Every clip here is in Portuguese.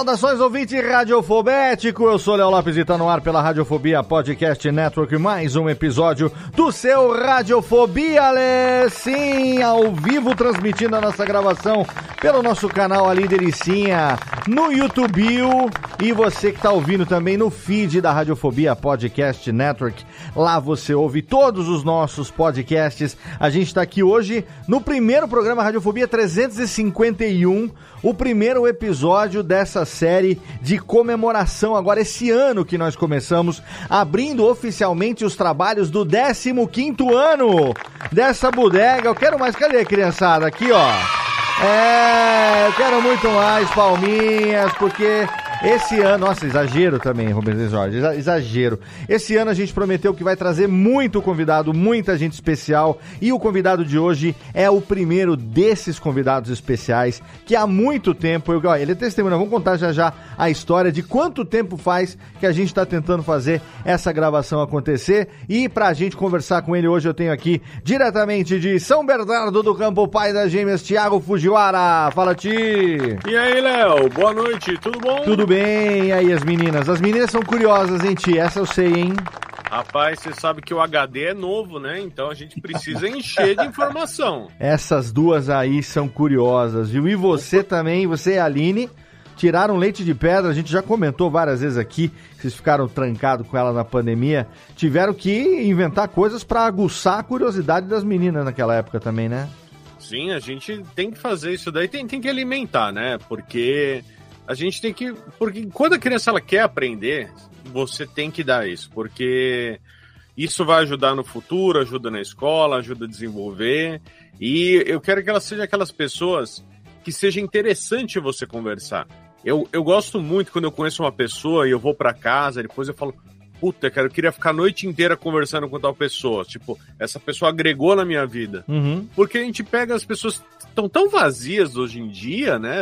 Saudações, ouvinte radiofobético. Eu sou Léo Lopes e tá no ar pela Radiofobia Podcast Network. Mais um episódio do seu Radiofobia, Lê. Sim, ao vivo, transmitindo a nossa gravação pelo nosso canal Ali Delicinha no YouTube. E você que tá ouvindo também no feed da Radiofobia Podcast Network. Lá você ouve todos os nossos podcasts. A gente tá aqui hoje no primeiro programa Radiofobia 351, o primeiro episódio dessa série de comemoração agora esse ano que nós começamos, abrindo oficialmente os trabalhos do 15º ano dessa bodega. Eu quero mais, cadê criançada? Aqui, ó. É, eu quero muito mais palminhas, porque esse ano, nossa, exagero também, Rubens Jorge, exa- exagero. Esse ano a gente prometeu que vai trazer muito convidado, muita gente especial, e o convidado de hoje é o primeiro desses convidados especiais, que há muito tempo, eu, ó, ele é testemunha, vamos contar já já a história de quanto tempo faz que a gente está tentando fazer essa gravação acontecer, e pra gente conversar com ele hoje eu tenho aqui, diretamente de São Bernardo do Campo, pai das gêmeas, Thiago Fujiwara. Fala, Ti! E aí, Léo? Boa noite, tudo bom? Tudo bem? E aí, as meninas? As meninas são curiosas, hein, Ti? Essa eu sei, hein? Rapaz, você sabe que o HD é novo, né? Então a gente precisa encher de informação. Essas duas aí são curiosas, viu? E você também, você e a Aline, tiraram leite de pedra. A gente já comentou várias vezes aqui vocês ficaram trancados com ela na pandemia. Tiveram que inventar coisas pra aguçar a curiosidade das meninas naquela época também, né? Sim, a gente tem que fazer isso daí, tem, tem que alimentar, né? Porque a gente tem que. Porque quando a criança ela quer aprender, você tem que dar isso, porque isso vai ajudar no futuro, ajuda na escola, ajuda a desenvolver. E eu quero que ela seja aquelas pessoas que seja interessante você conversar. Eu, eu gosto muito quando eu conheço uma pessoa e eu vou para casa, depois eu falo, puta, cara, eu queria ficar a noite inteira conversando com tal pessoa. Tipo, essa pessoa agregou na minha vida. Uhum. Porque a gente pega as pessoas estão tão vazias hoje em dia, né?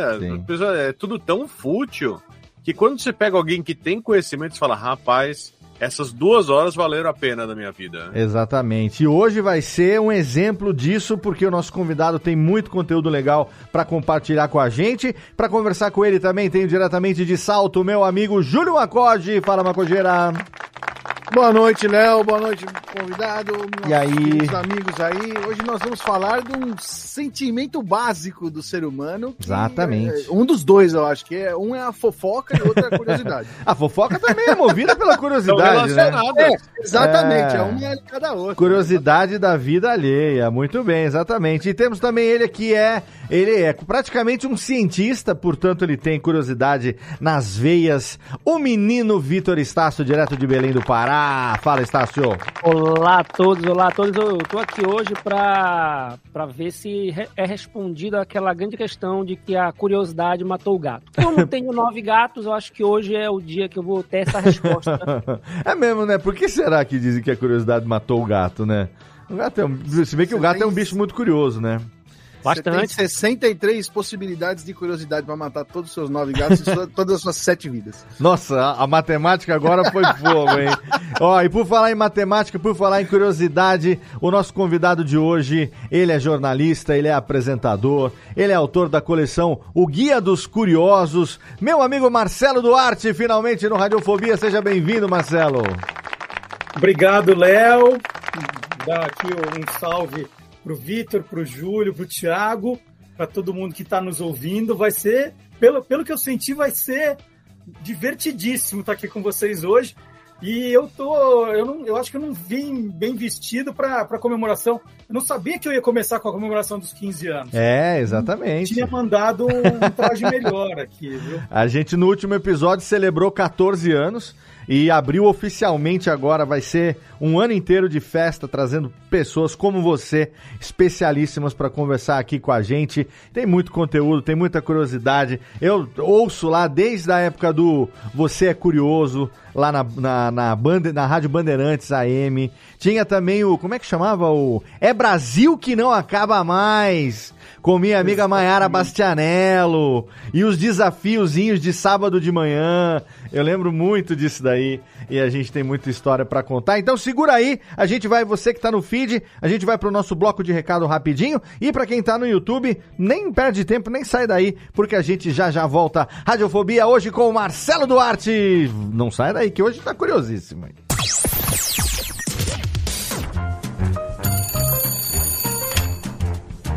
Pessoas- é tudo tão fútil que quando você pega alguém que tem conhecimento, você fala, rapaz, essas duas horas valeram a pena da minha vida. Exatamente. E hoje vai ser um exemplo disso, porque o nosso convidado tem muito conteúdo legal para compartilhar com a gente. Para conversar com ele também tenho diretamente de Salto meu amigo Júlio Macode. Fala, Macogeira. Boa noite, Léo. Boa noite, convidado. E aí? Amigos aí. Hoje nós vamos falar de um sentimento básico do ser humano. Exatamente. é um dos dois, eu acho que é. Um é a fofoca e o outro é a curiosidade. A fofoca também é movida pela curiosidade, né? é, exatamente. É. É, um é cada outro. Curiosidade da vida alheia. Muito bem, exatamente. E temos também ele que é, ele é praticamente um cientista, portanto ele tem curiosidade nas veias. O menino Vitor Estácio, direto de Belém do Pará. Fala, Estácio. Olá a todos, olá a todos. Eu tô aqui hoje para para ver se é respondida aquela grande questão de que a curiosidade matou o gato. Como tenho nove gatos, eu acho que hoje é o dia que eu vou ter essa resposta. É mesmo, né? Por que será que dizem que a curiosidade matou o gato, né? O gato é um, se bem que o gato é um bicho muito curioso, né? Você tem Bastante. 63 possibilidades de curiosidade pra matar todos os seus nove gatos e todas as suas sete vidas. Nossa, a, a matemática agora foi fogo, hein? Ó, e por falar em matemática, por falar em curiosidade, o nosso convidado de hoje, ele é jornalista, ele é apresentador, ele é autor da coleção O Guia dos Curiosos. Meu amigo Marcelo Duarte, finalmente no Radiofobia. Seja bem-vindo, Marcelo. Obrigado, Léo. Dar aqui um salve pro Vitor, pro Júlio, pro Thiago, para todo mundo que está nos ouvindo. Vai ser, pelo, pelo que eu senti, vai ser divertidíssimo estar aqui com vocês hoje. E eu tô, eu não, eu acho que eu não vim bem vestido para a comemoração. Eu não sabia que eu ia começar com a comemoração dos 15 anos. É, exatamente. Tinha mandado um traje melhor aqui, viu? A gente no último episódio celebrou 14 anos e abriu oficialmente agora, vai ser um ano inteiro de festa, trazendo pessoas como você, especialíssimas para conversar aqui com a gente. Tem muito conteúdo, tem muita curiosidade. Eu ouço lá desde a época do Você é Curioso, lá na, na, na, Bande, na Rádio Bandeirantes AM. Tinha também o, como é que chamava? O É Brasil que não acaba mais com minha amiga Maiara Bastianello e os desafiozinhos de sábado de manhã. Eu lembro muito disso daí e a gente tem muita história pra contar. Então segura aí, a gente vai, você que tá no feed, a gente vai pro nosso bloco de recado rapidinho e pra quem tá no YouTube, nem perde tempo, nem sai daí, porque a gente já já volta. Radiofobia hoje com o Marcelo Duarte. Não sai daí que hoje tá curiosíssimo.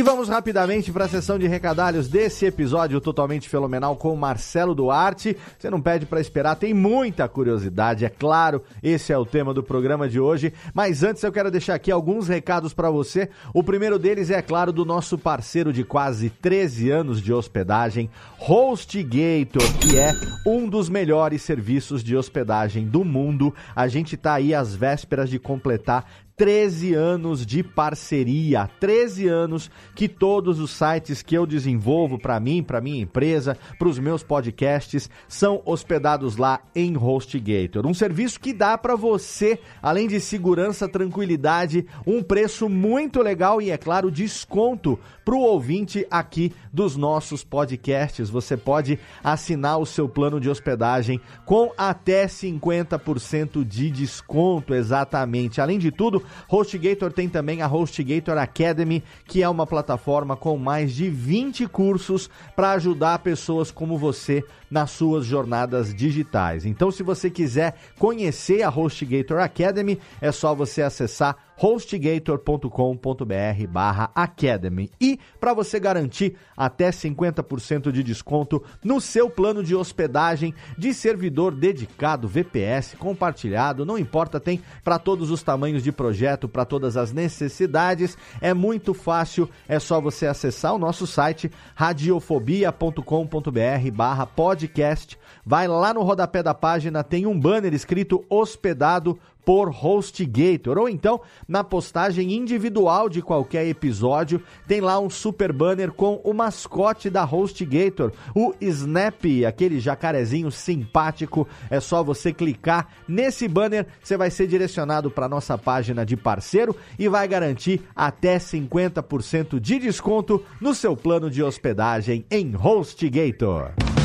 E vamos rapidamente para a sessão de recadalhos desse episódio totalmente fenomenal com Marcelo Duarte. Você não pede para esperar, tem muita curiosidade, é claro. Esse é o tema do programa de hoje. Mas antes eu quero deixar aqui alguns recados para você. O primeiro deles é, claro, do nosso parceiro de quase 13 anos de hospedagem, HostGator, que é um dos melhores serviços de hospedagem do mundo. A gente tá aí às vésperas de completar 13 anos de parceria, 13 anos que todos os sites que eu desenvolvo para mim, para minha empresa, para os meus podcasts são hospedados lá em HostGator. Um serviço que dá para você, além de segurança, tranquilidade, um preço muito legal e é claro, desconto para o ouvinte aqui dos nossos podcasts. Você pode assinar o seu plano de hospedagem com até 50% de desconto, exatamente. Além de tudo, HostGator tem também a HostGator Academy, que é uma plataforma com mais de 20 cursos para ajudar pessoas como você nas suas jornadas digitais. Então, se você quiser conhecer a HostGator Academy, é só você acessar hostgator.com.br barra Academy. E para você garantir até 50% de desconto no seu plano de hospedagem de servidor dedicado, VPS, compartilhado, não importa, tem para todos os tamanhos de projeto, para todas as necessidades. É muito fácil, é só você acessar o nosso site radiofobia.com.br barra podcast. Vai lá no rodapé da página, tem um banner escrito hospedado por HostGator, ou então na postagem individual de qualquer episódio, tem lá um super banner com o mascote da HostGator, o Snap, aquele jacarezinho simpático. É só você clicar nesse banner, você vai ser direcionado para nossa página de parceiro e vai garantir até 50% de desconto no seu plano de hospedagem em HostGator.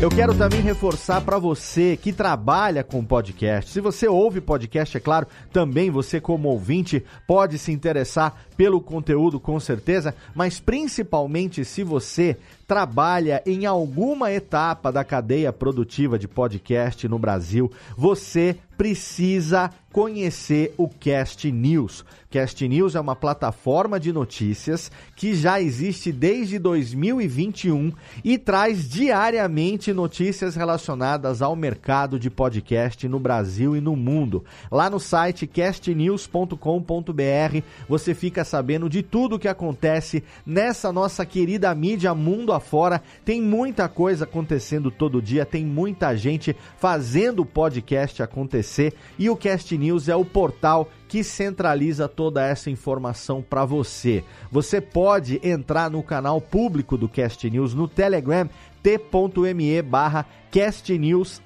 Eu quero também reforçar para você que trabalha com podcast. Se você ouve podcast, é claro, também você como ouvinte pode se interessar pelo conteúdo com certeza, mas principalmente se você trabalha em alguma etapa da cadeia produtiva de podcast no Brasil, você precisa conhecer o Cast News. Cast News é uma plataforma de notícias que já existe desde 2021 e traz diariamente notícias relacionadas ao mercado de podcast no Brasil e no mundo. Lá no site castnews.com.br você fica sabendo de tudo o que acontece nessa nossa querida mídia mundo afora. Tem muita coisa acontecendo todo dia, tem muita gente fazendo o podcast acontecer e o Cast News é o portal que centraliza toda essa informação para você. Você pode entrar no canal público do Cast News no Telegram t.me barra castnews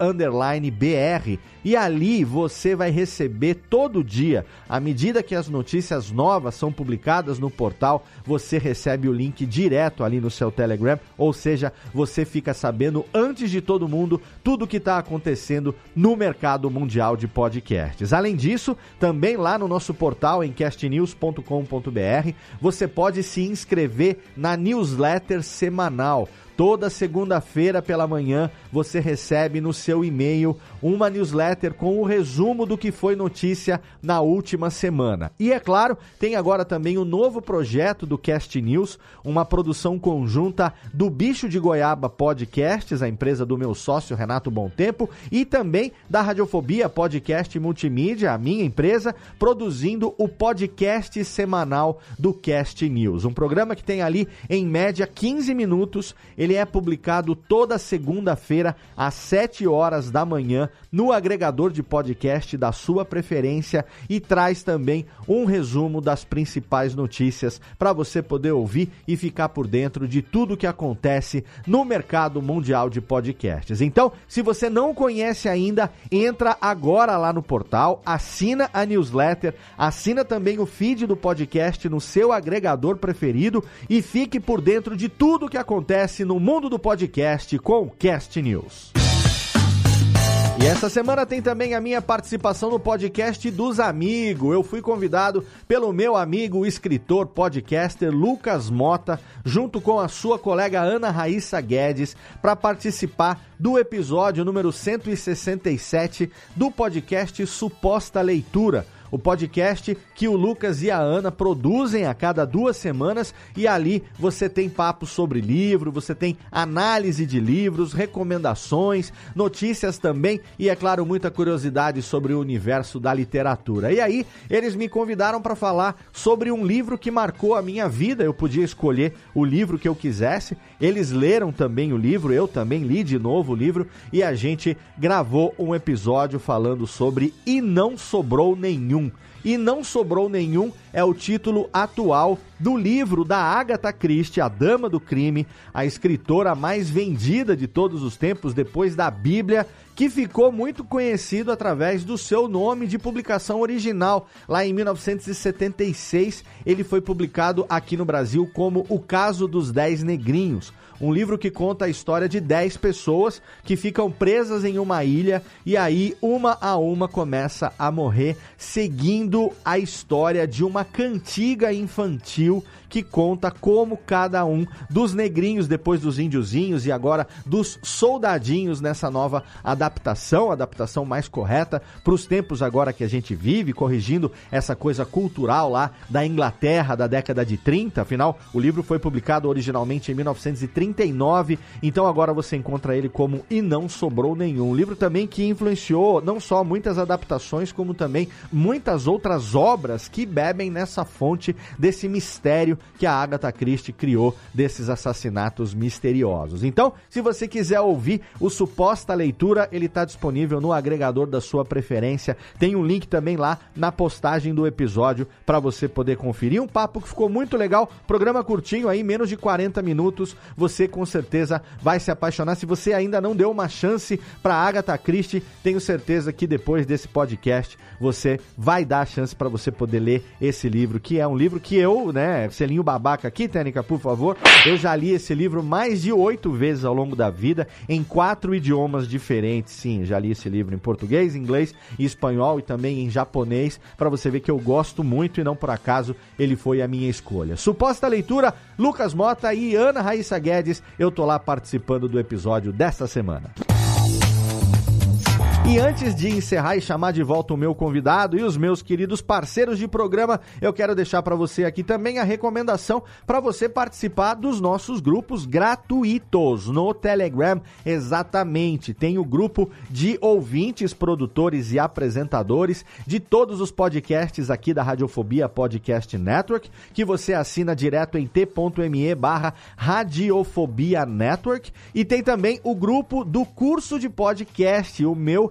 br e ali você vai receber todo dia, à medida que as notícias novas são publicadas no portal, você recebe o link direto ali no seu Telegram, ou seja, você fica sabendo antes de todo mundo tudo o que está acontecendo no mercado mundial de podcasts. Além disso, também lá no nosso portal em castnews.com.br, você pode se inscrever na newsletter semanal. Toda segunda-feira pela manhã você recebe no seu e-mail uma newsletter com o resumo do que foi notícia na última semana. E é claro, tem agora também o um novo projeto do Cast News, uma produção conjunta do Bicho de Goiaba Podcasts, a empresa do meu sócio Renato Bom Tempo, e também da Radiofobia Podcast Multimídia, a minha empresa, produzindo o podcast semanal do Cast News. Um programa que tem ali, em média, 15 minutos. Ele é publicado toda segunda-feira, às 7 horas da manhã, no agregador de podcast da sua preferência e traz também um resumo das principais notícias para você poder ouvir e ficar por dentro de tudo que acontece no mercado mundial de podcasts. Então, se você não conhece ainda, entra agora lá no portal, assina a newsletter, assina também o feed do podcast no seu agregador preferido e fique por dentro de tudo que acontece no mundo do podcast com o Cast News. E essa semana tem também a minha participação no podcast dos amigos. Eu fui convidado pelo meu amigo escritor podcaster Lucas Mota, junto com a sua colega Ana Raíssa Guedes, para participar do episódio número 167 do podcast Suposta Leitura o podcast que o Lucas e a Ana produzem a cada duas semanas e ali você tem papo sobre livro, você tem análise de livros, recomendações, notícias também e, é claro, muita curiosidade sobre o universo da literatura. E aí, eles me convidaram para falar sobre um livro que marcou a minha vida. Eu podia escolher o livro que eu quisesse. Eles leram também o livro, eu também li de novo o livro e a gente gravou um episódio falando sobre E Não Sobrou Nenhum nenhum. E não sobrou nenhum é o título atual do livro da Agatha Christie, A Dama do Crime, a escritora mais vendida de todos os tempos depois da Bíblia, que ficou muito conhecido através do seu nome de publicação original. Lá em 1976, ele foi publicado aqui no Brasil como O Caso dos Dez Negrinhos um livro que conta a história de 10 pessoas que ficam presas em uma ilha e aí uma a uma começa a morrer, seguindo a história de uma cantiga infantil que conta como cada um dos negrinhos, depois dos índiozinhos e agora dos soldadinhos nessa nova adaptação, adaptação mais correta para os tempos agora que a gente vive, corrigindo essa coisa cultural lá da Inglaterra da década de 30. Afinal, o livro foi publicado originalmente em 1939, então agora você encontra ele como E Não Sobrou Nenhum. Um livro também que influenciou não só muitas adaptações, como também muitas outras obras que bebem nessa fonte desse mistério que a Agatha Christie criou desses assassinatos misteriosos. Então, se você quiser ouvir o suposta leitura, ele está disponível no agregador da sua preferência. Tem um link também lá na postagem do episódio para você poder conferir. Um papo que ficou muito legal, programa curtinho aí, menos de 40 minutos. Você com certeza vai se apaixonar. Se você ainda não deu uma chance para Agatha Christie, tenho certeza que depois desse podcast você vai dar a chance para você poder ler esse livro, que é um livro que eu, né, selinho babaca aqui, Técnica, por favor, eu já li esse livro mais de oito vezes ao longo da vida, em quatro idiomas diferentes, sim, já li esse livro em português, inglês espanhol e também em japonês, para você ver que eu gosto muito e não por acaso ele foi a minha escolha. Suposta leitura, Lucas Mota e Ana Raíssa Guedes, eu tô lá participando do episódio desta semana. E antes de encerrar e chamar de volta o meu convidado e os meus queridos parceiros de programa, eu quero deixar para você aqui também a recomendação para você participar dos nossos grupos gratuitos no Telegram. Exatamente, tem o grupo de ouvintes, produtores e apresentadores de todos os podcasts aqui da Radiofobia Podcast Network, que você assina direto em t.me barra Radiofobia Network. E tem também o grupo do curso de podcast, o meu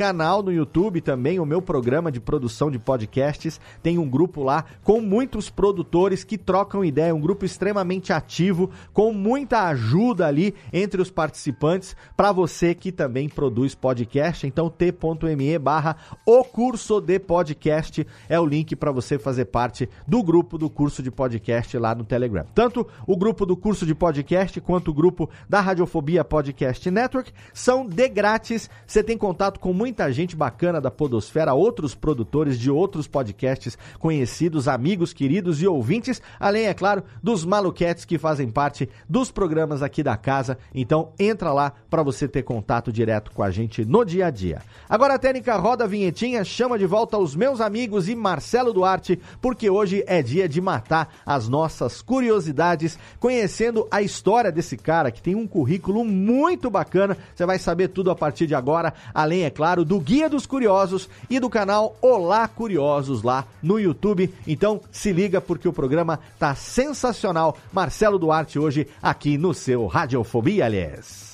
canal no YouTube também, o meu programa de produção de podcasts. Tem um grupo lá com muitos produtores que trocam ideia, um grupo extremamente ativo, com muita ajuda ali entre os participantes, para você que também produz podcast. Então, t.me barra o curso de podcast é o link para você fazer parte do grupo do curso de podcast lá no Telegram. Tanto o grupo do curso de podcast quanto o grupo da Radiofobia Podcast Network são de grátis. Você tem contato com muita gente bacana da Podosfera, outros produtores de outros podcasts conhecidos, amigos, queridos e ouvintes, além, é claro, dos maluquetes que fazem parte dos programas aqui da casa. Então, entra lá para você ter contato direto com a gente no dia a dia. Agora a técnica roda a vinhetinha, chama de volta os meus amigos e Marcelo Duarte, porque hoje é dia de matar as nossas curiosidades, conhecendo a história desse cara que tem um currículo muito bacana. Você vai saber tudo a partir de agora, além, é claro, do Guia dos Curiosos e do canal Olá Curiosos lá no YouTube. Então se liga porque o programa tá sensacional. Marcelo Duarte hoje aqui no seu Radiofobia, aliás.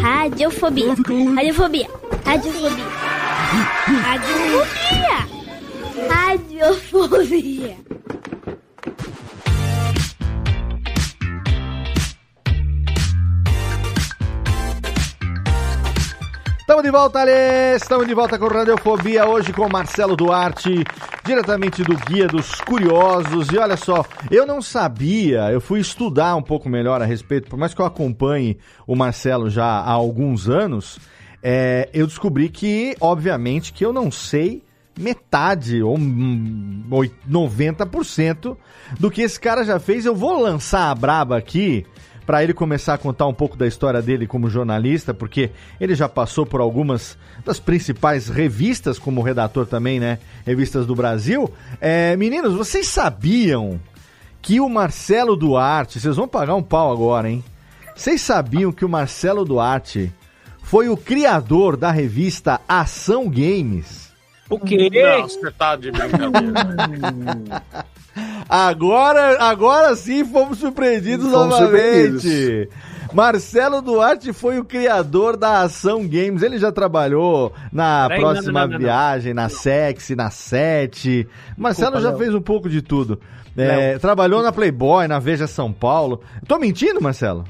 Radiofobia. Radiofobia. Radiofobia. Radiofobia. Radiofobia. Estamos de volta, Alê! Estamos de volta com Radiofobia, hoje com Marcelo Duarte, diretamente do Guia dos Curiosos. E olha só, eu não sabia, eu fui estudar um pouco melhor a respeito, por mais que eu acompanhe o Marcelo já há alguns anos, é, eu descobri que, obviamente, que eu não sei metade ou hum, 90% do que esse cara já fez. Eu vou lançar a braba aqui para ele começar a contar um pouco da história dele como jornalista, porque ele já passou por algumas das principais revistas como redator também, né? Revistas do Brasil. É, meninos, vocês sabiam que o Marcelo Duarte, vocês vão pagar um pau agora, hein? Vocês sabiam que o Marcelo Duarte foi o criador da revista Ação Games? O quê? Não, você tá de brincadeira. Agora, agora sim fomos surpreendidos Fomos novamente. surpreendidos. Marcelo Duarte foi o criador da Ação Games. Ele já trabalhou na Peraí, próxima não, não, não, não. viagem, na Sexy, na Sete. Marcelo Desculpa, já fez um pouco de tudo. É, trabalhou na Playboy, na Veja São Paulo. Tô mentindo, Marcelo?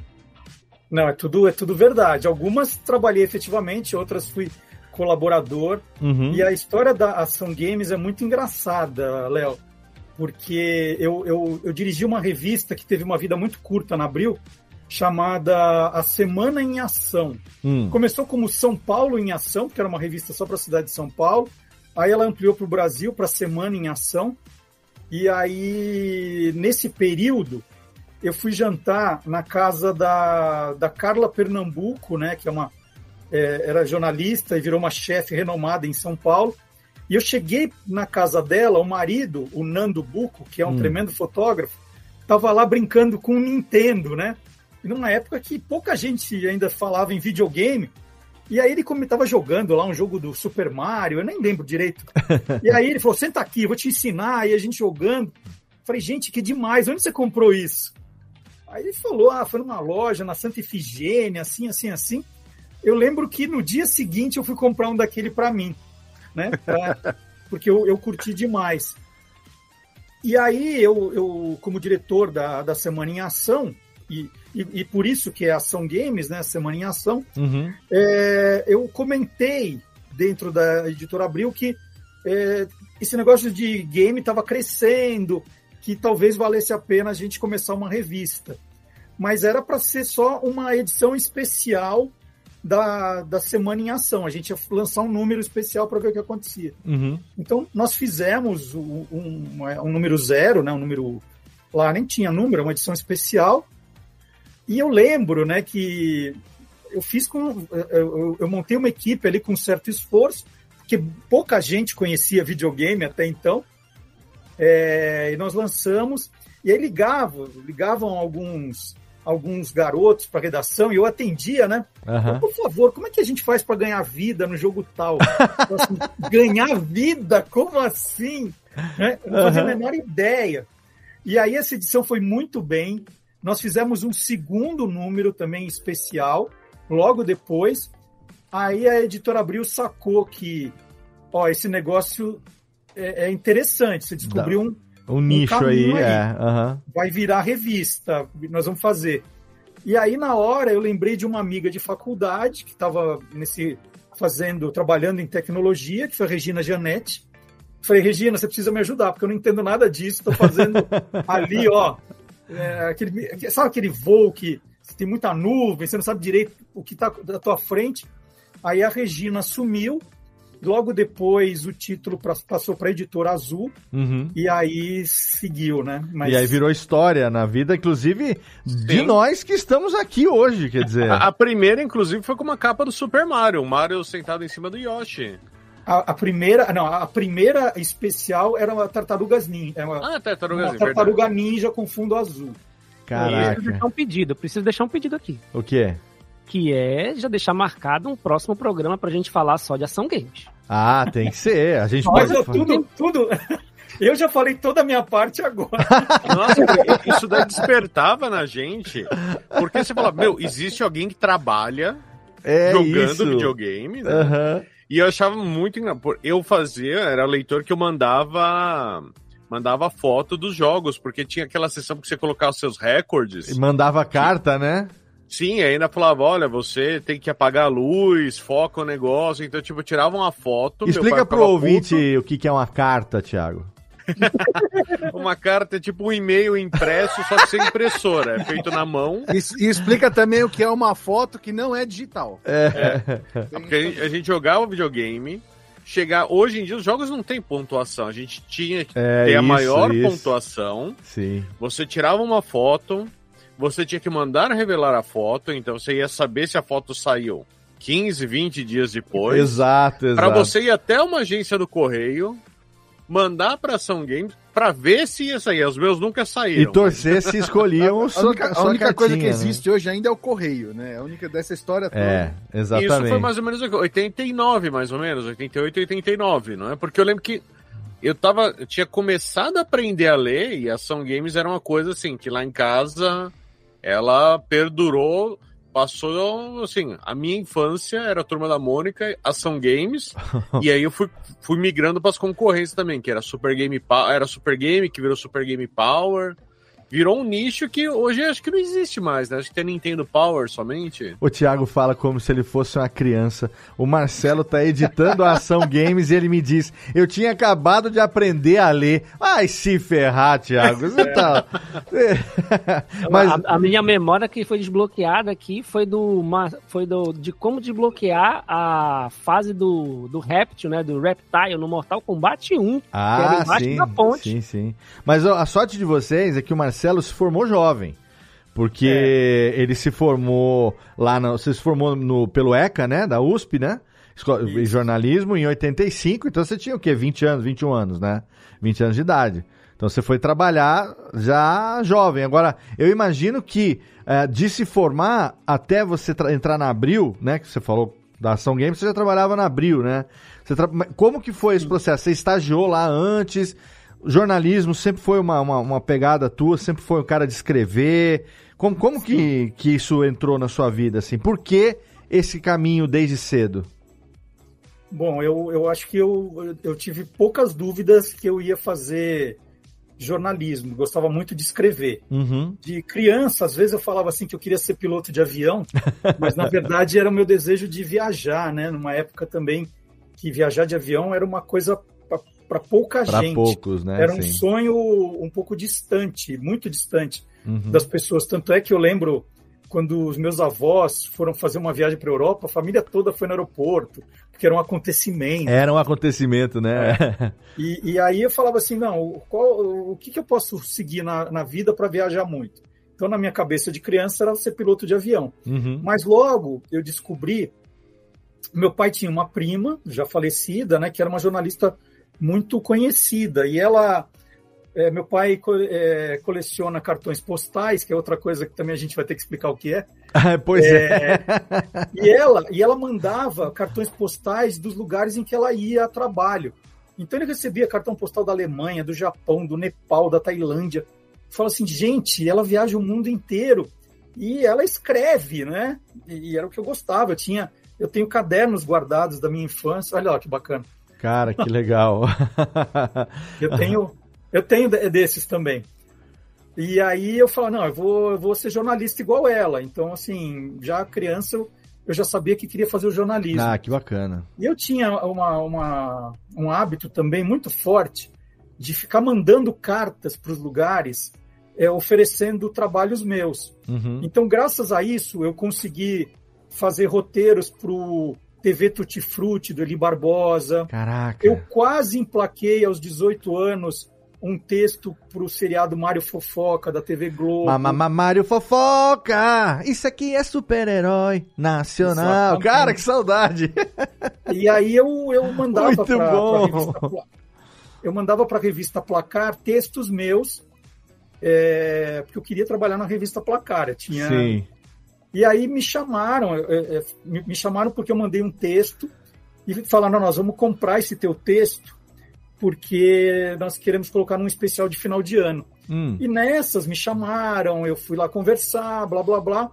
Não, é tudo, é tudo verdade. Algumas trabalhei efetivamente, outras fui colaborador. Uhum. E a história da Ação Games é muito engraçada, Léo, porque eu, eu, eu dirigi uma revista que teve uma vida muito curta na Abril, chamada A Semana em Ação. Hum. Começou como São Paulo em Ação, que era uma revista só para a cidade de São Paulo. Aí ela ampliou para o Brasil, para Semana em Ação. E aí, nesse período, eu fui jantar na casa da, da Carla Pernambuco, né, que é uma, é, era jornalista e virou uma chefe renomada em São Paulo. E eu cheguei na casa dela, o marido, o Nando Buco, que é um Hum. tremendo fotógrafo, estava lá brincando com o Nintendo, né? E numa época que pouca gente ainda falava em videogame. E aí ele como estava jogando lá um jogo do Super Mario, eu nem lembro direito. E aí ele falou: "Senta aqui, eu vou te ensinar". E a gente jogando. Falei: "Gente, que demais. Onde você comprou isso?" Aí ele falou: "Ah, foi numa loja na Santa Ifigênia, assim, assim, assim". Eu lembro que no dia seguinte eu fui comprar um daquele para mim, né? Pra- porque eu, eu curti demais. E aí eu, eu como diretor da, da Semana em Ação e, e, e por isso que é Ação Games, né? Semana em Ação. Uhum. É, eu comentei dentro da editora Abril que é, esse negócio de game estava crescendo, que talvez valesse a pena a gente começar uma revista. Mas era para ser só uma edição especial da, da Semana em Ação. A gente ia lançar um número especial para ver o que acontecia. Uhum. Então, nós fizemos um, um, um, número zero, né, um número. Lá nem tinha número, uma edição especial. E eu lembro né, que eu fiz com. Eu, eu montei uma equipe ali com certo esforço, porque pouca gente conhecia videogame até então. É, e nós lançamos, e aí ligavam, ligavam alguns alguns garotos para redação e eu atendia, né? Uhum. Por favor, como é que a gente faz para ganhar vida no jogo tal? assim, ganhar vida? Como assim? Né? Eu não fazia uhum. a menor ideia. E aí essa edição foi muito bem. Nós fizemos um segundo número também especial, logo depois. Aí a editora Abril sacou que, ó, esse negócio é, é interessante. Você descobriu um um, nicho aí, aí, é. Uhum. Vai virar revista, nós vamos fazer. E aí, na hora, eu lembrei de uma amiga de faculdade que estava nesse fazendo, trabalhando em tecnologia, que foi a Regina Gianetti. Falei, Regina, você precisa me ajudar, porque eu não entendo nada disso. Estou fazendo ali, ó. É, aquele, sabe aquele voo que tem muita nuvem, você não sabe direito o que está da tua frente? Aí a Regina sumiu Logo depois o título passou para editora Azul uhum. e aí seguiu, né? Mas... E aí virou história na vida, inclusive Sim. de nós que estamos aqui hoje, quer dizer. A, a, primeira, inclusive, foi com uma capa do Super Mario, o Mario sentado em cima do Yoshi. A, a primeira, não, a primeira especial era uma Tartarugas Ninja. Uma, ah, Tartarugas uma Tartaruga verdade. Ninja com fundo azul. Caraca. Preciso deixar um pedido, preciso deixar um pedido aqui. O quê? Que é já deixar marcado um próximo programa pra gente falar só de ação games. Ah, tem que ser. A gente Mas pode... tudo, tudo. Eu já falei toda a minha parte agora. Nossa, isso daí despertava na gente. Porque você fala, meu, existe alguém que trabalha é jogando isso. videogame, né? Uhum. E eu achava muito Eu fazia, era leitor que eu mandava mandava foto dos jogos, porque tinha aquela sessão que você colocava os seus recordes. E mandava carta, né? Sim, ainda falava, olha, você tem que apagar a luz, foca o negócio. Então, tipo, tirava uma foto. Explica pro ouvinte puto. o que, é uma carta, Thiago. uma carta é tipo um e-mail impresso, só que sem impressora. É feito na mão. E, e, explica também o que é uma foto que não é digital. É. é. Porque a gente, a gente jogava videogame, chegar. Hoje em dia os jogos não tem pontuação. A gente tinha que é, ter isso, a maior isso. pontuação. Sim. Você tirava uma foto, você tinha que mandar revelar a foto, então você ia saber se a foto saiu 15, 20 dias depois. Exato, exato. Para você ir até uma agência do correio, mandar para Ação Games para ver se ia sair. Os meus nunca saíram. E torcer se escolhiam a, a, única, a única coisa que né? existe hoje ainda é o correio, né? A única dessa história toda. É, exatamente. Isso foi mais ou menos 89, mais ou menos, 88, 89, não é? Porque eu lembro que eu tava, eu tinha começado a aprender a ler e Ação Games era uma coisa assim, que lá em casa ela perdurou, passou, assim, a minha infância era a Turma da Mônica, Ação Games, e aí eu fui, fui migrando para as concorrências também, que era Super Game era Super Game, que virou Super Game Power, virou um nicho que hoje acho que não existe mais, né? Acho que tem Nintendo Power somente. O Thiago fala como se ele fosse uma criança. O Marcelo tá editando a Ação Games e ele me diz: Eu tinha acabado de aprender a ler. Ai, se ferrar, Thiago. Você tá. Mas... A, a, minha memória que foi desbloqueada aqui foi do. Foi do de como desbloquear a fase do, do Reptil, né? Do Reptile no Mortal Kombat 1. Ah, que era embaixo sim, da ponte. Sim, sim. Mas ó, a sorte de vocês é que o Marcelo Marcelo se formou jovem. Porque é. ele se formou lá, no, você se formou no, pelo ECA, né? Da USP, né? Escola, jornalismo em 85, então você tinha o quê? 20 anos, 21 anos, né? 20 anos de idade. Então você foi trabalhar já jovem. Agora, eu imagino que é, de se formar até você entrar na Abril, né? Que você falou da Ação Games, você já trabalhava na Abril, né? Como que foi esse processo? Você estagiou lá antes? Jornalismo sempre foi uma, uma, uma, pegada tua, sempre foi o cara de escrever. Como, como que, que isso entrou na sua vida? Assim? Por que esse caminho desde cedo? Bom, eu, eu acho que eu, eu tive poucas dúvidas que eu ia fazer jornalismo, gostava muito de escrever. Uhum. De criança, às vezes eu falava assim que eu queria ser piloto de avião, mas na verdade era o meu desejo de viajar, né? Numa época também que viajar de avião era uma coisa para pouca Pra gente. poucos, né? Era um Sim. sonho um pouco distante, muito distante Uhum. das pessoas. Tanto é que eu lembro quando os meus avós foram fazer uma viagem para a Europa, a família toda foi no aeroporto, porque era um acontecimento. Era um acontecimento, né? E, e aí eu falava assim, não, o, qual, o que, que eu posso seguir na, na vida para viajar muito? Então, na minha cabeça de criança, era ser piloto de avião. Uhum. Mas logo eu descobri, meu pai tinha uma prima, já falecida, né, que era uma jornalista muito conhecida, e ela, é, meu pai é, coleciona cartões postais, que é outra coisa que também a gente vai ter que explicar o que é. pois é. E ela, e ela mandava cartões postais dos lugares em que ela ia a trabalho. Então ele recebia cartão postal da Alemanha, do Japão, do Nepal, da Tailândia. Fala assim, gente, ela viaja o mundo inteiro e ela escreve, né? E era o que eu gostava. Eu tinha, eu tenho cadernos guardados da minha infância. Olha lá que bacana. Cara, que legal. Eu tenho, eu tenho de- desses também. E aí eu falo, não, eu vou, eu vou ser jornalista igual ela. Então, assim, já criança eu, eu já sabia que queria fazer o jornalismo. ah, que bacana. E eu tinha uma, uma- um hábito também muito forte de ficar mandando cartas para os lugares, é, oferecendo trabalhos meus. Uhum. Então, graças a isso, eu consegui fazer roteiros para o TV Tutti Frutti, do Eli Barbosa. Caraca. Eu quase emplaquei aos 18 anos um texto para o seriado Mário Fofoca, da TV Globo. Mamá Mário Fofoca! Isso aqui é super-herói nacional. Exatamente. Cara, que saudade! E aí eu, eu mandava Muito para bom. revista Pla- eu mandava para a revista Placar textos meus, é, porque eu queria trabalhar na revista Placar. Eu tinha, Sim. E aí me chamaram, é, é, me me chamaram porque eu mandei um texto e falaram: "Não, nós vamos comprar esse teu texto porque nós queremos colocar num especial de final de ano. Hum. E nessas me chamaram, eu fui lá conversar, blá blá blá,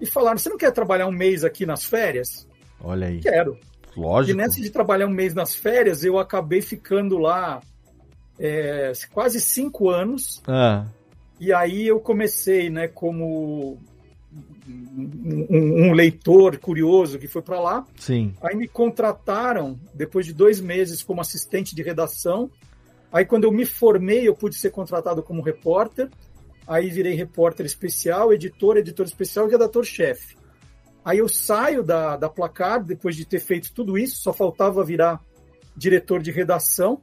e falaram: você não quer trabalhar um mês aqui nas férias? Olha aí. Quero. Lógico. E nessa de trabalhar um mês nas férias, eu acabei ficando lá é, quase cinco anos. Ah, E aí eu comecei, né, como um, um- leitor curioso que foi para lá. sim. Aí me contrataram depois de dois meses como assistente de redação. Aí quando eu me formei, eu pude ser contratado como repórter. Aí virei repórter especial, editor, editor especial e redator-chefe. Aí eu saio da, da Placar depois de ter feito tudo isso, só faltava virar diretor de redação.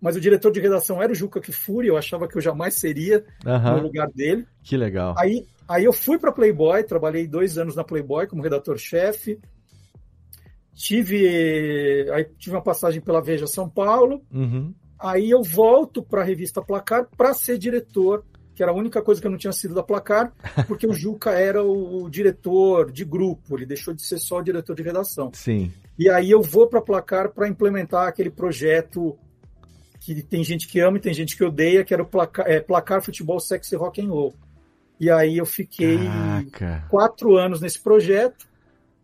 Mas o diretor de redação era o Juca Kifuri, eu achava que eu jamais seria Aham. no lugar dele. Que legal. Aí, aí eu fui para Playboy, trabalhei dois anos na Playboy como redator-chefe. Tive, aí tive uma passagem pela Veja São Paulo. Uhum. Aí eu volto para a revista Placar para ser diretor, que era a única coisa que eu não tinha sido da Placar, porque o Juca era o diretor de grupo, ele deixou de ser só o diretor de redação. Sim. E aí eu vou para Placar para implementar aquele projeto que tem gente que ama e tem gente que odeia, que era o Placar, é, Placar Futebol Sexy Rock and Roll. E aí eu fiquei Caraca. quatro anos nesse projeto.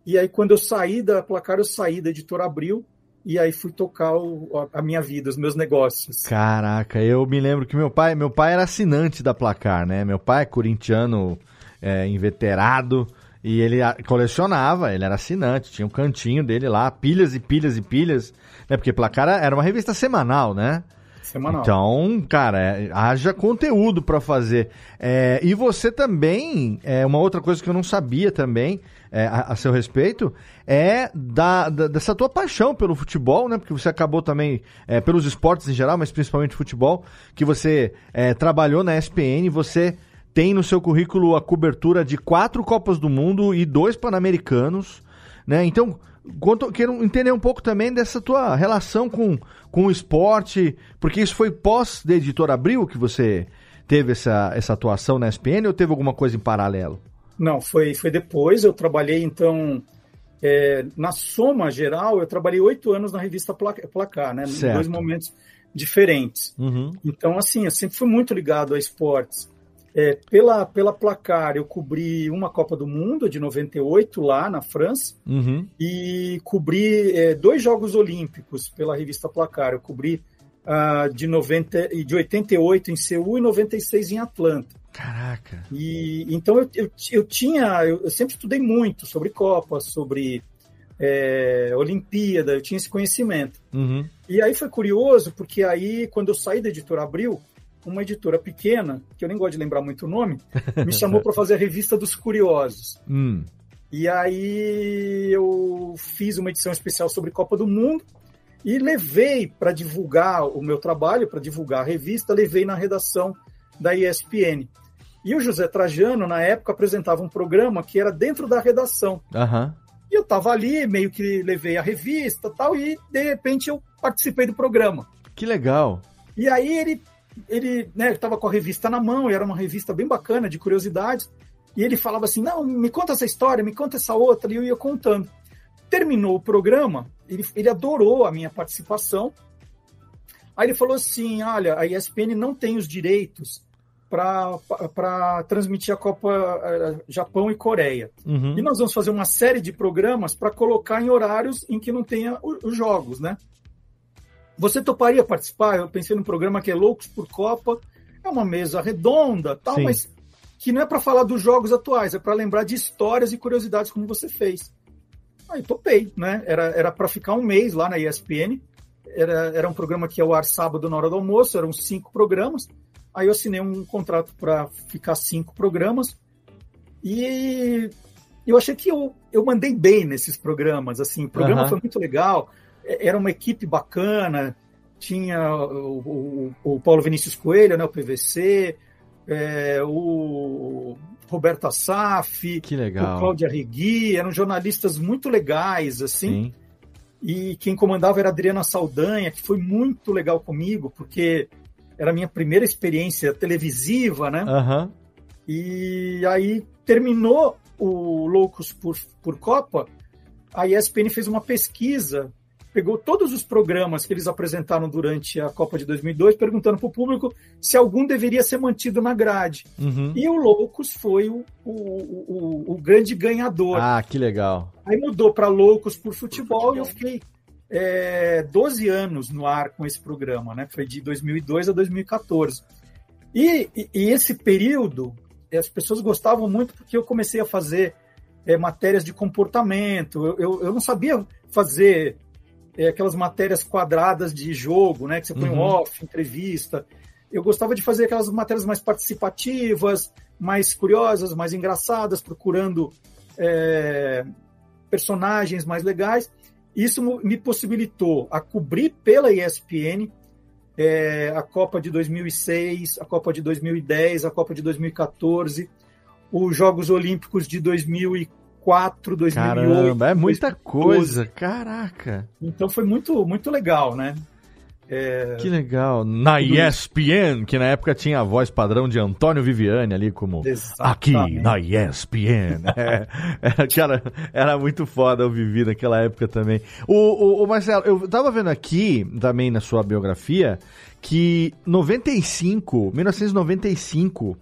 E aí quando eu saí da Placar, eu saí da Editora Abril e aí fui tocar o- a minha vida, os meus negócios. Caraca, eu me lembro que meu pai, meu pai era assinante da Placar, né? Meu pai é corintiano, é, inveterado, e ele colecionava, ele era assinante, tinha um cantinho dele lá, pilhas e pilhas e pilhas, né? Porque Placar era uma revista semanal, né? Semanal. Então, cara, é, haja conteúdo pra fazer. É, e você também, é, uma outra coisa que eu não sabia também, é, a, a seu respeito, é da, da- dessa tua paixão pelo futebol, né? Porque você acabou também, é, pelos esportes em geral, mas principalmente futebol, que você é, trabalhou na SPN, você tem no seu currículo a cobertura de quatro Copas do Mundo e dois Pan-Americanos, né? Então, conto- quero entender um pouco também dessa tua relação com, com o esporte, porque isso foi pós da Editora Abril que você teve essa, essa atuação na SPN ou teve alguma coisa em paralelo? Não, foi, foi depois. Eu trabalhei, então, é, na soma geral, eu trabalhei oito anos na revista Pla- Placar, né? Em Certo. dois momentos diferentes. Uhum. Então, assim, eu sempre fui muito ligado a esportes. É, pela, pela Placar, eu cobri uma Copa do Mundo de 98 lá na França Uhum. e cobri é, dois Jogos Olímpicos pela revista Placar. Eu cobri ah, de, 90, e de 88 em Seul e 96 em Atlanta. Caraca. E então eu, eu, eu tinha, eu, eu sempre estudei muito sobre Copa, sobre é, Olimpíada, eu tinha esse conhecimento. Uhum. E aí foi curioso, porque aí, quando eu saí da editora Abril, uma editora pequena, que eu nem gosto de lembrar muito o nome, me chamou para fazer a revista dos Curiosos. Hum. E aí eu fiz uma edição especial sobre Copa do Mundo e levei para divulgar o meu trabalho, para divulgar a revista, levei na redação da ESPN. E o José Trajano, na época, apresentava um programa que era dentro da redação. Aham. E eu estava ali, meio que levei a revista tal, e de repente eu participei do programa. Que legal. E aí ele, ele né, estava com a revista na mão, e era uma revista bem bacana, de curiosidades. E ele falava assim: Não, me conta essa história, me conta essa outra, e eu ia contando. Terminou o programa, ele, ele adorou a minha participação. Aí ele falou assim: Olha, a ESPN não tem os direitos para transmitir a Copa Japão e Coreia. Uhum. E nós vamos fazer uma série de programas para colocar em horários em que não tenha os jogos, né? Você toparia participar? Eu pensei num programa que é Loucos por Copa, é uma mesa redonda, tal, Sim. mas que não é para falar dos jogos atuais, é para lembrar de histórias e curiosidades como você fez. Aí topei, né? Era era para ficar um mês lá na ESPN. Era, era um programa que ia ao ar sábado na hora do almoço, eram cinco programas. Aí eu assinei um contrato para ficar cinco programas. E eu achei que eu, eu mandei bem nesses programas. Assim, o programa Aham. foi muito legal. Era uma equipe bacana. Tinha o, o- o Paulo Vinícius Coelho, né, o PVC, é, o Roberto Assaf, Que o legal. Cláudio Arregui, eram jornalistas muito legais, assim. Sim. E quem comandava era a Adriana Saldanha, que foi muito legal comigo, porque era a minha primeira experiência televisiva, né? Aham. E aí terminou o Loucos por, por Copa, a ESPN fez uma pesquisa, pegou todos os programas que eles apresentaram durante a Copa de 2002, perguntando para o público se algum deveria ser mantido na grade. Uhum. E o Loucos foi o, o, o, o grande ganhador. Ah, que legal. Aí mudou para Loucos por futebol, e eu fiquei é, 12 anos no ar com esse programa, né? Foi de 2002 a 2014. E, e- e esse período, as pessoas gostavam muito porque eu comecei a fazer é, matérias de comportamento. Eu, eu, eu não sabia fazer é, aquelas matérias quadradas de jogo, né? Que você põe um Uhum. off, entrevista. Eu gostava de fazer aquelas matérias mais participativas, mais curiosas, mais engraçadas, procurando é, personagens mais legais. Isso me possibilitou a cobrir pela ESPN é, a Copa de 2006, a Copa de 2010, a Copa de 2014, os Jogos Olímpicos de 2004, 2008. Caramba, é muita 2012. coisa. Caraca. Então foi muito, muito legal, né? É, Que legal. Na Tudo ESPN, que na época tinha a voz padrão de Antônio Viviane ali como aqui Exatamente. na ESPN. É, era, cara, era muito foda eu vivi naquela época também. O, o, o Marcelo, eu tava vendo aqui também na sua biografia que 95, 1995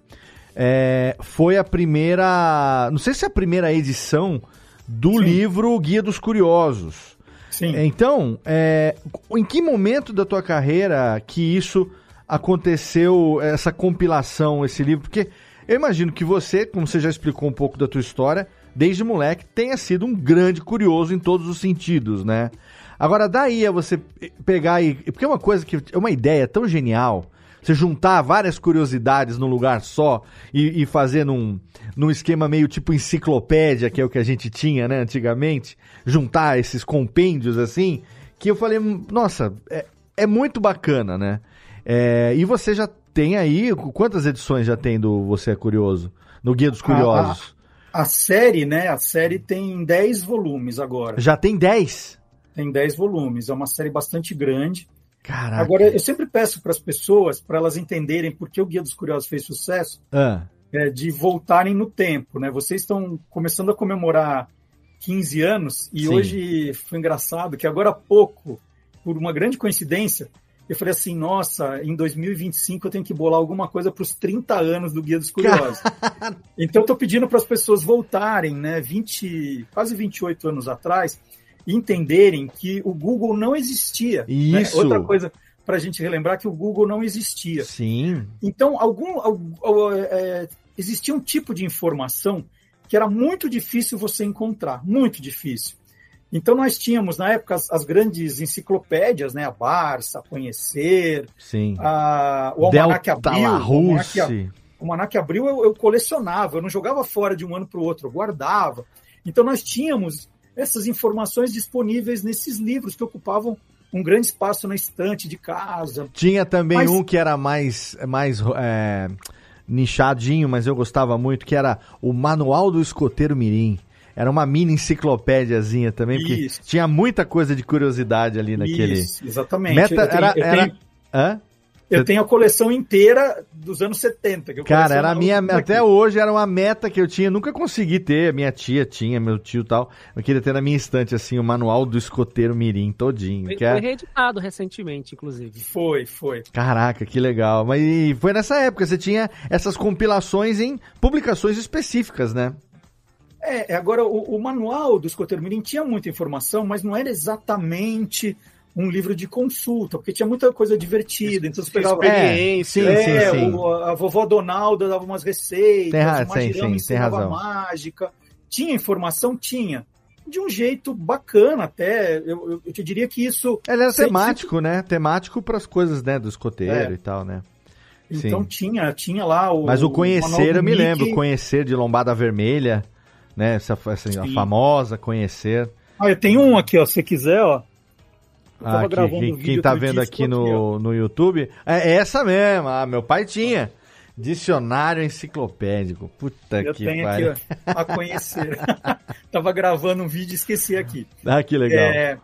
é, foi a primeira, não sei se é a primeira edição do livro Guia dos Curiosos. Sim. Então, é, em que momento da tua carreira que isso aconteceu, essa compilação, esse livro? Porque eu imagino que você, como você já explicou um pouco da tua história, desde moleque, tenha sido um grande curioso em todos os sentidos, né? Agora, daí a você pegar e. Porque é uma coisa que. É uma ideia tão genial. Você juntar várias curiosidades num lugar só e, e fazer num, num esquema meio tipo enciclopédia, que é o que a gente tinha, né, antigamente. Juntar esses compêndios assim, que eu falei, nossa, é, é muito bacana, né? É, e você já tem aí. Quantas edições já tem do Você é Curioso? No Guia dos Curiosos? A, a série, né? A série tem 10 volumes agora. Já tem 10? Tem 10 volumes. É uma série bastante grande. Caraca. Agora, eu sempre peço para as pessoas, para elas entenderem por que o Guia dos Curiosos fez sucesso, Ah, é, de voltarem no tempo, né? Vocês estão começando a comemorar 15 anos e Sim. hoje foi engraçado que agora há pouco, por uma grande coincidência, eu falei assim, nossa, em 2025 eu tenho que bolar alguma coisa para os 30 anos do Guia dos Curiosos. então estou pedindo para as pessoas voltarem, né, 20, quase 28 anos atrás, entenderem que o Google não existia. né? Isso. Outra coisa para a gente relembrar que o Google não existia. sim. Então, algum, algum- é, existia um tipo de informação que era muito difícil você encontrar, muito difícil. Então nós tínhamos na época as, as grandes enciclopédias, né? A Barça, a Conhecer, Sim. a, o Almanac Delta Abril. o Almanac, o Almanac Abril eu, eu colecionava, eu não jogava fora de um ano para o outro, eu guardava. Então nós tínhamos essas informações disponíveis nesses livros que ocupavam um grande espaço na estante de casa. Tinha também Mas- um que era mais, mais é, nichadinho, mas eu gostava muito, que era o Manual do Escoteiro Mirim. Era uma mini enciclopédiazinha também, porque Isso. tinha muita coisa de curiosidade ali naquele. Isso, exatamente. Meta Eu tenho- era, eu era... tenho- Hã? Eu tenho a coleção inteira dos anos 70. Que eu Cara, era a minha. Até aqui. hoje era uma meta que eu tinha. Nunca consegui ter. Minha tia tinha, meu tio e tal. Eu queria ter na minha estante, assim, o manual do escoteiro Mirim todinho. Foi, que é- foi reeditado recentemente, inclusive. Foi, foi. Caraca, que legal. Mas e foi nessa época, você tinha essas compilações em publicações específicas, né? É, agora, o, o manual do escoteiro mirim tinha muita informação, mas não era exatamente um livro de consulta, porque tinha muita coisa divertida. Então você pegava. Experiência. É, sim, É, sim, sim. o- a vovó Donalda dava umas receitas, Tem o Magirão sim, tem razão. mágica. Tinha informação? Tinha. De um jeito bacana, até. Eu, eu- te diria que isso. Ele era sempre- temático, né? Temático para as coisas, né? Do escoteiro É. e tal, né? Então Sim. tinha, tinha lá o. Mas o conhecer, do eu me Mickey. lembro. Conhecer de Lombada Vermelha, né? Essa, essa a famosa conhecer. Ah, eu tenho um aqui, ó. Se você quiser, ó. Eu tava Ah, aqui, gravando quem, um tá outro vendo aqui no, no YouTube, é essa mesmo. Ah, meu pai tinha. Dicionário enciclopédico. Puta Eu que tenho pariu. aqui ó, a conhecer. Tava gravando um vídeo e esqueci aqui. Ah, que legal. É,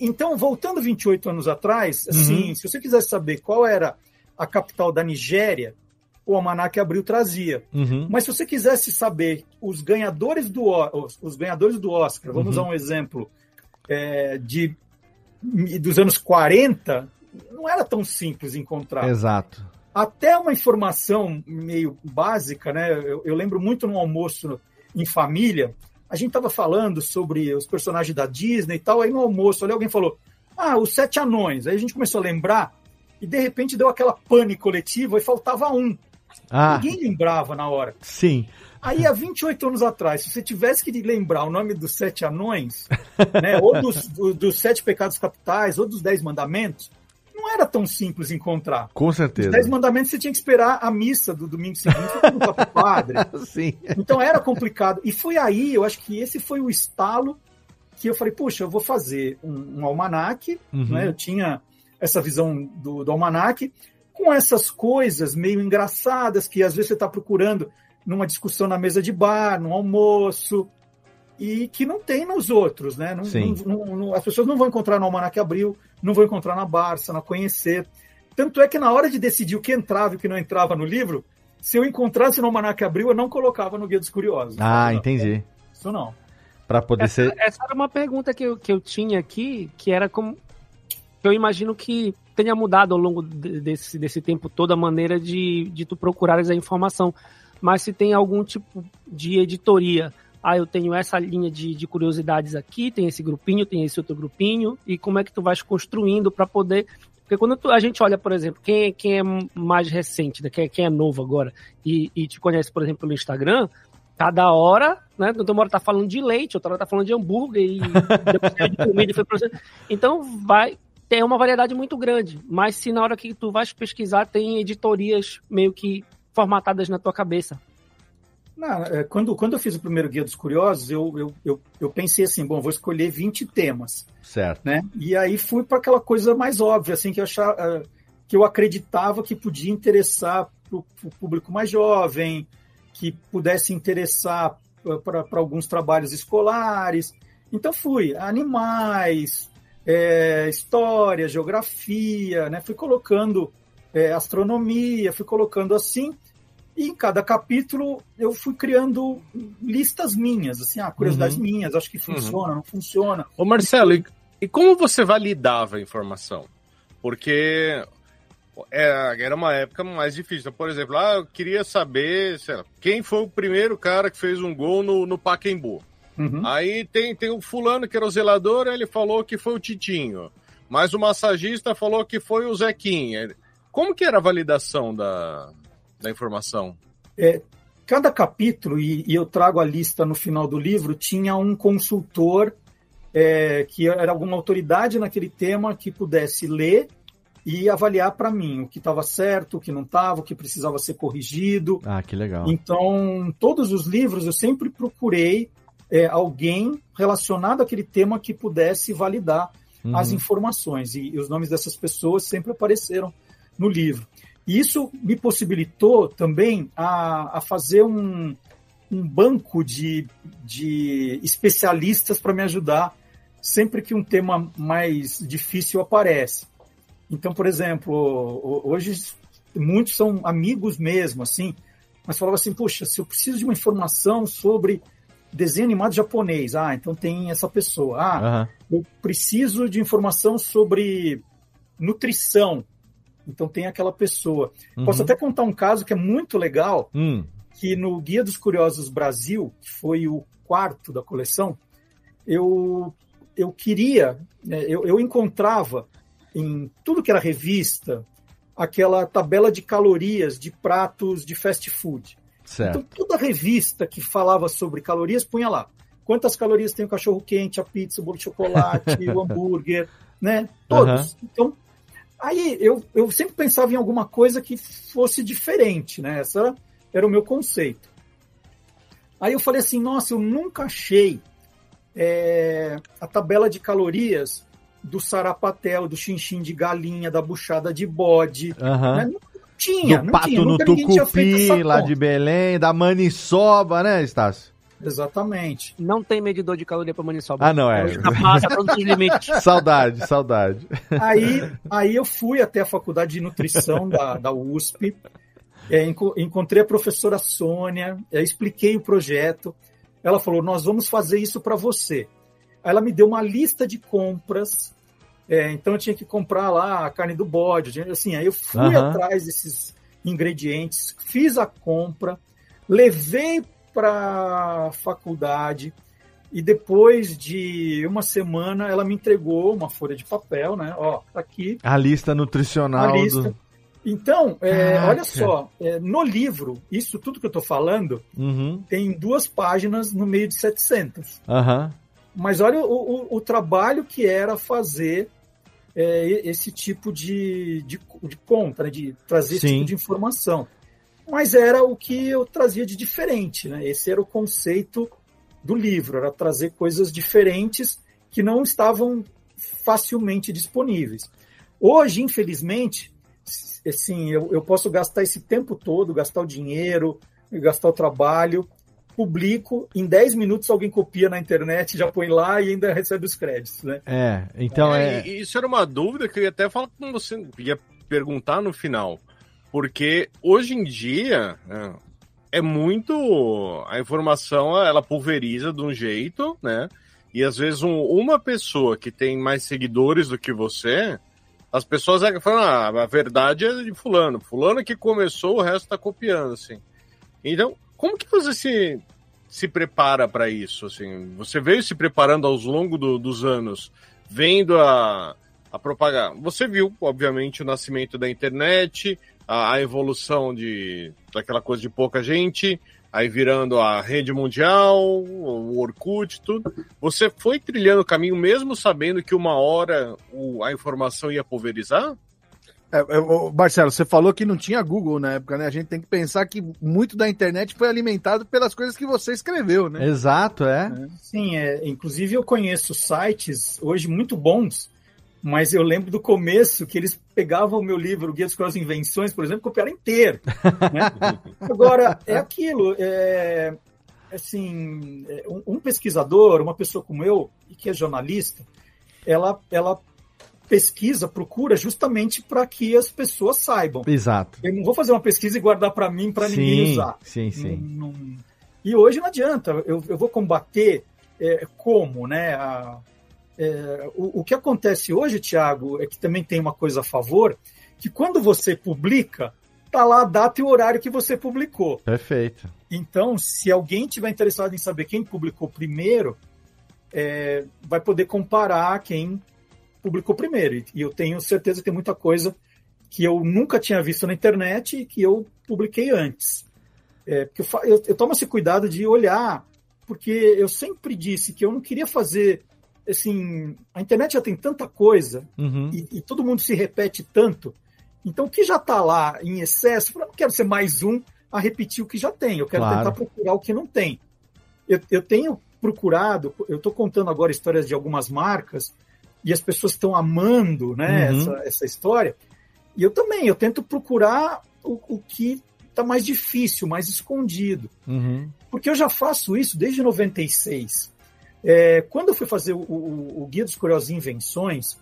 então, voltando 28 anos atrás, Uhum. assim, se você quisesse saber qual era a capital da Nigéria, o Almanac Abril trazia. Uhum. Mas se você quisesse saber os ganhadores do, os, os ganhadores do Oscar, vamos Uhum. usar um exemplo é, de dos anos 40, não era tão simples encontrar. Exato. Até uma informação meio básica, né? Eu, eu lembro muito no almoço em família, a gente estava falando sobre os personagens da Disney e tal, aí no almoço ali alguém falou: Ah, os sete anões. Aí a gente começou a lembrar, e de repente deu aquela pane coletiva e faltava um. Ah, Ninguém lembrava na hora. sim. Aí, há 28 anos atrás, se você tivesse que lembrar o nome dos sete anões, né, ou dos, do- dos sete pecados capitais, ou dos dez mandamentos, não era tão simples encontrar. Com Os certeza. dez mandamentos você tinha que esperar a missa do domingo seguinte para perguntar pro padre. Sim. Então era complicado. E foi aí, eu acho que esse foi o estalo que eu falei, puxa, eu vou fazer um, um almanaque, Uhum. né? Eu tinha essa visão do, do almanaque, com essas coisas meio engraçadas que às vezes você está procurando numa discussão na mesa de bar, num almoço, e que não tem nos outros, né? Não- Sim. não- não- não- as pessoas não vão encontrar no Almanac Abril, não vão encontrar na Barça, na Conhecer. Tanto é que na hora de decidir o que entrava e o que não entrava no livro, se eu encontrasse no Almanac Abril, eu não colocava no Guia dos Curiosos. Ah, Não, entendi. Isso não. Pra poder Essa, ser. essa era uma pergunta que eu, que eu tinha aqui, que era como. Eu imagino que tenha mudado ao longo de- desse, desse tempo toda a maneira de, de tu procurares a informação. Mas se tem algum tipo de editoria. Ah, eu tenho essa linha de, de curiosidades aqui, tem esse grupinho, tem esse outro grupinho, e como é que tu vais construindo para poder. Porque quando a gente olha, por exemplo, quem, quem é mais recente, né, quem, é- quem é novo agora, e, e te conhece, por exemplo, pelo Instagram, cada hora, né? Uma hora tá falando de leite, outra hora tá falando de hambúrguer e depois saiu de comida e foi. Então vai ter uma variedade muito grande. Mas se na hora que tu vais pesquisar tem editorias meio que formatadas na tua cabeça. Não, é, quando, quando eu fiz o primeiro Guia dos Curiosos, eu, eu, eu, eu pensei assim, bom, vou escolher 20 temas. Certo. né? E aí fui para aquela coisa mais óbvia, assim, que eu, achava, que eu acreditava que podia interessar para o público mais jovem, que pudesse interessar para alguns trabalhos escolares. Então fui animais, é, história, geografia, né? Fui colocando é, astronomia, fui colocando assim. E em cada capítulo eu fui criando listas minhas, assim, ah, curiosidades Uhum. minhas, acho que funciona, não funciona. Ô Marcelo, e, e como você validava a informação? Porque é, era uma época mais difícil. Por exemplo, ah, eu queria saber lá, quem foi o primeiro cara que fez um gol no, no Pacaembu. Uhum. Aí tem, tem o fulano que era o zelador, ele falou que foi o Titinho. Mas o massagista falou que foi o Zequinha. Como que era a validação da, da informação? É, cada capítulo, e, e eu trago a lista no final do livro, tinha um consultor é, que era alguma autoridade naquele tema que pudesse ler e avaliar para mim o que estava certo, o que não estava, o que precisava ser corrigido. Ah, que legal. Então, todos os livros eu sempre procurei é, alguém relacionado àquele tema que pudesse validar uhum. as informações. E, e, os nomes dessas pessoas sempre apareceram no livro. E isso me possibilitou também a, a fazer um, um banco de, de especialistas para me ajudar sempre que um tema mais difícil aparece. Então, por exemplo, hoje muitos são amigos mesmo, assim, mas falava assim, poxa, se eu preciso de uma informação sobre desenho animado japonês, ah, então tem essa pessoa. Ah, uhum. eu preciso de informação sobre nutrição, então tem aquela pessoa. Uhum. Posso até contar um caso que é muito legal, uhum. que no Guia dos Curiosos Brasil, que foi o quarto da coleção, eu, eu queria, né, eu, eu encontrava em tudo que era revista, aquela tabela de calorias de pratos de fast food. Certo. Então, toda revista que falava sobre calorias punha lá. Quantas calorias tem o cachorro quente, a pizza, o bolo de chocolate, o hambúrguer, né? Todos. Uhum. Então, aí eu, eu sempre pensava em alguma coisa que fosse diferente, né? Essa era, o meu conceito. Aí eu falei assim, nossa, eu nunca achei é, a tabela de calorias do sarapatel, do chinchim de galinha, da buchada de bode. Uhum. Né? Não tinha, do não pato tinha. no tucupi, lá de Belém, da maniçoba, né, Estácio? Exatamente. Não tem medidor de caloria para maniçoba. Ah, não, é. Passa todos os limites. saudade, saudade. Aí, aí eu fui até a faculdade de nutrição da, da USP, é, encontrei a professora Sônia, é, expliquei o projeto. Ela falou: Nós vamos fazer isso para você. Aí ela me deu uma lista de compras. É, então eu tinha que comprar lá a carne do bode. Assim, aí eu fui uhum. atrás desses ingredientes, fiz a compra, levei para a faculdade e depois de uma semana ela me entregou uma folha de papel, né? Ó, tá aqui. A lista nutricional. A lista. Do... Então, é, olha só, é, no livro, isso tudo que eu estou falando, uhum. tem duas páginas no meio de 700. Uhum. Mas olha o, o, o trabalho que era fazer é, esse tipo de, de, de conta, né, de trazer esse tipo de informação. Mas era o que eu trazia de diferente, né? Esse era o conceito do livro, era trazer coisas diferentes que não estavam facilmente disponíveis. Hoje, infelizmente, assim, eu, eu posso gastar esse tempo todo, gastar o dinheiro, gastar o trabalho, publico, em 10 minutos alguém copia na internet, já põe lá e ainda recebe os créditos, né? É, então é... é... Isso era uma dúvida que eu ia até falar com você, ia perguntar no final, porque hoje em dia é, é muito... a informação, ela pulveriza de um jeito, né? E às vezes um, uma pessoa que tem mais seguidores do que você, as pessoas falam, ah, a verdade é de fulano, fulano que começou, o resto tá copiando, assim. Então, como que você se, se prepara para isso? Assim, você veio se preparando ao longo do, dos anos, vendo a, a propagar. Você viu, obviamente, o nascimento da internet, a, a, evolução de daquela coisa de pouca gente, aí virando a rede mundial, o Orkut, tudo. Você foi trilhando o caminho mesmo sabendo que uma hora o, a informação ia pulverizar? É, é, Marcelo, você falou que não tinha Google na época, né? A gente tem que pensar que muito da internet foi alimentado pelas coisas que você escreveu, né? Exato, é. é. Sim, é, inclusive eu conheço sites hoje muito bons, mas eu lembro do começo que eles pegavam o meu livro, Guia das Invenções, por exemplo, copiaram inteiro. Né? Agora, é aquilo, é, assim, é, um, um pesquisador, uma pessoa como eu, que é jornalista, ela, ela pesquisa, procura justamente para que as pessoas saibam. Exato. Eu não vou fazer uma pesquisa e guardar para mim, para ninguém usar. Sim, sim. Não, não... E hoje não adianta. Eu, eu vou combater é, como, né? A, é, o, o que acontece hoje, Tiago, é que também tem uma coisa a favor, que quando você publica, tá lá a data e o horário que você publicou. Perfeito. Então, se alguém tiver interessado em saber quem publicou primeiro, é, vai poder comparar quem publicou primeiro. E eu tenho certeza que tem muita coisa que eu nunca tinha visto na internet e que eu publiquei antes. É, porque eu, eu, eu tomo esse cuidado de olhar, porque eu sempre disse que eu não queria fazer assim, a internet já tem tanta coisa Uhum. e, e todo mundo se repete tanto. Então, o que já está lá em excesso, eu não quero ser mais um a repetir o que já tem. Eu quero Claro. tentar procurar o que não tem. Eu, eu tenho procurado, eu estou contando agora histórias de algumas marcas e as pessoas estão amando né, Uhum. essa, essa história. E eu também, eu tento procurar o, o que está mais difícil, mais escondido. Uhum. Porque eu já faço isso desde 96. É, quando eu fui fazer o, o- o Guia dos Curiosos Invenções,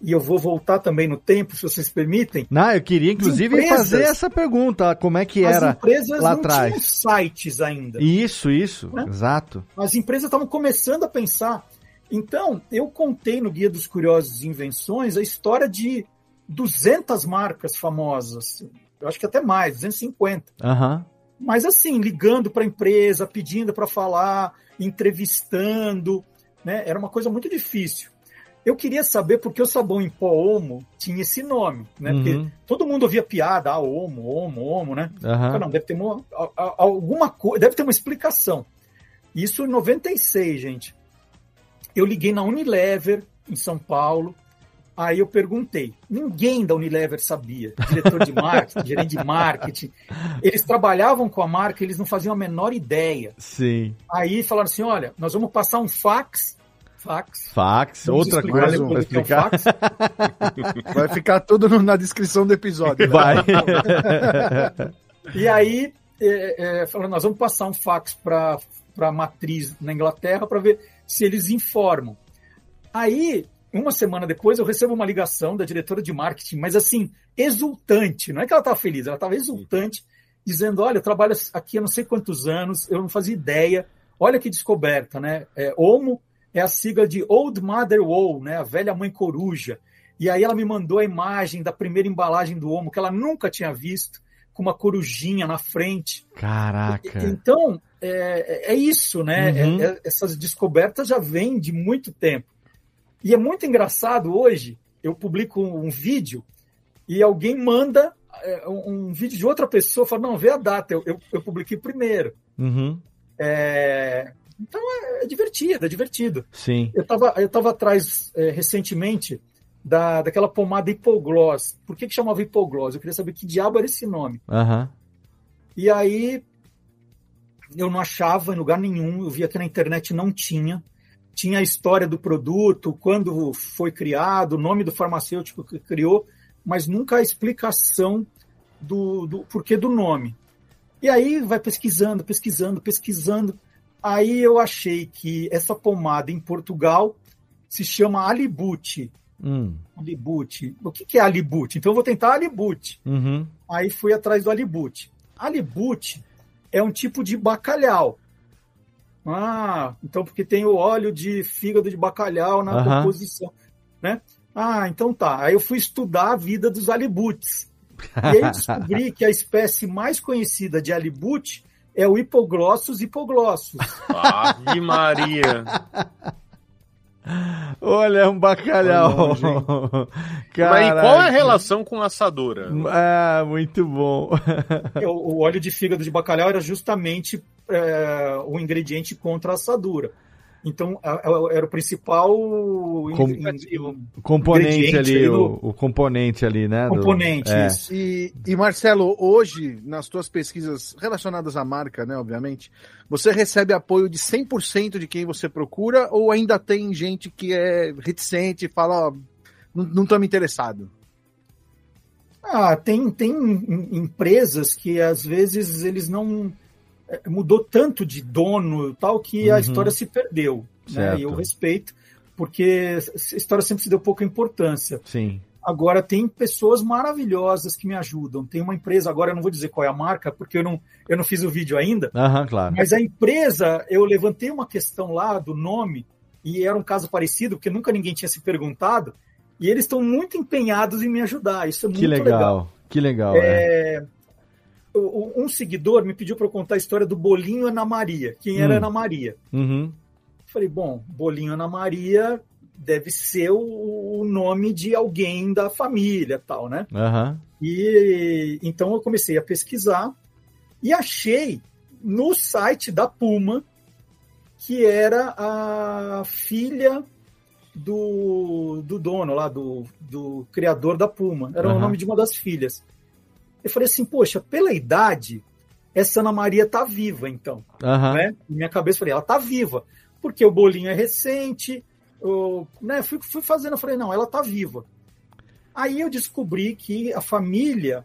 e eu vou voltar também no tempo, se vocês permitem. Não, eu queria inclusive empresas- fazer essa pergunta, como é que as era empresas lá não tinham atrás? sites ainda. Isso, isso, Né? exato. As empresas estavam começando a pensar. Então, eu contei no Guia dos Curiosos Invenções a história de 200 marcas famosas. Eu acho que até mais, 250. Aham. Mas assim, ligando para a empresa, pedindo para falar, entrevistando, né? Era uma coisa muito difícil. Eu queria saber porque o sabão em pó Omo tinha esse nome, né? Uhum. Porque todo mundo ouvia piada, ah, Omo, Omo, Omo, né? Falei, Não, deve ter uma, alguma coisa, deve ter uma explicação. Isso em 96, gente. Eu liguei na Unilever, em São Paulo. Aí eu perguntei. Ninguém da Unilever sabia. Diretor de marketing, gerente de marketing. Eles trabalhavam com a marca, eles não faziam a menor ideia. Sim. Aí falaram assim: olha, nós vamos passar um fax. Fax. Fax, Vamos outra explicar coisa para o que é um explicar. Vai ficar tudo na descrição do episódio. né? Vai. E aí, é, é, falaram, nós vamos passar um fax para a matriz na Inglaterra para ver se eles informam. Aí, uma semana depois, eu recebo uma ligação da diretora de marketing, mas assim, exultante. Não é que ela estava feliz, ela estava exultante, dizendo: Olha, eu trabalho aqui há não sei quantos anos, eu não fazia ideia. Olha que descoberta, né? É, Homo é a sigla de Old Mother Wall, né? A velha mãe coruja. E aí ela me mandou a imagem da primeira embalagem do Homo, que ela nunca tinha visto, com uma corujinha na frente. Caraca. Então, é, é isso, né? Uhum. É- é- essas descobertas já vêm de muito tempo. E é muito engraçado hoje, eu publico um vídeo e alguém manda é, um, um vídeo de outra pessoa, fala, não, vê a data, eu, eu, eu publiquei primeiro. Uhum. É, então é, é divertido, é divertido. Sim. Eu estava eu tava atrás é, recentemente da, daquela pomada hipogloss. Por que, que chamava hipogloss? Eu queria saber que diabo era esse nome. Aham. E aí eu não achava em lugar nenhum, eu via que na internet não tinha. Tinha a história do produto, quando foi criado, o nome do farmacêutico que criou, mas nunca a explicação do, do porquê do nome. E aí vai pesquisando, pesquisando, pesquisando. Aí eu achei que essa pomada em Portugal se chama Alibute. Hum. Alibute. O que que é Alibute? Então eu vou tentar Alibute. Uhum. Aí fui atrás do alibute. Alibute é um tipo de bacalhau. Ah, então porque tem o óleo de fígado de bacalhau na Aham. composição, né? Ah, então tá. Aí eu fui estudar a vida dos alibutes. E aí descobri que a espécie mais conhecida de alibute é o Hipoglossus hipoglossus. Ave Maria. Olha, é um bacalhau. Mas e Caraca. qual é a relação com assadora? Ah, muito bom. O, o óleo de fígado de bacalhau era justamente é, o ingrediente contra a assadura. Então, era o principal Com- in- componente ali, aí o, do- o componente ali, né? do- Componente, é. isso. E, e, Marcelo, hoje, nas tuas pesquisas relacionadas à marca, né, obviamente, você recebe apoio de 100% de quem você procura ou ainda tem gente que é reticente e fala, ó, não, não tô me interessado? Ah, tem, tem em- empresas que às vezes eles não é, mudou tanto de dono e tal que a Uhum. história se perdeu. Né? E eu respeito, porque a história sempre se deu pouca importância. Sim. Agora, tem pessoas maravilhosas que me ajudam. Tem uma empresa, agora eu não vou dizer qual é a marca, porque eu não, eu não fiz o vídeo ainda, Aham, claro. mas a empresa, eu levantei uma questão lá do nome, e era um caso parecido, porque nunca ninguém tinha se perguntado, e eles estão muito empenhados em me ajudar. Isso é muito Que legal. Que legal, é. É, Um seguidor me pediu para eu contar a história do Bolinho Ana Maria. Quem era Hum. Ana Maria? Uhum. Falei, bom, Bolinho Ana Maria deve ser o, o nome de alguém da família, tal, né? Aham. E então eu comecei a pesquisar e achei no site da Puma que era a filha do, do dono lá, do, do criador da Puma. Era Aham. o nome de uma das filhas. Eu falei assim, poxa, pela idade, essa Ana Maria tá viva, então. Aham. Né? Na minha cabeça, eu falei, ela tá viva. Porque o bolinho é recente. Eu, né, fui, fui fazendo, eu falei, não, ela tá viva. Aí eu descobri que a família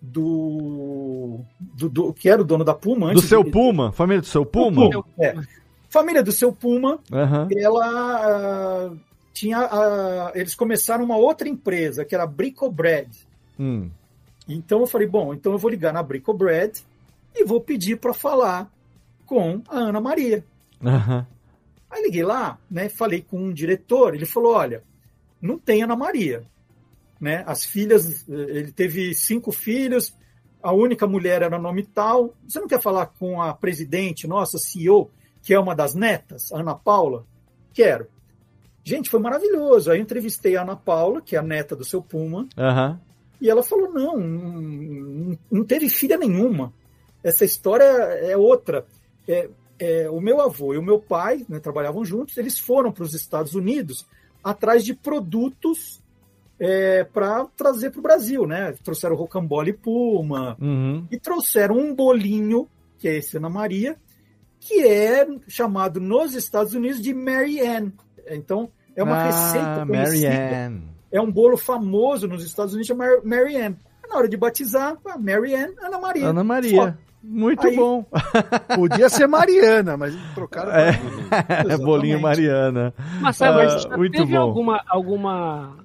do, do, do- que era o dono da Puma Do antes seu de- Puma? Família do seu Puma? é. Família do seu Puma, Aham. ela ah, tinha. ah, eles começaram uma outra empresa, que era Bricobread. Hum. Então eu falei, bom, então eu vou ligar na Bricobread e vou pedir para falar com a Ana Maria. Aham. Aí liguei lá, né? Falei com um diretor, ele falou: olha, não tem Ana Maria. Né? As filhas, eh, ele teve cinco filhos, a única mulher era nome tal. Você não quer falar com a presidente, nossa CEO, que é uma das netas, Ana Paula? Quero. Gente, foi maravilhoso. Aí eu entrevistei a Ana Paula, que é a neta do seu Puma, Aham. E ela falou: não, não, não teve filha nenhuma. Essa história é outra. É, é, o meu avô e o meu pai né, trabalhavam juntos, eles foram para os Estados Unidos atrás de produtos para trazer para o Brasil. Né? Trouxeram rocambole Puma Uhum. e trouxeram um bolinho, que é esse Ana Maria, que é chamado nos Estados Unidos de Mary Ann. Então, é uma ah, receita Mary conhecida Ann. É um bolo famoso nos Estados Unidos, chama Mary Ann. Na hora de batizar, ah, Mary Ann, Ana Maria. Ana Maria. Muito Aí- bom. Podia ser Mariana, mas trocaram. É. pra- Bolinho Mariana. Marcelo, Ah, mas já muito teve bom. alguma, alguma,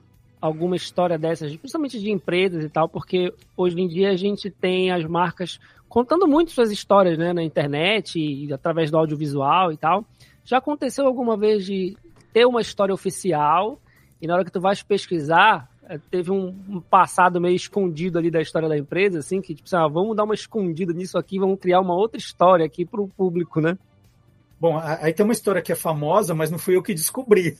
alguma história dessas, principalmente de empresas e tal, porque hoje em dia a gente tem as marcas contando muito suas histórias né, na internet e através do audiovisual e tal. Já aconteceu alguma vez de ter uma história oficial e na hora que tu vais pesquisar, eh, teve um, um passado meio escondido ali da história da empresa, assim, que tipo, assim, ah, vamos dar uma escondida nisso aqui, vamos criar uma outra história aqui para o público, né? Bom, aí tem uma história que é famosa, mas não fui eu que descobri.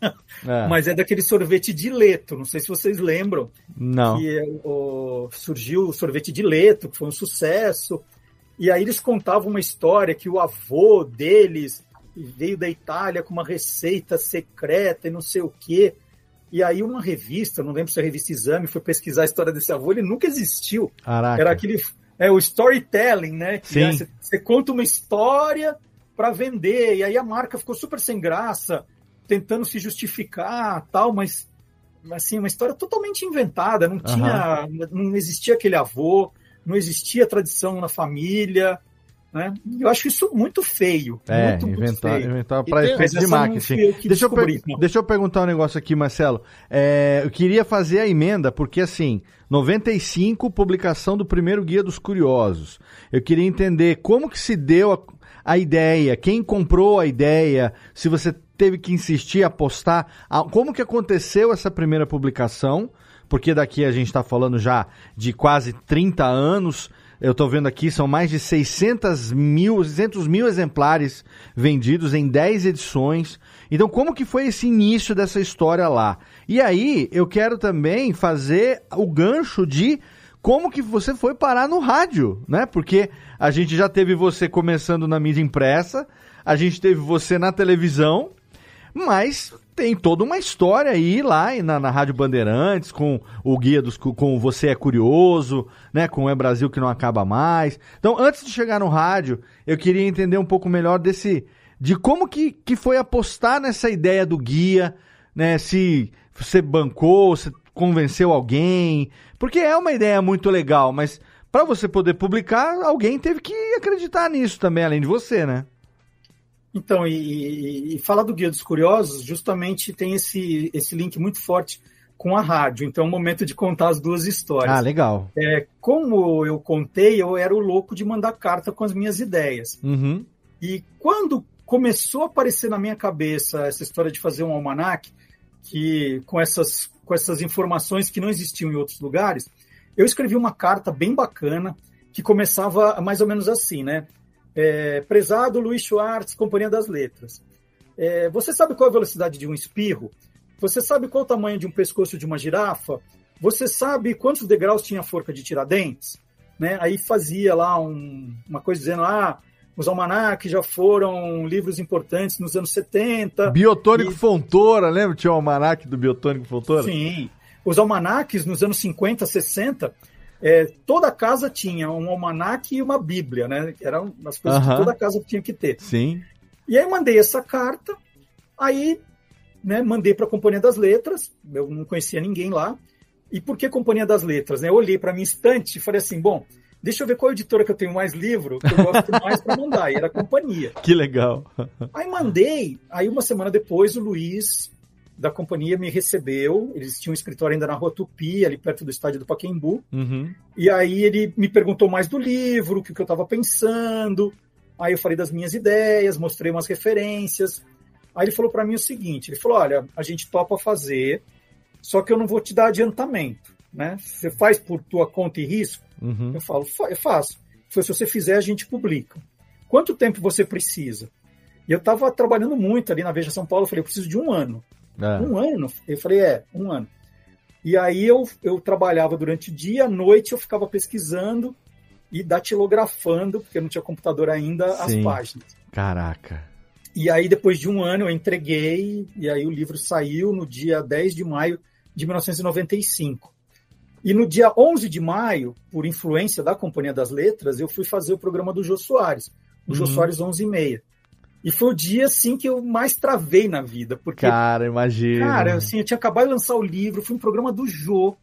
É. Mas é daquele sorvete de leto. Não sei se vocês lembram. Não. Que é o- surgiu o sorvete de leto, que foi um sucesso. E aí eles contavam uma história que o avô deles veio da Itália com uma receita secreta e não sei o quê. E aí uma revista, não lembro se é a revista Exame, foi pesquisar a história desse avô, ele nunca existiu. Caraca. Era aquele. É o storytelling, né? Que Sim. é, você, você conta uma história para vender, e aí a marca ficou super sem graça, tentando se justificar tal, mas assim, uma história totalmente inventada, não tinha. Não existia aquele avô, não existia tradição na família. Né? E Eu acho isso muito feio. É, muito, muito inventar, feio. inventar para efeito de marketing. Deixa eu, per- não. deixa eu perguntar um negócio aqui, Marcelo. É, eu queria fazer a emenda, porque assim, 95, publicação do primeiro Guia dos Curiosos. Eu queria entender como que se deu a, a ideia, quem comprou a ideia, se você teve que insistir, apostar, a- como que aconteceu essa primeira publicação, porque daqui a gente está falando já de quase 30 anos, eu estou vendo aqui, são mais de 600 mil, 600 mil exemplares vendidos em 10 edições. Então, como que foi esse início dessa história lá? E aí, eu quero também fazer o gancho de como que você foi parar no rádio, né? Porque a gente já teve você começando na mídia impressa, a gente teve você na televisão, mas tem toda uma história aí lá na, na Rádio Bandeirantes, com o guia dos com Você é Curioso, né? Com É Brasil que não acaba mais. Então, antes de chegar no rádio, eu queria entender um pouco melhor desse. de como que, que foi apostar nessa ideia do guia, né? Se você bancou, se convenceu alguém. Porque é uma ideia muito legal, mas para você poder publicar, alguém teve que acreditar nisso também, além de você, né? Então, e, e, falar do Guia dos Curiosos, justamente tem esse, esse link muito forte com a rádio. Então, é o momento de contar as duas histórias. Ah, legal. É, como eu contei, eu era o louco de mandar carta com as minhas ideias. Uhum. E quando começou a aparecer na minha cabeça essa história de fazer um almanac, que com essas, com essas informações que não existiam em outros lugares, eu escrevi uma carta bem bacana que começava mais ou menos assim, né? É, prezado Luiz Schwartz, Companhia das Letras. É, você sabe qual é a velocidade de um espirro? Você sabe qual o tamanho de um pescoço de uma girafa? Você sabe quantos degraus tinha a forca de Tiradentes? Né? Aí fazia lá um, uma coisa dizendo, ah, Os almanacs já foram livros importantes nos anos 70. Biotônico e... Fontoura, lembra? Tinha o almanac do Biotônico Fontoura? Sim. Os almanacs nos anos 50, 60, é, toda casa tinha um almanac e uma bíblia, né? Eram as coisas uh -huh. que toda casa tinha que ter. Sim. E aí mandei essa carta, aí né, mandei para a Companhia das Letras, eu não conhecia ninguém lá. E por que Companhia das Letras? Né? Eu olhei para minha estante e falei assim, bom, deixa eu ver qual editora que eu tenho mais livro, que eu gosto mais para mandar. E era a Companhia. Que legal. Aí mandei, aí uma semana depois o Luiz da companhia me recebeu, eles tinham um escritório ainda na Rua Tupi, ali perto do estádio do Paquembu, uhum. e aí ele me perguntou mais do livro, o que, que eu estava pensando, aí eu falei das minhas ideias, mostrei umas referências, aí ele falou para mim o seguinte, ele falou, olha, a gente topa fazer, só que eu não vou te dar adiantamento, né? Você faz por tua conta e risco? Uhum. Eu falo, eu faço. Se você fizer, a gente publica. Quanto tempo você precisa? E eu estava trabalhando muito ali na Veja São Paulo, eu falei, eu preciso de um ano. É. Um ano? Eu falei, é, um ano. E aí eu, eu trabalhava durante o dia, à noite eu ficava pesquisando e datilografando, porque não tinha computador ainda, Sim. as páginas. Caraca. E aí, depois de um ano, eu entreguei, e aí o livro saiu no dia 10 de maio de 1995. E no dia 11 de maio, por influência da Companhia das Letras, eu fui fazer o programa do Jô Soares, o uhum. Jô Soares 11 e meia. E foi o dia, assim, que eu mais travei na vida. Porque, cara, imagina. Cara, assim, eu tinha acabado de lançar o livro, foi um programa do Jô.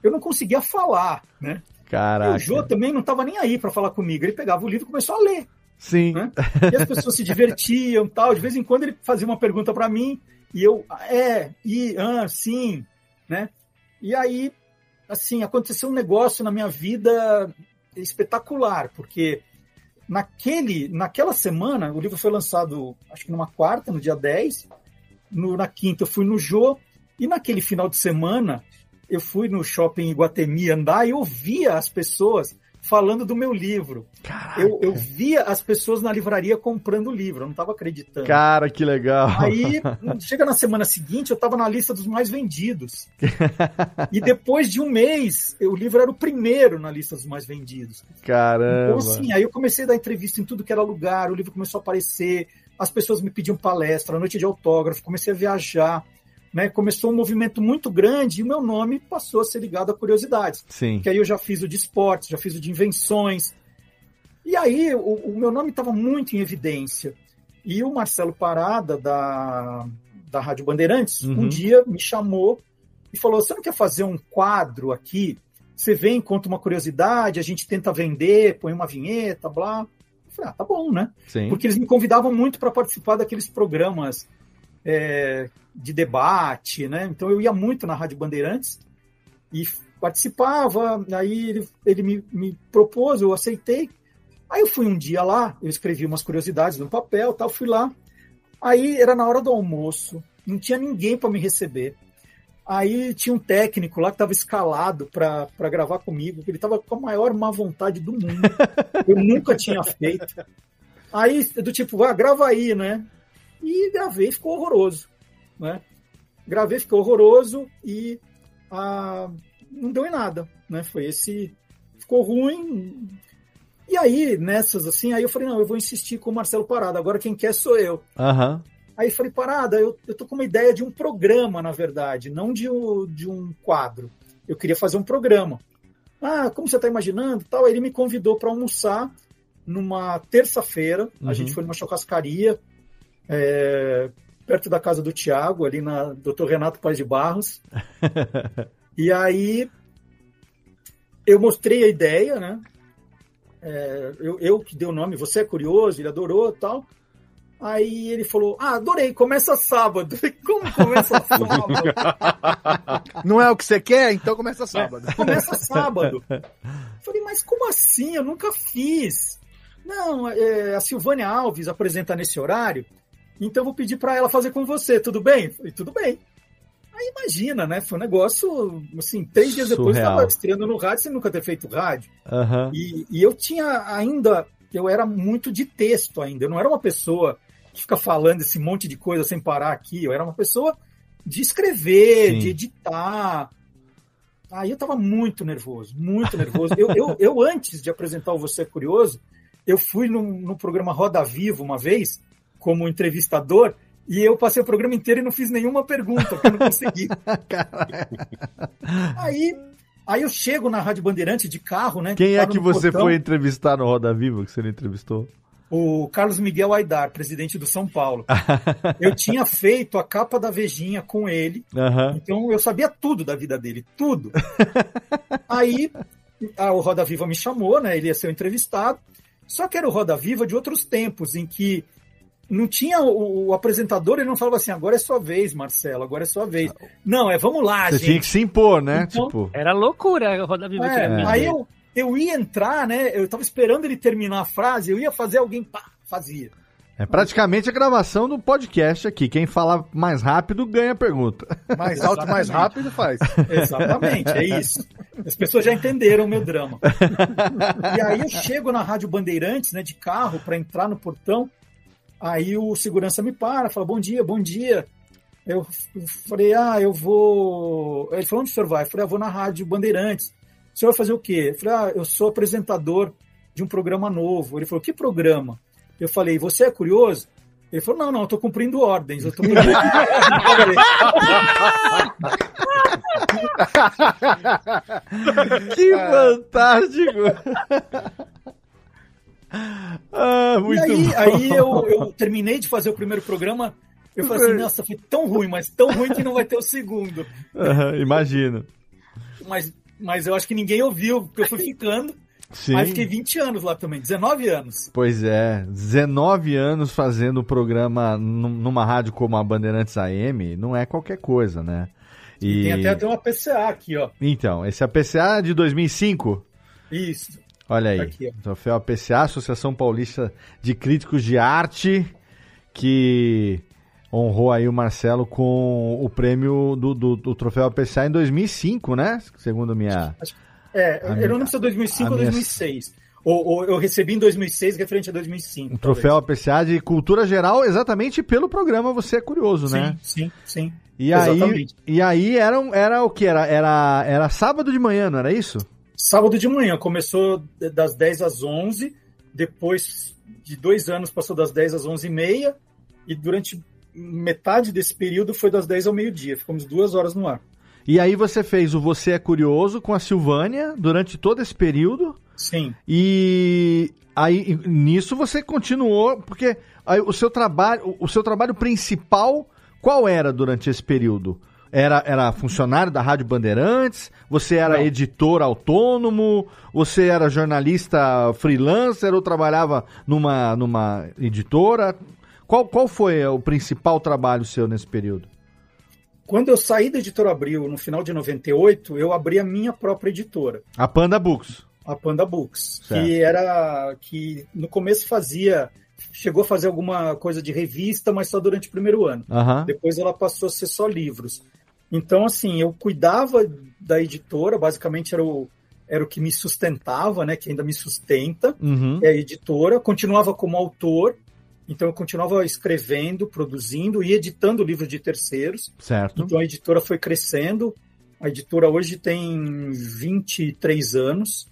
Eu não conseguia falar, né? Caraca. E o Jô também não estava nem aí para falar comigo. Ele pegava o livro e começou a ler. Sim. Né? E as pessoas se divertiam tal. De vez em quando ele fazia uma pergunta para mim e eu, é, e, ah, sim, né? E aí, assim, aconteceu um negócio na minha vida espetacular, porque naquele, naquela semana, o livro foi lançado, acho que numa quarta, no dia 10, no, na quinta eu fui no Jô, e naquele final de semana eu fui no shopping Iguatemi andar e ouvia as pessoas falando do meu livro. Eu, eu, via as pessoas na livraria comprando o livro, eu não estava acreditando. Cara, que legal. Aí, chega na semana seguinte, eu estava na lista dos mais vendidos. e depois de um mês, o livro era o primeiro na lista dos mais vendidos. Caramba. Então, assim, aí eu comecei a dar entrevista em tudo que era lugar, o livro começou a aparecer, as pessoas me pediam palestra, noite de autógrafo, comecei a viajar né, começou um movimento muito grande e o meu nome passou a ser ligado a curiosidades. Sim. Que aí eu já fiz o de esportes, já fiz o de invenções. E aí o, o meu nome estava muito em evidência. E o Marcelo Parada, da, da Rádio Bandeirantes, uhum. um dia me chamou e falou: Você não quer fazer um quadro aqui? Você vem, conta uma curiosidade, a gente tenta vender, põe uma vinheta, blá. Eu falei: Ah, tá bom, né? Sim. Porque eles me convidavam muito para participar daqueles programas é, de debate, né? Então eu ia muito na Rádio Bandeirantes e participava, aí ele, ele me, me propôs, eu aceitei. Aí eu fui um dia lá, eu escrevi umas curiosidades no papel, tal, fui lá. Aí era na hora do almoço, não tinha ninguém para me receber. Aí tinha um técnico lá que estava escalado para gravar comigo, ele estava com a maior má vontade do mundo. Eu nunca tinha feito. Aí, do tipo, ah, grava aí, né? E gravei, ficou horroroso. Né? Gravei, ficou horroroso e ah, não deu em nada. Né? Foi esse. Ficou ruim. E aí, nessas assim, aí eu falei, não, eu vou insistir com o Marcelo Parada, agora quem quer sou eu. Uhum. Aí falei, Parada, eu, eu tô com uma ideia de um programa, na verdade, não de, um, de um quadro. Eu queria fazer um programa. Ah, como você está imaginando? Tal. Aí ele me convidou para almoçar numa terça-feira. Uhum. A gente foi numa churrascaria é, perto da casa do Tiago, ali na Dr. Renato Paz de Barros. e aí eu mostrei a ideia, né? É, eu, eu, que dei o nome, você é curioso, ele adorou tal. Aí ele falou: Ah, adorei, começa sábado. Como começa sábado? Não é o que você quer? Então começa sábado. começa sábado. Falei, mas como assim? Eu nunca fiz. Não, é, a Silvânia Alves apresenta nesse horário então vou pedir para ela fazer com você, tudo bem? Falei, tudo bem. Aí imagina, né? Foi um negócio, assim, três dias depois eu estava estreando no rádio sem nunca ter feito rádio. Uhum. E, e, eu tinha ainda, eu era muito de texto ainda. Eu não era uma pessoa que fica falando esse monte de coisa sem parar aqui. Eu era uma pessoa de escrever, Sim. de editar. Aí eu estava muito nervoso, muito nervoso. eu, eu, eu, antes de apresentar o Você é Curioso, eu fui no, no programa Roda Viva uma vez, como entrevistador, e eu passei o programa inteiro e não fiz nenhuma pergunta, porque eu não consegui. aí, aí eu chego na Rádio Bandeirante de carro, né? Quem é que você portão, foi entrevistar no Roda Viva que você não entrevistou? O Carlos Miguel Aidar, presidente do São Paulo. eu tinha feito a capa da Vejinha com ele, Aham. então eu sabia tudo da vida dele, tudo. Aí a, o Roda Viva me chamou, né? Ele ia ser o entrevistado. Só que era o Roda Viva de outros tempos, em que não tinha o, o apresentador, ele não falava assim, agora é sua vez, Marcelo, agora é sua vez. Não, é vamos lá, Você gente. tinha que se impor, né? Então- tipo, Era loucura a Roda Viva É, aí eu, eu ia entrar, né? Eu tava esperando ele terminar a frase, eu ia fazer alguém, pá, fazia. é praticamente a gravação do podcast aqui. Quem falar mais rápido ganha a pergunta. Mais alto, mais rápido faz. Exatamente, é isso. As pessoas já entenderam o meu drama. E aí eu chego na Rádio Bandeirantes, né, de carro, para entrar no portão. Aí o segurança me para, fala: Bom dia, bom dia. Eu falei: Ah, eu vou. Ele falou: Onde o senhor vai? Eu falei: ah, vou na Rádio Bandeirantes. O senhor vai fazer o quê? Eu falei: Ah, eu sou apresentador de um programa novo. Ele falou: Que programa? Eu falei: Você é curioso? Ele falou: Não, não, eu tô cumprindo ordens. Eu tô cumprindo... que fantástico! ah, muito e aí, bom. aí eu, eu terminei de fazer o primeiro programa. Eu falei assim, nossa, foi tão ruim, mas tão ruim que não vai ter o segundo. Aham, Imagino. Mas, mas eu acho que ninguém ouviu, porque eu fui ficando. Sim. Aí fiquei 20 anos lá também, 19 anos. Pois é, 19 anos fazendo o programa num- numa rádio como a Bandeirantes AM não é qualquer coisa, né? E... Tem até, até uma PCA aqui, ó. Então, esse é de 2005. Isso. Olha aí, aqui, troféu APCA, Associação Paulista de Críticos de Arte, que honrou aí o Marcelo com o prêmio do, do, do troféu APCA em 2005, né? Segundo minha... É, A eu minha- não lembro se é 2005 a ou minha- 2006. Ou, ou eu recebi em 2006, referente a 2005. Um troféu APCA de cultura geral, exatamente pelo programa Você é Curioso, né? Sim, sim, sim. E aí, Exatamente. e aí era, era o que? Era, era, era sábado de manhã, não era isso? Sábado de manhã, começou das 10 às 11, depois de dois anos passou das 10 às 11 e meia, e durante metade desse período foi das 10 ao meio-dia, ficamos duas horas no ar. E aí você fez o Você é Curioso com a Silvânia durante todo esse período. Sim. E aí nisso você continuou, porque aí o seu trabalho, o seu trabalho principal, qual era durante esse período? Era, era funcionário da Rádio Bandeirantes? Você era Não. editor autônomo? Você era jornalista freelancer ou trabalhava numa, numa editora? Qual, qual foi o principal trabalho seu nesse período? Quando eu saí da Editora Abril no final de 98, eu abri a minha própria editora, A Panda Books. a Panda Books, Certo. que era que no começo fazia, chegou a fazer alguma coisa de revista, mas só durante o primeiro ano. Aham. Depois ela passou a ser só livros. Então, assim, eu cuidava da editora, basicamente era o, era o que me sustentava, né? Que ainda me sustenta, Uhum. é a editora. Continuava como autor, então eu continuava escrevendo, produzindo e editando livros de terceiros. Certo. Então a editora foi crescendo. A editora hoje tem 23 anos,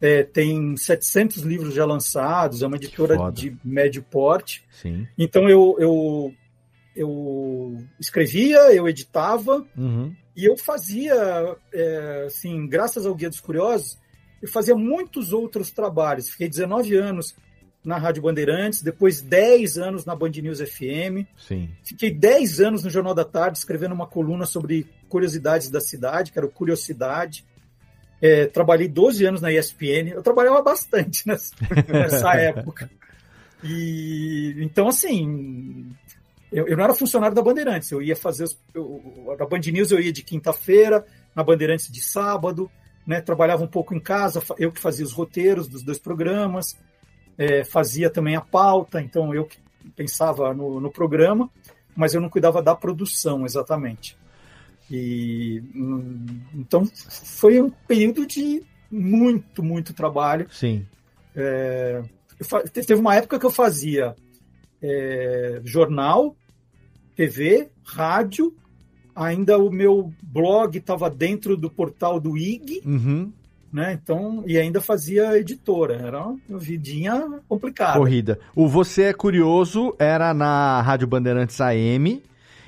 é, tem 700 livros já lançados, é uma editora de médio porte. Sim. Então eu, eu, eu escrevia, eu editava Uhum. e eu fazia, é, assim, graças ao Guia dos Curiosos, eu fazia muitos outros trabalhos. Fiquei 19 anos na Rádio Bandeirantes, depois 10 anos na Band News FM, Sim. fiquei 10 anos no Jornal da Tarde escrevendo uma coluna sobre curiosidades da cidade, que era o Curiosidade. É, trabalhei 12 anos na ESPN, eu trabalhava bastante nessa, nessa época. E então, assim, eu, eu não era funcionário da Bandeirantes, eu ia fazer os, eu, na Band News eu ia de quinta-feira, na Bandeirantes de sábado, né? Trabalhava um pouco em casa, eu que fazia os roteiros dos dois programas, é, fazia também a pauta, então eu que pensava no, no programa, mas eu não cuidava da produção exatamente. E hum, então foi um período de muito, muito trabalho. Sim. É, eu teve uma época que eu fazia é, jornal, TV, rádio, ainda o meu blog estava dentro do portal do IG, Uhum. né? Então, e ainda fazia editora. Era uma vidinha complicada. Corrida. O Você é Curioso era na Rádio Bandeirantes AM.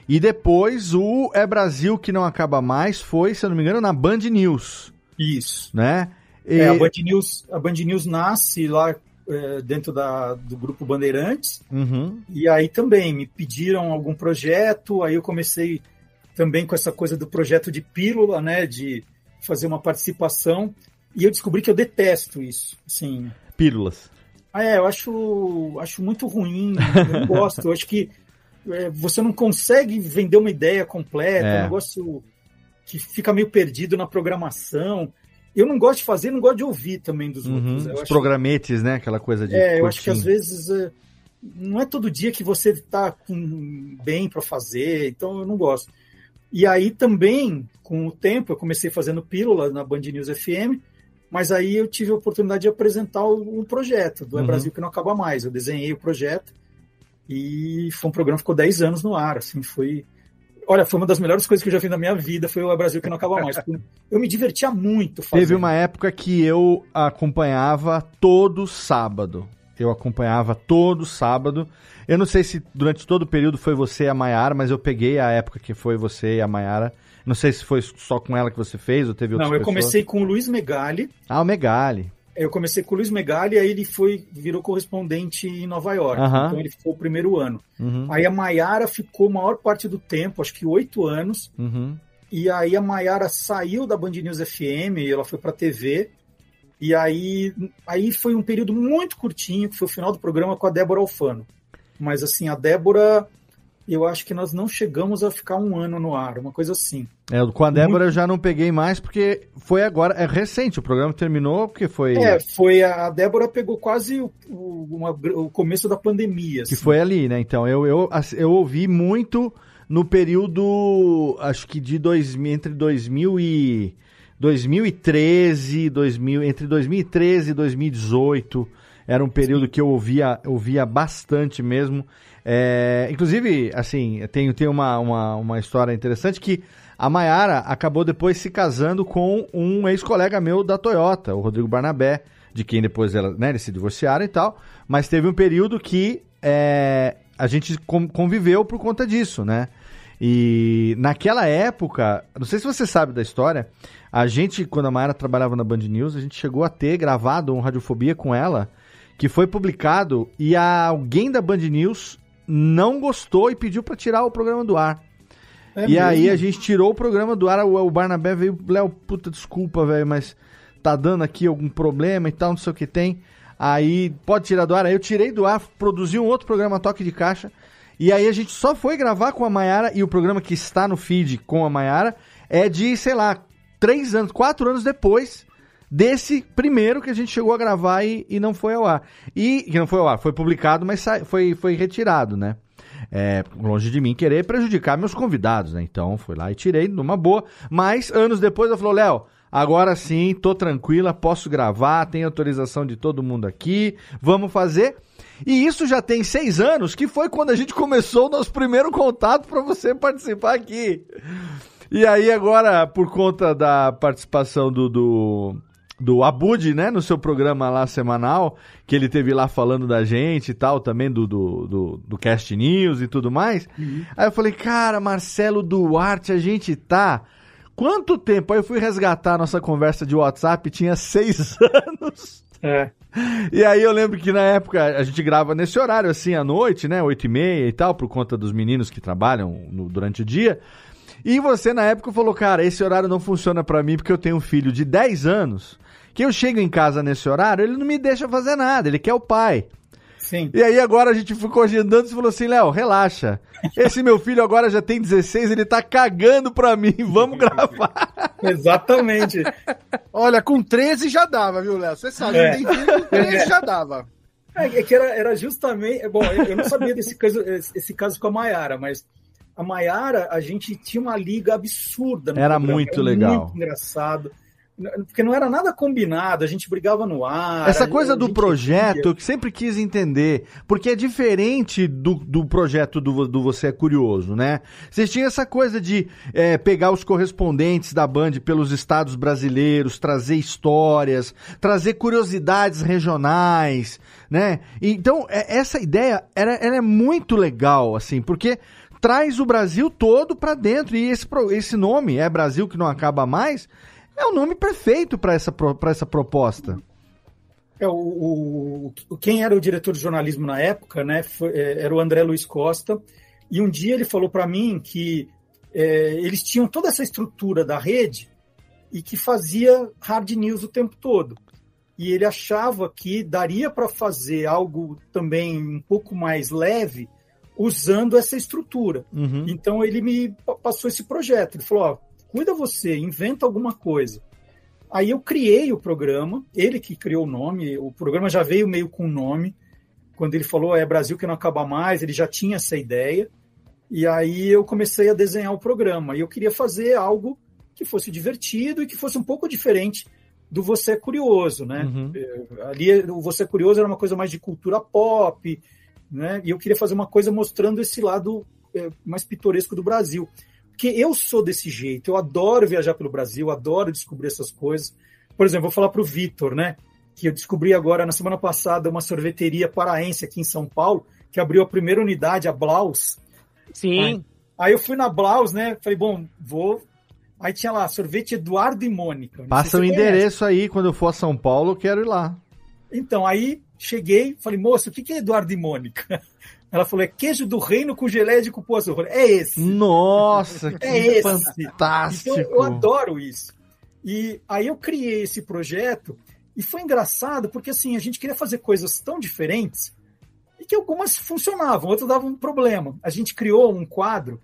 E depois o É Brasil que não acaba mais foi, se eu não me engano, na Band News. Isso. Né? E... É, a, Band News, a Band News nasce lá é, dentro da, do grupo Bandeirantes. Uhum. E aí também me pediram algum projeto, aí eu comecei também com essa coisa do projeto de pílula, né? De fazer uma participação. E eu descobri que eu detesto isso. Assim, Pílulas. ah, é, eu acho, acho muito ruim, eu não gosto. Eu acho que é, você não consegue vender uma ideia completa, É. é um negócio que fica meio perdido na programação. Eu não gosto de fazer, não gosto de ouvir também dos Uhum. outros. Eu Os acho- programetes, né? Aquela coisa de. é, eu acho que às curtinho. vezes é, não é todo dia que você está com bem para fazer, então eu não gosto. E aí também, com o tempo, eu comecei fazendo pílula na Band News FM, mas aí eu tive a oportunidade de apresentar o- um projeto do É Uhum. Brasil que não acaba mais. Eu desenhei o projeto e foi um programa que ficou 10 anos no ar, assim, foi Olha, foi uma das melhores coisas que eu já fiz na minha vida, foi o Brasil que não acaba mais. Eu me divertia muito fazendo. Teve uma época que eu acompanhava todo sábado. Eu acompanhava todo sábado. Eu não sei se durante todo o período foi você e a Maiara, mas eu peguei a época que foi você e a Maiara. Não sei se foi só com ela que você fez ou teve outras Não, eu pessoas. comecei com o Luiz Megali. Ah, o Megali. Eu comecei com o Luiz Megali, aí ele foi, virou correspondente em Nova York. Aham. Então ele ficou o primeiro ano. Uhum, Aí a Maiara ficou a maior parte do tempo, acho que oito anos. uhum. E aí a Maiara saiu da Band News FM, ela foi para TV. E aí, aí foi um período muito curtinho, que foi o final do programa com a Débora Alfano. Mas assim, a Débora, eu acho que nós não chegamos a ficar um ano no ar, uma coisa assim. É, com a Débora eu já não peguei mais, porque foi agora, é recente, o programa terminou, porque foi. É, foi a, Débora pegou quase o, o, uma- o começo da pandemia. Que assim. foi ali, né? Então, eu, eu, eu ouvi muito no período, acho que de 2000, entre 2000 e 2013, 2000, entre 2013 e 2018, era um período que eu ouvia, ouvia bastante mesmo. É, inclusive, assim, tem, tem uma, uma, uma história interessante que a Maiara acabou depois se casando com um ex-colega meu da Toyota, o Rodrigo Barnabé, de quem depois ela, né, eles se divorciaram e tal, mas teve um período que é, a gente con- conviveu por conta disso, né? E naquela época, não sei se você sabe da história, a gente, quando a Mayara trabalhava na Band News, a gente chegou a ter gravado um Radiofobia com ela, que foi publicado e alguém da Band News não gostou e pediu pra tirar o programa do ar. É e aí mesmo? a gente tirou o programa do ar, o, o Barnabé veio, Léo, puta desculpa, velho, mas tá dando aqui algum problema e tal, não sei o que tem. Aí pode tirar do ar. Aí eu tirei do ar, produzi um outro programa Toque de Caixa. E aí a gente só foi gravar com a Maiara e o programa que está no feed com a Maiara é de, sei lá, três anos, quatro anos depois desse primeiro que a gente chegou a gravar e, e não foi ao ar. E que não foi ao ar, foi publicado, mas foi, foi retirado, né? É, longe de mim querer prejudicar meus convidados, né? Então fui lá e tirei numa boa. Mas anos depois eu falei, Léo, agora sim, tô tranquila, posso gravar, tem autorização de todo mundo aqui, vamos fazer. E isso já tem seis anos, que foi quando a gente começou o nosso primeiro contato para você participar aqui. E aí agora, por conta da participação do, do, do Abud, né, no seu programa lá semanal, que ele teve lá falando da gente e tal, também do, do, do, do Cast News e tudo mais. Aí eu falei, cara, Marcelo Duarte, a gente tá... Quanto tempo? Aí eu fui resgatar a nossa conversa de WhatsApp, tinha seis anos. É. E aí eu lembro que na época a gente grava nesse horário, assim, à noite, né? Oito e meia e tal, por conta dos meninos que trabalham no- durante o dia. E você, na época, falou, cara, esse horário não funciona pra mim porque eu tenho um filho de 10 anos, que eu chego em casa nesse horário, ele não me deixa fazer nada, ele quer o pai. Sim. E aí agora a gente ficou agendando e falou assim, Léo, relaxa. Esse meu filho agora já tem 16, ele tá cagando pra mim, vamos gravar. Exatamente. Olha, com 13 já dava, viu, Léo? Você sabe, É. tem filho com 13 já dava. É, é que era, era justamente. Bom, eu eu não sabia desse caso, esse caso com a Maiara, mas a Maiara, a gente tinha uma liga absurda. no Era programa, muito legal. Muito engraçado. Porque não era nada combinado, a gente brigava no ar. Essa coisa do projeto ria. eu sempre quis entender, porque é diferente do, do projeto do, do Você é Curioso, né? Vocês tinham essa coisa de é, pegar os correspondentes da Band pelos estados brasileiros, trazer histórias, trazer curiosidades regionais, né? Então, é- essa ideia era, ela é muito legal, assim, porque traz o Brasil todo pra dentro, e esse, esse nome, É Brasil que não acaba mais, é o nome perfeito pra essa, pra essa proposta. É, o, o- quem era o diretor de jornalismo na época, né, foi- é, era o André Luiz Costa, e um dia ele falou para mim que é, eles tinham toda essa estrutura da rede e que fazia hard news o tempo todo. E ele achava que daria para fazer algo também um pouco mais leve usando essa estrutura. Uhum. Então ele me pa- passou esse projeto. Ele falou: ó, cuida você, inventa alguma coisa. Aí eu criei o programa, ele que criou o nome, o programa já veio meio com nome. Quando ele falou é Brasil que não acaba mais, ele já tinha essa ideia. E aí eu comecei a desenhar o programa. E eu queria fazer algo que fosse divertido e que fosse um pouco diferente do Você é Curioso, né? Uhum. Eh, Ali o Você é Curioso era uma coisa mais de cultura pop, né? E eu queria fazer uma coisa mostrando esse lado mais pitoresco do Brasil. Porque eu sou desse jeito, eu adoro viajar pelo Brasil, adoro descobrir essas coisas. Por exemplo, vou falar para o Vitor, né? Que eu descobri agora, na semana passada, uma sorveteria paraense aqui em São Paulo, que abriu a primeira unidade, a Blaus. Sim. Aí eu fui na Blaus, né? Falei, bom, vou. Aí tinha lá, sorvete Eduardo e Mônica. Não Passa o conhece. endereço aí, quando eu for a São Paulo, eu quero ir lá. Então, aí cheguei, falei, moça, o que que é Eduardo e Mônica? Ela falou, é queijo do reino com geleia de cupuaçu. Eu falei, é esse. Nossa, que É esse. fantástico. Então, eu adoro isso. E aí eu criei esse projeto e foi engraçado porque assim, a gente queria fazer coisas tão diferentes e que algumas funcionavam, outras davam um problema. A gente criou um quadro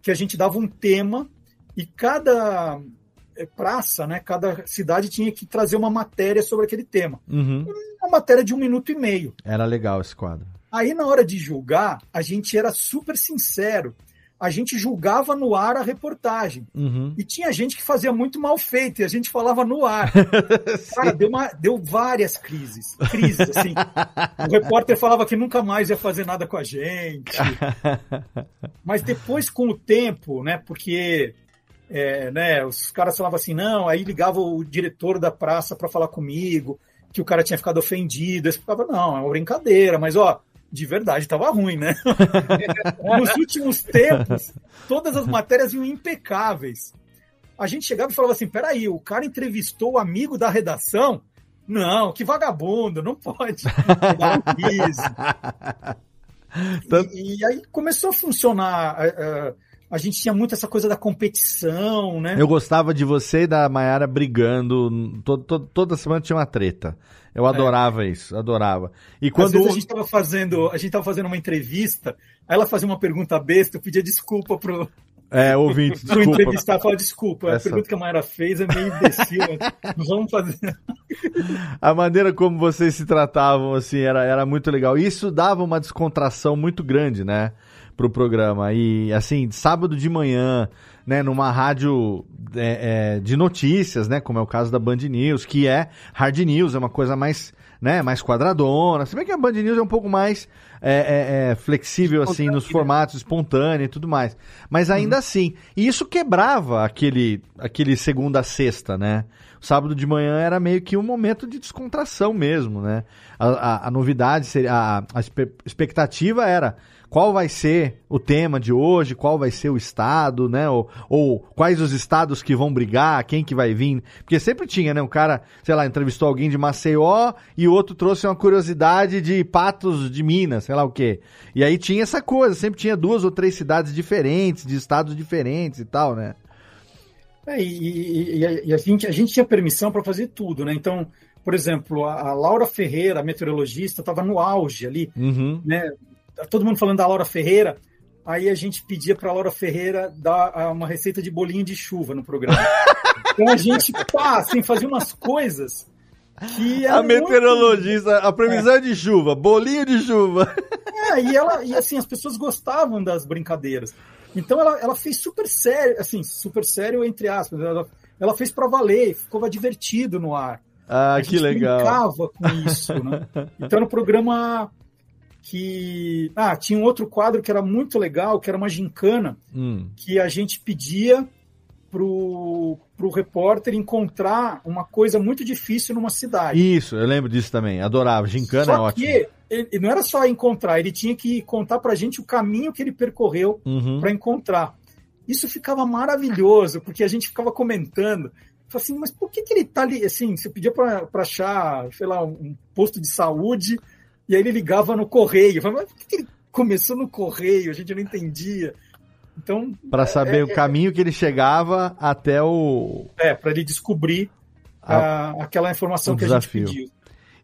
que a gente dava um tema e cada eh, praça, né, cada cidade tinha que trazer uma matéria sobre aquele tema. Uhum. Uma matéria de um minuto e meio. Era legal esse quadro. Aí, na hora de julgar, a gente era super sincero. A gente julgava no ar a reportagem. Uhum. E tinha gente que fazia muito mal feito e a gente falava no ar. Cara, deu, uma- deu várias crises. Crises, assim. O repórter falava que nunca mais ia fazer nada com a gente. Mas depois, com o tempo, né? Porque é, né, os caras falavam assim, não, aí ligava o diretor da praça para falar comigo, que o cara tinha ficado ofendido. Eu ficava, não, é uma brincadeira, mas ó, de verdade tava ruim, né? Nos últimos tempos, todas as matérias iam impecáveis. A gente chegava e falava assim: peraí, o cara entrevistou o amigo da redação? Não, que vagabundo, não pode. E, e aí começou a funcionar. a- a- A gente tinha muito essa coisa da competição, né? Eu gostava de você e da Mayara brigando. Todo, todo- toda semana tinha uma treta. Eu adorava isso, adorava. E Às quando. vezes a gente estava fazendo, a gente tava fazendo uma entrevista, aí ela fazia uma pergunta besta, eu pedia desculpa pro, É, ouvinte, pro desculpa. entrevistado, falava desculpa, a Essa- pergunta que a Mayra fez é meio imbecil, mas vamos fazer. A maneira como vocês se tratavam, assim, era, era muito legal. Isso dava uma descontração muito grande, né? Pro programa. E, assim, sábado de manhã, né? Numa rádio é, é, de notícias, né? Como é o caso da Band News, que é hard news, é uma coisa mais, né? Mais quadradona. Se bem que a Band News é um pouco mais é, é, é, flexível, assim, nos formatos espontâneo e tudo mais. Mas ainda assim. E isso quebrava aquele, aquele segunda a sexta, né? O sábado de manhã era meio que um momento de descontração mesmo, né? A, a- a novidade, seria, a, a expectativa era qual vai ser o tema de hoje, qual vai ser o estado, né? Ou, ou quais os estados que vão brigar, quem que vai vir. Porque sempre tinha, né? Um cara, sei lá, entrevistou alguém de Maceió e o outro trouxe uma curiosidade de Patos de Minas, sei lá o quê. E aí tinha essa coisa, sempre tinha duas ou três cidades diferentes, de estados diferentes e tal, né? É, e e- e a, gente, a gente tinha permissão para fazer tudo, né? Então, por exemplo, a, a Laura Ferreira, meteorologista, estava no auge ali, Uhum. né? Todo mundo falando da Laura Ferreira, aí a gente pedia para Laura Ferreira dar ah, uma receita de bolinho de chuva no programa. então a gente, pá, assim, fazia umas coisas que A eram muito- meteorologista, a previsão de chuva, bolinho de chuva. É, e ela e assim as pessoas gostavam das brincadeiras. Então ela, ela fez super sério, assim, super sério entre aspas. Ela, ela fez para valer, ficou divertido no ar. Ah, a que gente legal. brincava com isso, né? Então um programa que. Ah, tinha um outro quadro que era muito legal, que era uma gincana, Hum. que a gente pedia pro, pro repórter encontrar uma coisa muito difícil numa cidade. Isso, eu lembro disso também. Adorava. Gincana Só é ótimo. que ele, não era só encontrar, ele tinha que contar pra gente o caminho que ele percorreu Uhum. para encontrar. Isso ficava maravilhoso, porque a gente ficava comentando. Falei assim, mas por que, que ele tá ali? Assim, você pedia para achar, sei lá, um posto de saúde, e aí ele ligava no correio. Eu falei, mas por que, ele começou no correio? A gente não entendia. Então. Pra saber é, o caminho que ele chegava até o. É, para ele descobrir A- ah, aquela informação que desafio. a gente pediu.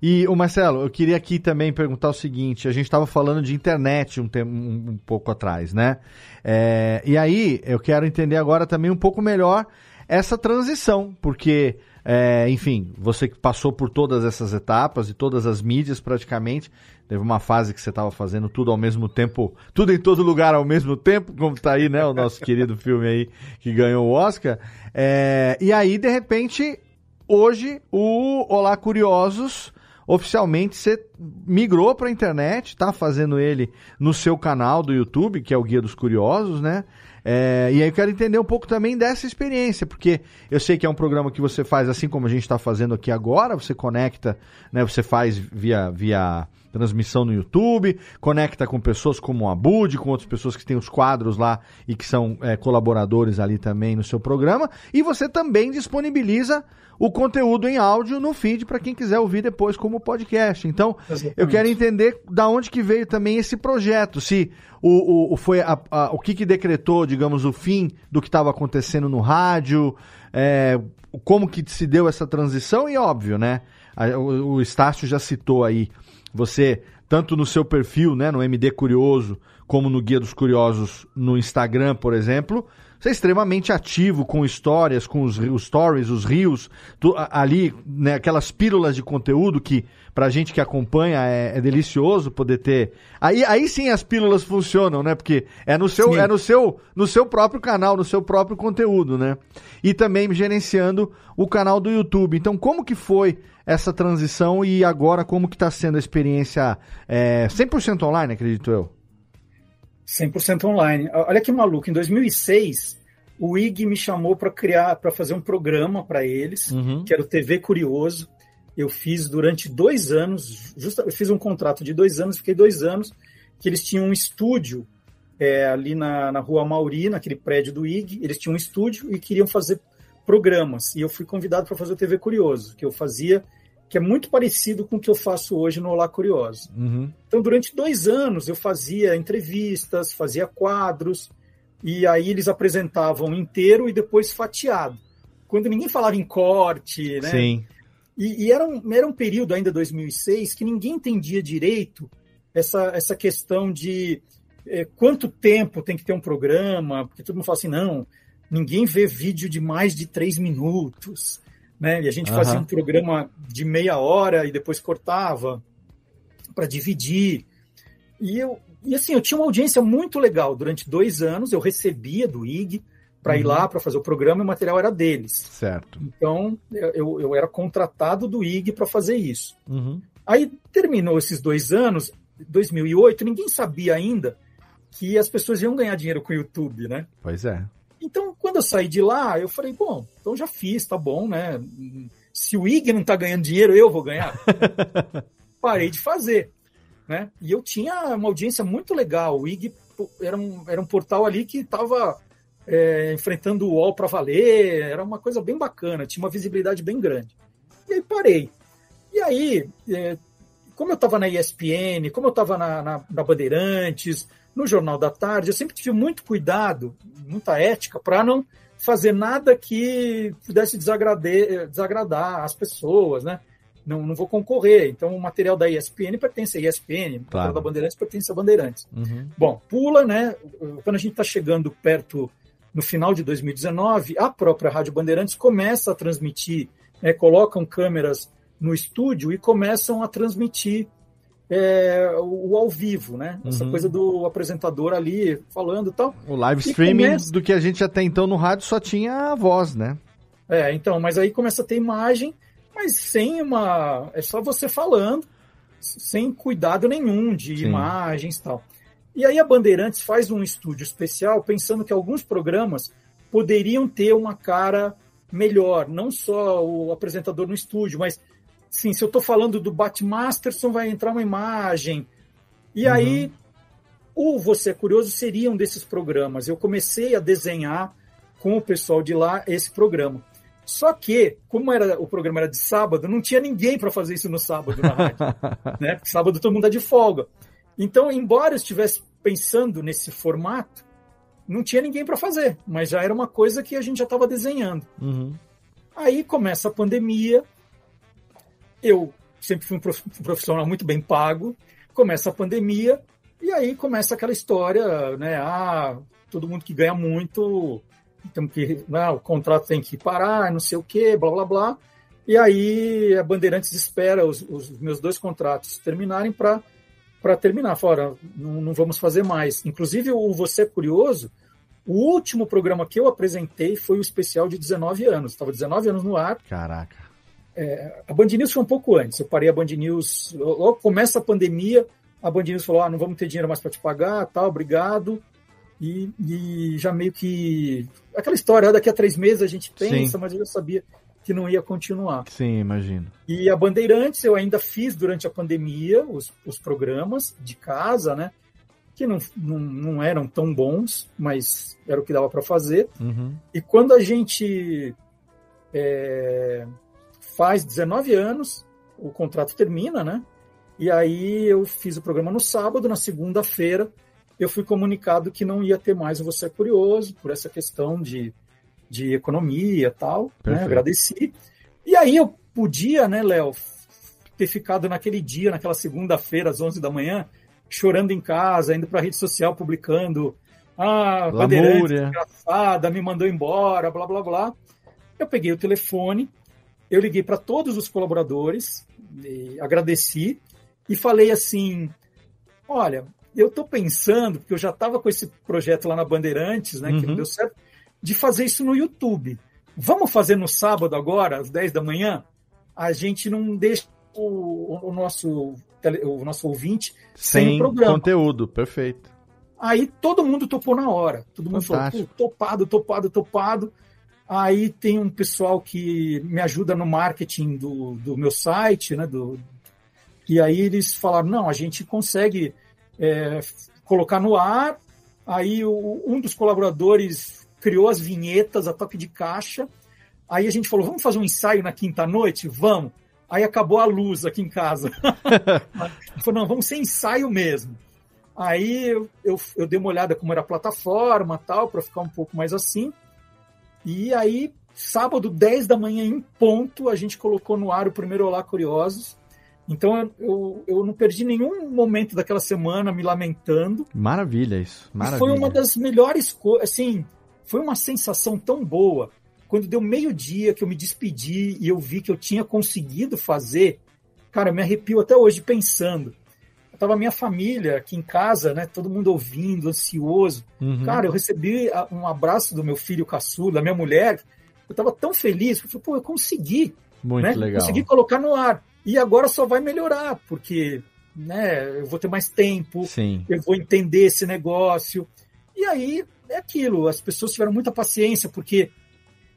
E o Marcelo, eu queria aqui também perguntar o seguinte: a gente estava falando de internet um, tempo, um, um pouco atrás, né? É, e aí eu quero entender agora também um pouco melhor essa transição, porque, é, enfim, você que passou por todas essas etapas e todas as mídias praticamente, teve uma fase que você estava fazendo tudo ao mesmo tempo, tudo em todo lugar ao mesmo tempo, como tá aí, né? O nosso querido filme aí que ganhou o Oscar. É, e aí, de repente, hoje o Olá Curiosos oficialmente você migrou para a internet, tá fazendo ele no seu canal do YouTube, que é o Guia dos Curiosos, né? É, e aí eu quero entender um pouco também dessa experiência, porque eu sei que é um programa que você faz assim como a gente está fazendo aqui agora, você conecta, né? Você faz via, via transmissão no YouTube, conecta com pessoas como o Abud, com outras pessoas que têm os quadros lá e que são é, colaboradores ali também no seu programa, e você também disponibiliza o conteúdo em áudio no feed para quem quiser ouvir depois como podcast. Então, eu quero entender da onde que veio também esse projeto, se o, o, foi a- a- o que, que decretou, digamos, o fim do que estava acontecendo no rádio, é, como que se deu essa transição e óbvio, né? o Estácio já citou aí, você tanto no seu perfil, né, no MD Curioso, como no Guia dos Curiosos no Instagram, por exemplo, você é extremamente ativo com histórias, com os, os stories, os rios, a- ali, né, aquelas pílulas de conteúdo que pra gente que acompanha é, é delicioso poder ter. Aí, aí sim as pílulas funcionam, né? Porque é no seu, Sim. é no seu, no seu próprio canal, no seu próprio conteúdo, né? E também gerenciando o canal do YouTube. Então, como que foi essa transição e agora como que está sendo a experiência é, 100% online, acredito eu? 100% online. Olha que maluco, em 2006, o IG me chamou para criar, para fazer um programa para eles, Uhum. que era o TV Curioso. Eu fiz durante dois anos, justa, eu fiz um contrato de dois anos, fiquei dois anos, que eles tinham um estúdio é, ali na, na rua Mauri, naquele prédio do IG, eles tinham um estúdio e queriam fazer programas. E eu fui convidado para fazer o TV Curioso, que eu fazia, que é muito parecido com o que eu faço hoje no Olá Curioso. Uhum. Então, durante dois anos, eu fazia entrevistas, fazia quadros, e aí eles apresentavam inteiro e depois fatiado. Quando ninguém falava em corte, né? Sim. E, e era, um, era um período ainda 2006 que ninguém entendia direito essa, essa questão de eh, quanto tempo tem que ter um programa, porque todo mundo fala assim, não, ninguém vê vídeo de mais de três minutos, né? E a gente Aham. fazia um programa de meia hora e depois cortava para dividir. E eu e assim, eu tinha uma audiência muito legal durante dois anos, eu recebia do IG para ir Uhum. lá para fazer o programa e o material era deles. Certo. Então, eu, eu era contratado do IG para fazer isso. Uhum. Aí terminou esses dois anos, 2008, ninguém sabia ainda que as pessoas iam ganhar dinheiro com o YouTube, né? Pois é. Então, quando eu saí de lá, eu falei, bom, então já fiz, tá bom, né? Se o IG não tá ganhando dinheiro, eu vou ganhar. Parei de fazer, né? E eu tinha uma audiência muito legal. O IG era um, era um portal ali que estava enfrentando o UOL para valer, era uma coisa bem bacana, tinha uma visibilidade bem grande. E aí parei. E aí, é, como eu estava na ESPN, como eu estava na, na, na Bandeirantes, no Jornal da Tarde, eu sempre tive muito cuidado, muita ética, para não fazer nada que pudesse desagradar, as pessoas, né? Não, não vou concorrer. Então, o material da ESPN pertence à ESPN, o material da Bandeirantes pertence à Bandeirantes. Uhum. Bom, pula, né? Quando a gente está chegando perto, no final de 2019, a própria Rádio Bandeirantes começa a transmitir, né, colocam câmeras no estúdio e começam a transmitir é, o, o ao vivo, né? Essa Uhum. coisa do apresentador ali falando e tal. O live E streaming começa- do que a gente até então no rádio só tinha a voz, né? É, então, mas aí começa a ter imagem, mas sem uma. É só você falando, sem cuidado nenhum de Sim. imagens e tal. E aí a Bandeirantes faz um estúdio especial pensando que alguns programas poderiam ter uma cara melhor, não só o apresentador no estúdio, mas sim, se eu estou falando do Batmasterson, vai entrar uma imagem. E Uhum. aí o Você é Curioso seria um desses programas. Eu comecei a desenhar com o pessoal de lá esse programa. Só que, como era, o programa era de sábado, não tinha ninguém para fazer isso no sábado na rádio. né? Porque sábado todo mundo é de folga. Então, embora eu estivesse pensando nesse formato, não tinha ninguém para fazer, mas já era uma coisa que a gente já estava desenhando. Uhum. Aí começa a pandemia, eu sempre fui um prof- profissional muito bem pago, começa a pandemia, e aí começa aquela história, né? Ah, todo mundo que ganha muito, tem que, né, o contrato tem que parar, não sei o quê, blá blá blá. E aí a Bandeirantes espera os, os meus dois contratos terminarem para para terminar. Fora, não, não vamos fazer mais. Inclusive, o Você é Curioso, o último programa que eu apresentei foi o especial de 19 anos. Estava 19 anos no ar. Caraca. É, a Band News foi um pouco antes. Eu parei a Band News. Logo começa a pandemia, a Band News falou: ah, não vamos ter dinheiro mais para te pagar, tal, obrigado. E, e já meio que. Aquela história, ah, daqui a três meses a gente pensa, Sim. mas eu já sabia que não ia continuar. Sim, imagino. E a Bandeirantes eu ainda fiz durante a pandemia os, os programas de casa, né? Que não, não, não eram tão bons, mas era o que dava para fazer. Uhum. E quando a gente é, faz 19 anos, o contrato termina, né? E aí eu fiz o programa no sábado, na segunda-feira eu fui comunicado que não ia ter mais o Você é Curioso, por essa questão de, de economia e tal. Né? Agradeci. E aí eu podia, né, Léo, ter ficado naquele dia, naquela segunda-feira, às 11 da manhã, chorando em casa, indo para a rede social, publicando. Ah, Bandeirantes, Lamúria. engraçada, me mandou embora, blá, blá, blá. Eu peguei o telefone, eu liguei para todos os colaboradores, agradeci e falei assim: olha, eu estou pensando, porque eu já estava com esse projeto lá na Bandeirantes, né, que Uhum. não deu certo, de fazer isso no YouTube. Vamos fazer no sábado agora, às 10 da manhã? A gente não deixa o, o nosso, o nosso ouvinte sem, Sem programa. conteúdo, perfeito. Aí todo mundo topou na hora. Todo mundo Fantástico. falou, "Pô, topado, topado, topado. Aí tem um pessoal que me ajuda no marketing do, do meu site, né? Do, e aí eles falaram, não, a gente consegue é, colocar no ar. Aí o- um dos colaboradores criou as vinhetas a toque de caixa. Aí a gente falou, vamos fazer um ensaio na quinta-noite? Vamos. Aí acabou a luz aqui em casa. Falou, não, vamos ser ensaio mesmo. Aí eu, eu, eu dei uma olhada como era a plataforma tal, para ficar um pouco mais assim. E aí, sábado, 10 da manhã em ponto, a gente colocou no ar o primeiro Olá Curiosos. Então eu, eu, não perdi nenhum momento daquela semana me lamentando. Maravilha isso. E Maravilha. foi uma das melhores coisas, assim, foi uma sensação tão boa. Quando deu meio-dia que eu me despedi e eu vi que eu tinha conseguido fazer, cara, eu me arrepio até hoje pensando. Tava minha família aqui em casa, né? Todo mundo ouvindo, ansioso. Uhum. Cara, eu recebi um abraço do meu filho caçula, da minha mulher. Eu tava tão feliz, eu falei, pô, eu consegui Muito né? legal. Consegui colocar no ar. E agora só vai melhorar, porque né, eu vou ter mais tempo, Sim. eu vou entender esse negócio. E aí é aquilo, as pessoas tiveram muita paciência, porque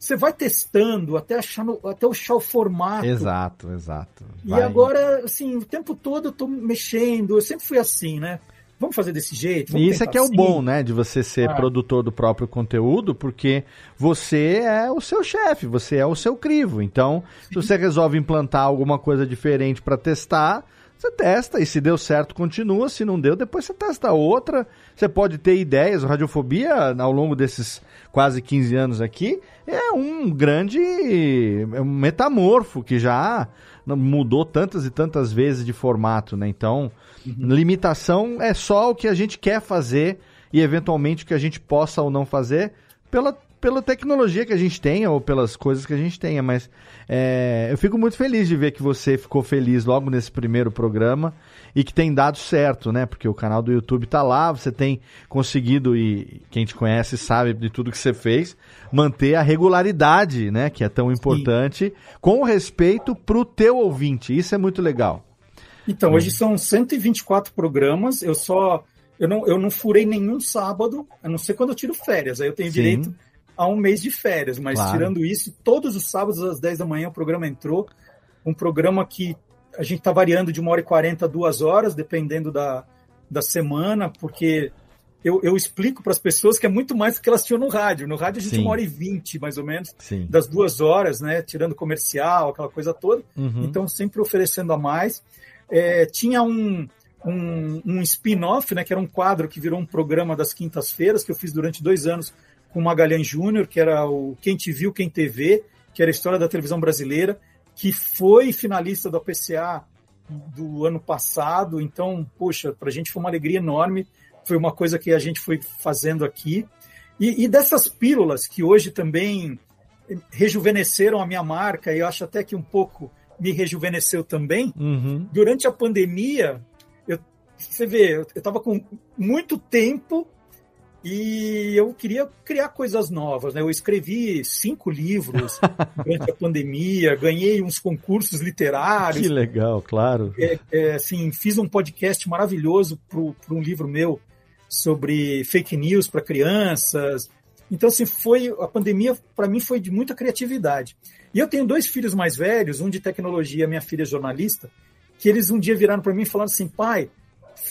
você vai testando até achar, no- até achar o formato. Exato, exato. E Vai. agora, assim, o tempo todo eu tô mexendo, eu sempre fui assim, né? Vamos fazer desse jeito? Vamos E isso é que é o assim? bom, né, de você ser Ah. produtor do próprio conteúdo, porque você é o seu chefe, você é o seu crivo. Então, se você resolve implantar alguma coisa diferente para testar, você testa e se deu certo, continua. Se não deu, depois você testa outra. Você pode ter ideias. O Radiofobia, ao longo desses quase 15 anos aqui, é um grande é um metamorfo que já mudou tantas e tantas vezes de formato, né? Então, limitação é só o que a gente quer fazer e eventualmente o que a gente possa ou não fazer pela pela tecnologia que a gente tenha ou pelas coisas que a gente tenha, mas é, eu fico muito feliz de ver que você ficou feliz logo nesse primeiro programa e que tem dado certo, né? Porque o canal do YouTube tá lá, você tem conseguido, e quem te conhece sabe de tudo que você fez, manter a regularidade, né? Que é tão importante, com respeito pro teu ouvinte. Isso é muito legal. Então, hoje são 124 programas, eu só. Eu não, eu não furei nenhum sábado, a não ser quando eu tiro férias. Aí eu tenho Sim. direito a um mês de férias, mas claro. tirando isso, todos os sábados às 10 da manhã o programa entrou. Um programa que a gente está variando de uma hora e quarenta a duas horas, dependendo da, da semana, porque eu, eu explico para as pessoas que é muito mais do que elas tinham no rádio. No rádio a gente Sim. uma hora e vinte, mais ou menos, Sim. das duas horas, né? Tirando comercial, aquela coisa toda. Uhum. Então, sempre oferecendo a mais. É, tinha um, um, um spin-off, né? Que era um quadro que virou um programa das quintas-feiras, que eu fiz durante dois anos com o Magalhães Júnior, que era o Quem Te Viu, Quem TV, que era a história da televisão brasileira que foi finalista do PCA do ano passado. Então, poxa, para a gente foi uma alegria enorme. Foi uma coisa que a gente foi fazendo aqui. E, e dessas pílulas que hoje também rejuvenesceram a minha marca, e eu acho até que um pouco me rejuvenesceu também. Uhum. Durante a pandemia, eu, você vê, eu estava com muito tempo e eu queria criar coisas novas. Né? Eu escrevi cinco livros durante a pandemia, ganhei uns concursos literários. Que legal, claro. É, é, assim, fiz um podcast maravilhoso para um livro meu sobre fake news para crianças. Então, assim, foi a pandemia para mim foi de muita criatividade. E eu tenho dois filhos mais velhos, um de tecnologia, minha filha é jornalista, que eles um dia viraram para mim e falaram assim, pai,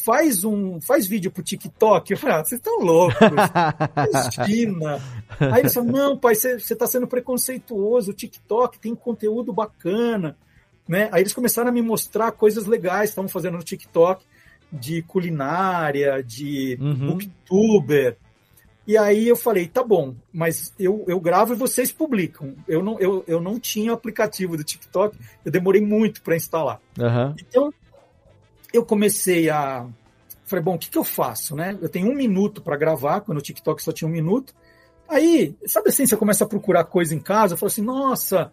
faz um faz vídeo pro TikTok. Eu falei, ah, vocês estão loucos. Imagina. Aí eles falaram, não, pai, você está sendo preconceituoso. O TikTok tem conteúdo bacana. Né? Aí eles começaram a me mostrar coisas legais que estavam fazendo no TikTok, de culinária, de uhum. booktuber. E aí eu falei, tá bom, mas eu, eu gravo e vocês publicam. Eu não, eu, eu não tinha o aplicativo do TikTok, eu demorei muito para instalar. Uhum. Então, eu comecei a. Falei, bom, o que, que eu faço, né? Eu tenho um minuto para gravar, quando o TikTok só tinha um minuto. Aí, sabe assim, você começa a procurar coisa em casa, eu falo assim, nossa,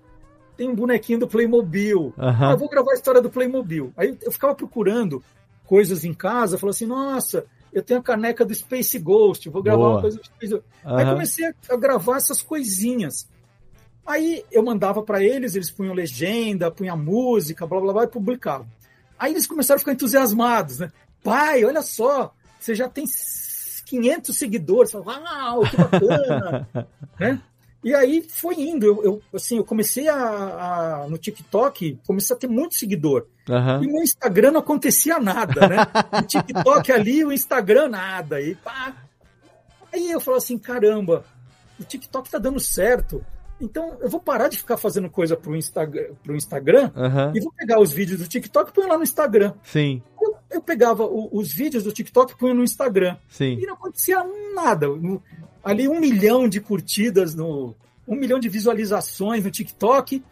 tem um bonequinho do Playmobil. Uhum. Eu vou gravar a história do Playmobil. Aí eu ficava procurando coisas em casa, falou assim, nossa, eu tenho a caneca do Space Ghost, vou gravar Boa. uma coisa do Space Ghost. Uhum. Aí comecei a, a gravar essas coisinhas. Aí eu mandava para eles, eles punham legenda, punham música, blá blá blá, e publicavam. Aí eles começaram a ficar entusiasmados, né? Pai, olha só, você já tem 500 seguidores. Uau, que bacana! né? E aí foi indo. Eu, eu, assim, eu comecei a, a, no TikTok, comecei a ter muito seguidor. Uhum. E no Instagram não acontecia nada, né? O TikTok ali, o Instagram nada. E pá. Aí eu falo assim, caramba, o TikTok tá dando certo. Então, eu vou parar de ficar fazendo coisa pro, Instagram, pro Instagram uhum. e vou pegar os vídeos do TikTok e pôr lá no Instagram. Sim. Eu, eu pegava o, os vídeos do TikTok e punha no Instagram. Sim. E não acontecia nada. ali um milhão de curtidas, no, um milhão de visualizações no TikTok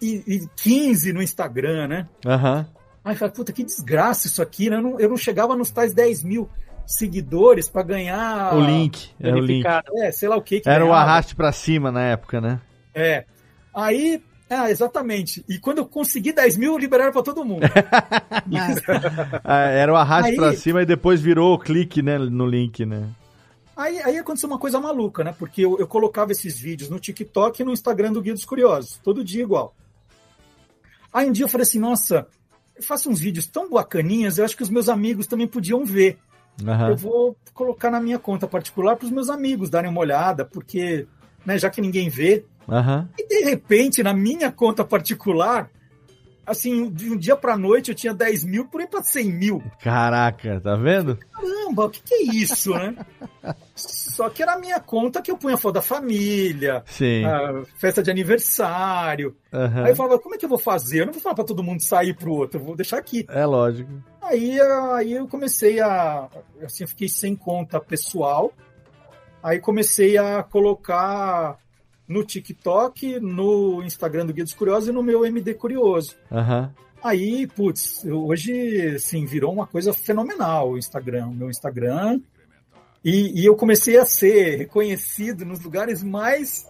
e, e 15 no Instagram, né? Aham. Uhum. Aí eu falei, puta, que desgraça isso aqui, né? Eu não, eu não chegava nos tais 10 mil seguidores para ganhar. O link. É, o link. é, sei lá o que. que Era o arraste para cima na época, né? É. Aí, ah, exatamente. E quando eu consegui 10 mil, liberaram para todo mundo. Ah, era o arraste pra cima e depois virou o clique né, no link, né? Aí, aí aconteceu uma coisa maluca, né? Porque eu, eu colocava esses vídeos no TikTok e no Instagram do Guia dos Curiosos, todo dia igual. Aí um dia eu falei assim, nossa, eu faço uns vídeos tão bacaninhas, eu acho que os meus amigos também podiam ver. Uhum. Eu vou colocar na minha conta particular para os meus amigos darem uma olhada, porque né, já que ninguém vê, Uhum. E de repente, na minha conta particular, assim, de um dia pra noite eu tinha 10 mil por aí pra 100 mil. Caraca, tá vendo? Caramba, o que, que é isso, né? Só que era a minha conta que eu punha foto da família, Sim. festa de aniversário. Uhum. Aí eu falava, como é que eu vou fazer? Eu não vou falar pra todo mundo sair pro outro, eu vou deixar aqui. É lógico. Aí, aí eu comecei a. Assim, eu fiquei sem conta pessoal. Aí comecei a colocar no TikTok, no Instagram do Guia dos Curiosos e no meu MD Curioso. Uhum. Aí, putz, hoje, assim, virou uma coisa fenomenal o Instagram. O meu Instagram E, e eu comecei a ser reconhecido nos lugares mais.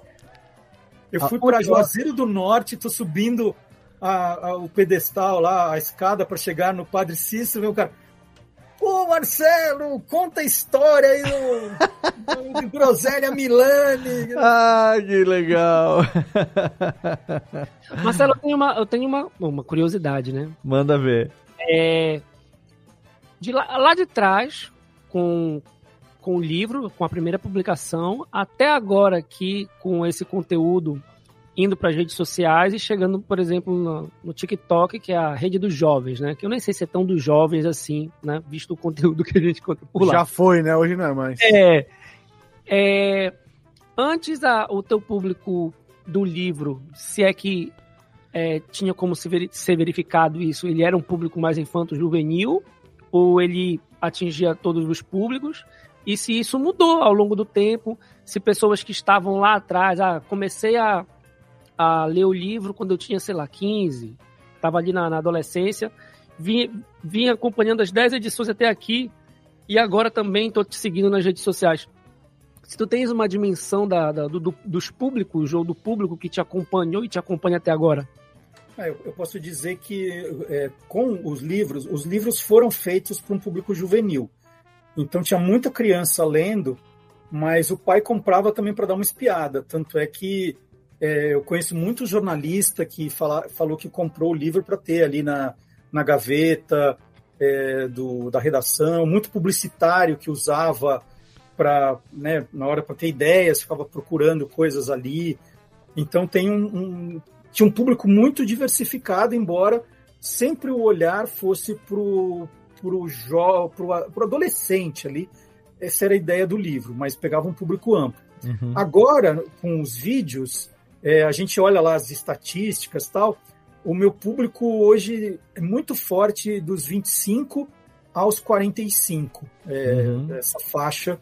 Eu fui Ah, para Juazeiro do Norte, tô subindo a- a- o pedestal lá, a escada para chegar no Padre Cícero, o cara. Pô, Marcelo, conta a história aí do, do Groselha Milani. Ah, que legal. Marcelo, eu tenho uma, eu tenho uma, uma curiosidade, né? Manda ver. É, de lá, lá de trás, com, com o livro, com a primeira publicação, até agora aqui com esse conteúdo indo para as redes sociais e chegando, por exemplo, no, no TikTok, que é a rede dos jovens, né? Que eu nem sei se é tão dos jovens assim, né? Visto o conteúdo que a gente conta por lá. Já foi, né? Hoje não é mais. É, é, antes a- o teu público do livro, se é que é, tinha como se veri- ser verificado isso, ele era um público mais infanto-juvenil ou ele atingia todos os públicos? E se isso mudou ao longo do tempo, se pessoas que estavam lá atrás, ah, comecei a, a ler o livro quando eu tinha, sei lá, 15, estava ali na, na adolescência, vinha, vinha acompanhando as 10 edições até aqui, e agora também estou te seguindo nas redes sociais. Se tu tens uma dimensão da, da- do- dos públicos ou do público que te acompanhou e te acompanha até agora. Ah, eu, eu posso dizer que é, com os livros, os livros foram feitos para um público juvenil. Então tinha muita criança lendo, mas o pai comprava também para dar uma espiada. Tanto é que é, eu conheço muito jornalista que fala, falou que comprou o livro para ter ali na, na gaveta é, do, da redação, muito publicitário que usava para, né, na hora para ter ideias, ficava procurando coisas ali. Então tem um, um- tinha um público muito diversificado, embora sempre o olhar fosse pro pro, jo, pro, pro adolescente ali. Essa era a ideia do livro, mas pegava um público amplo. Uhum. Agora, com os vídeos, é, a gente olha lá as estatísticas e tal. O meu público hoje é muito forte dos 25 aos 45, é, Uhum. essa faixa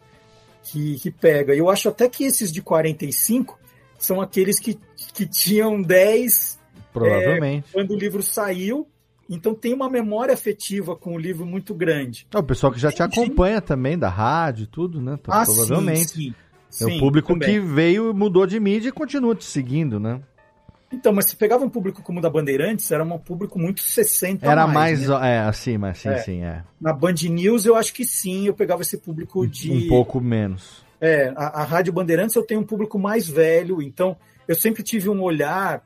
que, que pega. Eu acho até que esses de 45 são aqueles que, que tinham 10 Provavelmente. é, quando o livro saiu. Então tem uma memória afetiva com o livro muito grande. É o pessoal que já te acompanha também, da rádio e tudo, né? Então, Ah, provavelmente. sim, sim. É o Sim, público também. que veio, mudou de mídia e continua te seguindo, né? Então, mas se pegava um público como o da Bandeirantes, era um público muito 60 Era mais. mais, né? é, assim, mas sim, É. sim, é. Na Band News, eu acho que sim, eu pegava esse público de. Um pouco menos. É, a, a Rádio Bandeirantes eu tenho um público mais velho, então eu sempre tive um olhar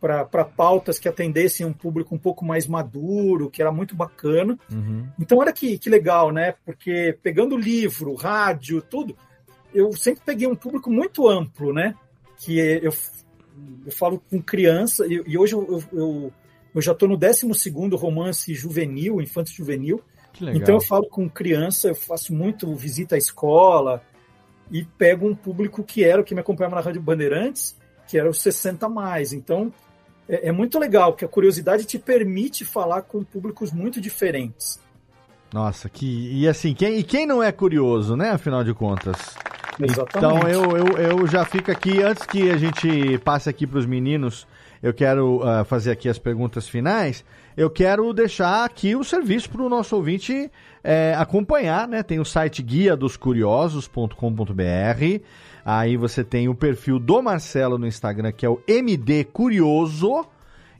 para pautas que atendessem um público um pouco mais maduro, que era muito bacana. Uhum. Então, olha que, que legal, né? Porque pegando livro, rádio, tudo, eu sempre peguei um público muito amplo, né? Que eu, eu falo com criança, e, e hoje eu, eu, eu, já estou no 12 romance juvenil, infanto juvenil. Que legal. Então eu falo com criança, eu faço muito visita à escola e pego um público que era o que me acompanhava na Rádio Bandeirantes, que era os 60 a mais. Então é, é muito legal, porque a curiosidade te permite falar com públicos muito diferentes. Nossa, que. E assim, quem, e quem não é curioso, né? Afinal de contas. Exatamente. Então eu, eu, eu já fico aqui, antes que a gente passe aqui para os meninos, eu quero ah, fazer aqui as perguntas finais. Eu quero deixar aqui o serviço para o nosso ouvinte eh, acompanhar, né? Tem o site guia dos curiosos.com.br. Aí você tem o perfil do Marcelo no Instagram, que é o MD Curioso.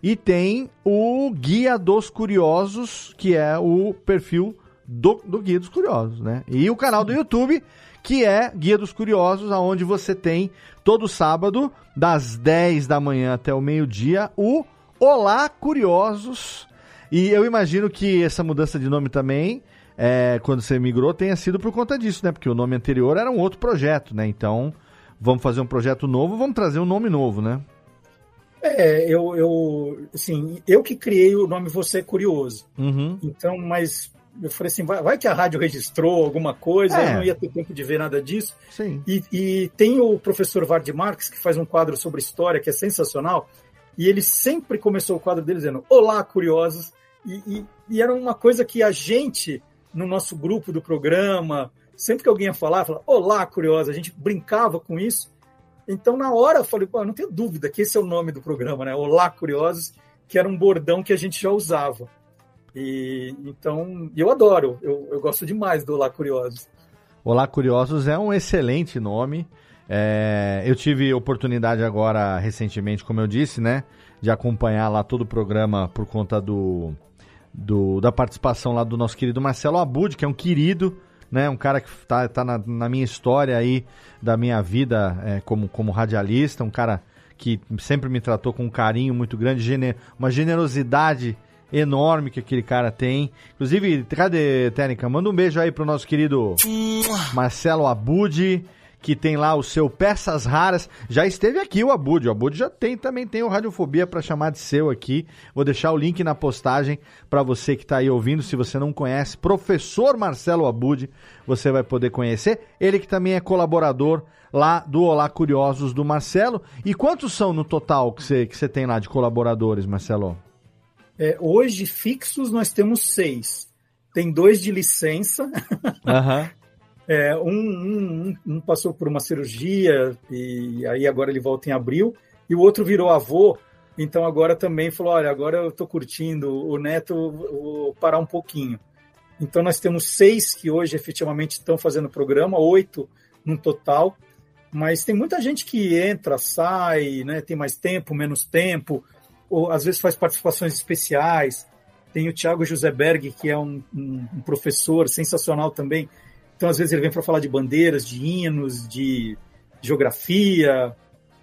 E tem o Guia dos Curiosos, que é o perfil do, do Guia dos Curiosos, né? E o canal do YouTube, que é Guia dos Curiosos, aonde você tem todo sábado, das 10 da manhã até o meio-dia, o Olá Curiosos. E eu imagino que essa mudança de nome também, é, quando você migrou, tenha sido por conta disso, né? Porque o nome anterior era um outro projeto, né? Então, vamos fazer um projeto novo, vamos trazer um nome novo, né? É, eu, eu, assim, eu que criei o nome Você Curioso. Uhum. Então, mas eu falei assim, vai, vai que a rádio registrou alguma coisa, É. eu não ia ter tempo de ver nada disso. Sim. E, e tem o professor Vard Marques, que faz um quadro sobre história, que é sensacional, e ele sempre começou o quadro dele dizendo, olá, curiosos, e, e- e era uma coisa que a gente, no nosso grupo do programa, sempre que alguém ia falar, falava, olá, curiosos, a gente brincava com isso, então, na hora, eu falei, não tenho dúvida que esse é o nome do programa, né? Olá, Curiosos, que era um bordão que a gente já usava. E então, eu adoro, eu, eu gosto demais do Olá, Curiosos. Olá Curiosos é um excelente nome. É, eu tive oportunidade agora, recentemente, como eu disse, né? De acompanhar lá todo o programa por conta do, do da participação lá do nosso querido Marcelo Abud, que é um querido, né? Um cara que tá, tá na, na minha história aí, da minha vida é, como, como radialista, um cara que sempre me tratou com um carinho muito grande, uma generosidade enorme que aquele cara tem. Inclusive, cadê, Técnica? Manda um beijo aí pro nosso querido Marcelo Abud, que tem lá o seu Peças Raras. Já esteve aqui o Abud. O Abud já tem, também tem o Radiofobia para chamar de seu aqui. Vou deixar o link na postagem para você que tá aí ouvindo. Se você não conhece, professor Marcelo Abud, você vai poder conhecer. Ele que também é colaborador lá do Olá Curiosos do Marcelo. E quantos são no total que você, que você tem lá de colaboradores, Marcelo? É, hoje, fixos, nós temos seis. Tem dois de licença. Aham. É, um, um- um passou por uma cirurgia e aí agora ele volta em abril. E o outro virou avô, então agora também falou: olha, agora eu estou curtindo o neto, vou parar um pouquinho. Então nós temos seis que hoje efetivamente estão fazendo o programa, oito no total. Mas tem muita gente que entra, sai, né, tem mais tempo, menos tempo, ou às vezes faz participações especiais. Tem o Thiago José Berg, que é um, um- um professor sensacional também. Então, às vezes, ele vem para falar de bandeiras, de hinos, de geografia.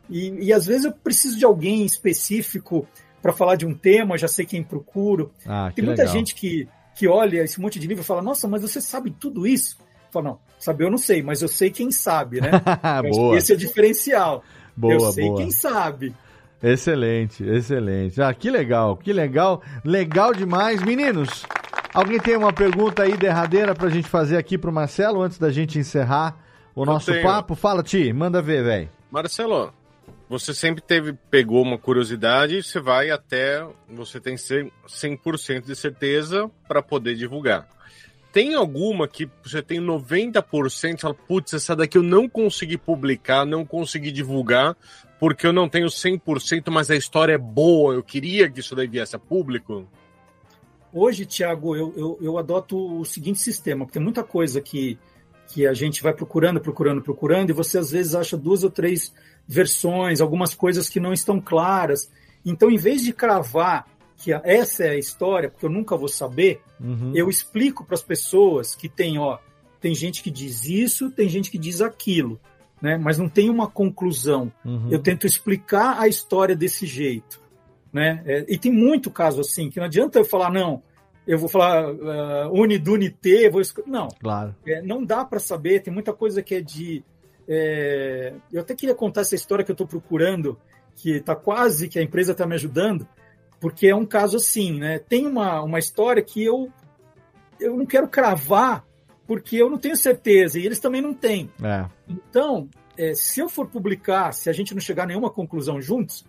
E, e às vezes eu preciso de alguém específico para falar de um tema, já sei quem procuro. Ah, Tem muita legal. gente que, que olha esse monte de livro e fala: Nossa, mas você sabe tudo isso? Fala, não, saber eu não sei, mas eu sei quem sabe, né? Boa. Esse é o diferencial. Boa, eu sei boa. quem sabe. Excelente, excelente. Ah, que legal, que legal. Legal demais. Meninos, alguém tem uma pergunta aí derradeira pra gente fazer aqui pro Marcelo antes da gente encerrar o nosso tenho. papo? Fala, Ti, manda ver, velho. Marcelo, você sempre teve, pegou uma curiosidade e você vai até você tem ser 100% de certeza para poder divulgar. Tem alguma que você tem 90% e fala, putz, essa daqui eu não consegui publicar, não consegui divulgar, porque eu não tenho 100%, mas a história é boa, eu queria que isso daí viesse a público? Hoje, Tiago, eu, eu, eu adoto o seguinte sistema, porque tem muita coisa que, que a gente vai procurando, procurando, procurando, e você às vezes acha duas ou três versões, algumas coisas que não estão claras. Então, em vez de cravar que essa é a história, porque eu nunca vou saber, Uhum. eu explico para as pessoas que tem, ó, tem gente que diz isso, tem gente que diz aquilo, né? Mas não tem uma conclusão. Uhum. Eu tento explicar a história desse jeito, né? É, e tem muito caso assim que não adianta eu falar não, eu vou falar uh, unidunité, vou não, Claro. é, não dá para saber. Tem muita coisa que é de é, eu até queria contar essa história que eu estou procurando, que está quase que a empresa está me ajudando, porque é um caso assim, né? Tem uma, uma história que eu eu não quero cravar porque eu não tenho certeza e eles também não têm. É. Então, é, se eu for publicar, se a gente não chegar a nenhuma conclusão juntos,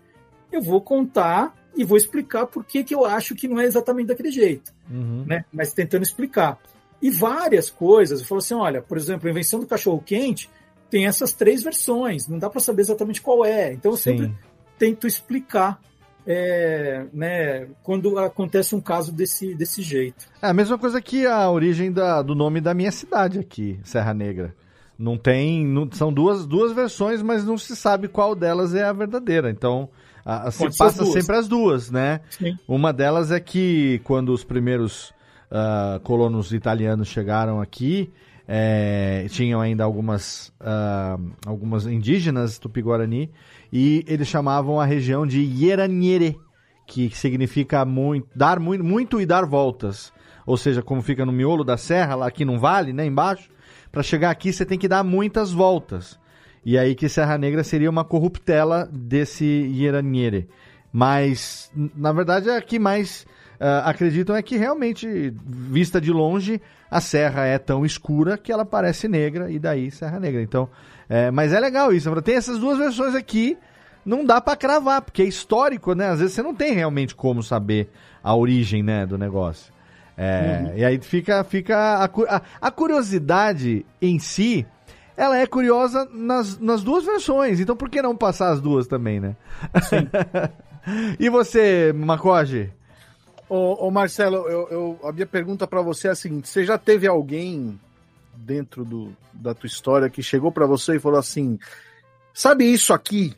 eu vou contar e vou explicar por que, que eu acho que não é exatamente daquele jeito, Uhum. né? Mas tentando explicar. E várias coisas. Eu falo assim, olha, por exemplo, a invenção do cachorro quente tem essas três versões. Não dá para saber exatamente qual é. Então eu sempre Sim. tento explicar, é, né? Quando acontece um caso desse desse jeito. É a mesma coisa que a origem da- do nome da minha cidade aqui, Serra Negra. Não tem. não- são duas, duas versões, mas não se sabe qual delas é a verdadeira. Então, a, a- se as passa sempre as duas, né? Sim. Uma delas é que quando os primeiros ah, colonos italianos chegaram aqui, é, tinham ainda algumas, ah, algumas indígenas tupi-guarani, e eles chamavam a região de Ieraniere, que significa muito, dar muito, muito e dar voltas. Ou seja, como fica no miolo da serra, lá aqui num vale, né, embaixo, para chegar aqui você tem que dar muitas voltas. E aí que Serra Negra seria uma corruptela desse Ieraniere. Mas, na verdade, a que mais ah, acreditam é que realmente, vista de longe, a serra é tão escura que ela parece negra, e daí Serra Negra. Então, é, mas é legal isso. Tem essas duas versões aqui, não dá pra cravar, porque é histórico, né? Às vezes você não tem realmente como saber a origem, né, do negócio. É, E aí fica, fica a, a, a curiosidade em si, ela é curiosa nas, nas duas versões. Então por que não passar as duas também, né? e você, Macoge? Ô, ô, Marcelo, eu, eu- a minha pergunta pra você é a seguinte: você já teve alguém dentro do, da tua história que chegou para você e falou assim: sabe isso aqui?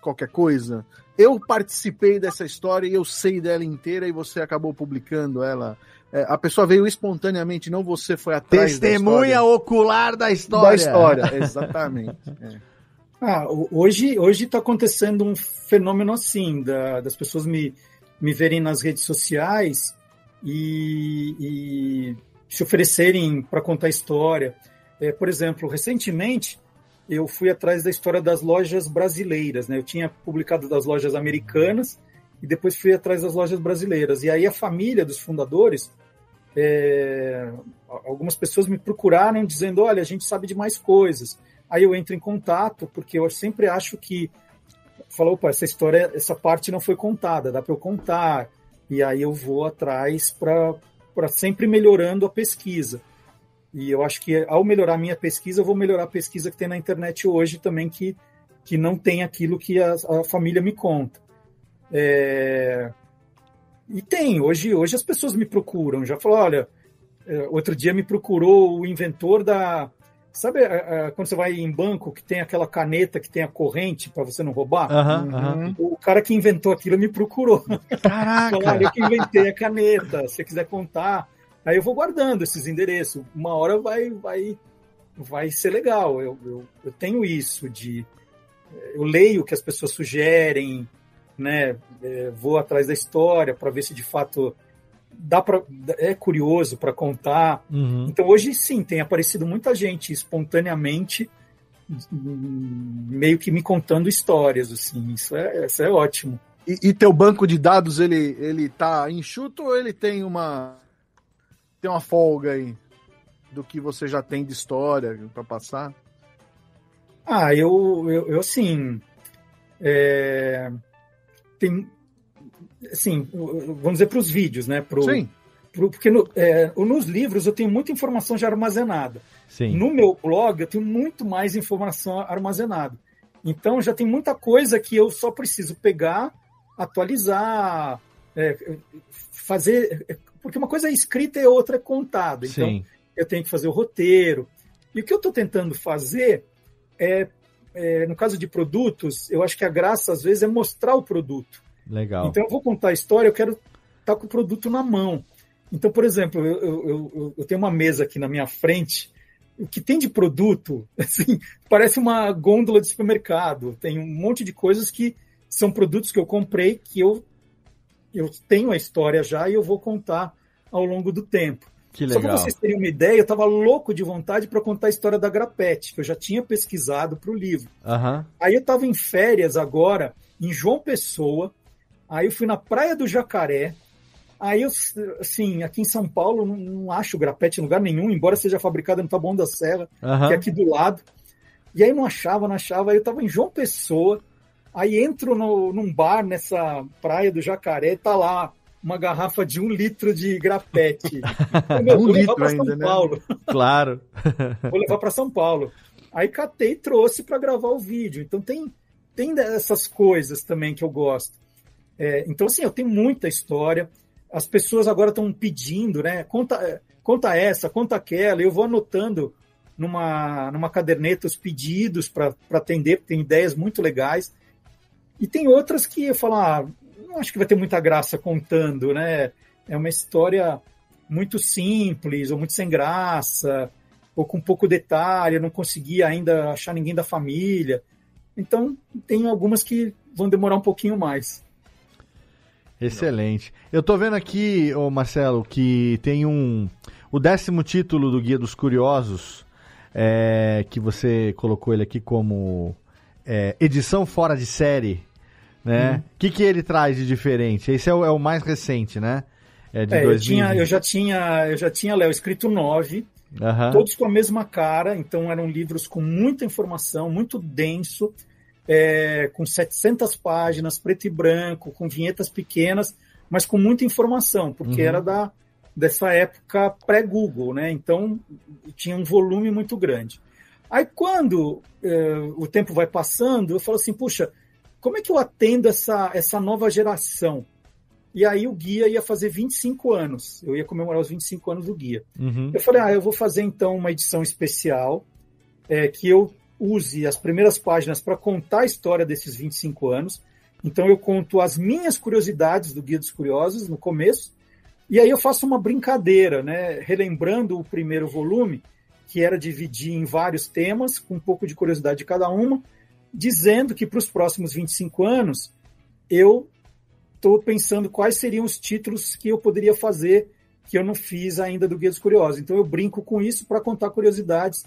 Qualquer coisa? Eu participei dessa história e eu sei dela inteira e você acabou publicando ela. É, a pessoa veio espontaneamente, não você foi atrás Testemunha da ocular da história. Da história, exatamente. É. Ah, hoje hoje está acontecendo um fenômeno assim, da, das pessoas me, me verem nas redes sociais e, e se oferecerem para contar história. É, por exemplo, recentemente eu fui atrás da história das lojas brasileiras. Né? Eu tinha publicado das lojas americanas e depois fui atrás das lojas brasileiras. E aí a família dos fundadores, é, algumas pessoas me procuraram dizendo: olha, a gente sabe de mais coisas. Aí eu entro em contato, porque eu sempre acho que. Falou, opa, essa história, essa parte não foi contada, dá para eu contar. E aí eu vou atrás para sempre melhorando a pesquisa. E eu acho que ao melhorar a minha pesquisa, eu vou melhorar a pesquisa que tem na internet hoje também, que, que não tem aquilo que a, a família me conta. É... E tem, hoje, hoje as pessoas me procuram. Já falou, olha, é, outro dia me procurou o inventor da. Sabe quando você vai em banco que tem aquela caneta que tem a corrente para você não roubar? Uhum, uhum. O cara que inventou aquilo me procurou. Caraca! Falou, eu que inventei a caneta. Se você quiser contar, Aí eu vou guardando esses endereços. Uma hora vai vai vai ser legal. Eu, eu, eu tenho isso de eu leio o que as pessoas sugerem, né? É, vou atrás da história para ver se de fato dá para é curioso para contar. Uhum. Então hoje sim tem aparecido muita gente espontaneamente meio que me contando histórias assim. Isso é isso é ótimo. E, e teu banco de dados ele ele tá enxuto ou ele tem uma tem uma folga aí do que você já tem de história para passar? Ah, eu, eu, eu assim. É, tem. Assim, vamos dizer para os vídeos, né? Pro, Sim. Pro, porque no, é, nos livros eu tenho muita informação já armazenada. Sim. No meu blog eu tenho muito mais informação armazenada. Então já tem muita coisa que eu só preciso pegar, atualizar, é, fazer porque uma coisa é escrita e outra é contada. Então, Sim. eu tenho que fazer o roteiro. E o que eu estou tentando fazer é, é, no caso de produtos, eu acho que a graça, às vezes, é mostrar o produto. Legal. Então, eu vou contar a história, eu quero estar tá com o produto na mão. Então, por exemplo, eu, eu, eu, eu tenho uma mesa aqui na minha frente, o que tem de produto, assim, parece uma gôndola de supermercado. Tem um monte de coisas que são produtos que eu comprei que eu eu tenho a história já e eu vou contar ao longo do tempo. Que Só legal. para vocês terem uma ideia, eu estava louco de vontade para contar a história da Grapete, que eu já tinha pesquisado para o livro. Aham. Aí eu estava em férias agora, em João Pessoa, aí eu fui na Praia do Jacaré, aí eu, assim, aqui em São Paulo, não, não acho grapete em lugar nenhum, embora seja fabricada no Taboão da Serra, Aham. que é aqui do lado. E aí não achava, não achava, aí eu estava em João Pessoa, Aí entro no, num bar nessa praia do Jacaré, tá lá uma garrafa de um litro de grapete. Meu, Um vou levar litro para São ainda, né? Paulo. Claro. Vou levar para São Paulo. Aí catei e trouxe para gravar o vídeo. Então tem, tem dessas coisas também que eu gosto. É, então, assim, eu tenho muita história. As pessoas agora estão pedindo, né? Conta, conta essa, conta aquela. Eu vou anotando numa, numa caderneta os pedidos para atender, porque tem ideias muito legais. E tem outras que eu falo, ah, não acho que vai ter muita graça contando, né? É uma história muito simples, ou muito sem graça, ou com pouco detalhe, eu não consegui ainda achar ninguém da família. Então, tem algumas que vão demorar um pouquinho mais. Excelente. Eu tô vendo aqui, ô Marcelo, que tem um. O décimo título do Guia dos Curiosos, é, que você colocou ele aqui como é, edição fora de série, né? O que, que ele traz de diferente? Esse é o, é o mais recente, né? É de É, eu, 2020. tinha, eu já tinha, eu já tinha, Léo, escrito nove, todos com a mesma cara, então eram livros com muita informação, muito denso, é, com 700 páginas, preto e branco, com vinhetas pequenas, mas com muita informação, porque Uhum. era da, dessa época pré-Google, né? Então tinha um volume muito grande. Aí quando é, o tempo vai passando, eu falo assim, puxa, como é que eu atendo essa, essa nova geração? e aí o guia ia fazer 25 anos. Eu ia comemorar os 25 anos do guia. Uhum. Eu falei, ah, eu vou fazer então uma edição especial é, que eu use as primeiras páginas para contar a história desses 25 anos. Então eu conto as minhas curiosidades do Guia dos Curiosos no começo, e aí eu faço uma brincadeira, né? Relembrando o primeiro volume, que era dividir em vários temas, com um pouco de curiosidade de cada uma, dizendo que para os próximos 25 anos eu estou pensando quais seriam os títulos que eu poderia fazer que eu não fiz ainda do Guia dos Curiosos. Então eu brinco com isso para contar curiosidades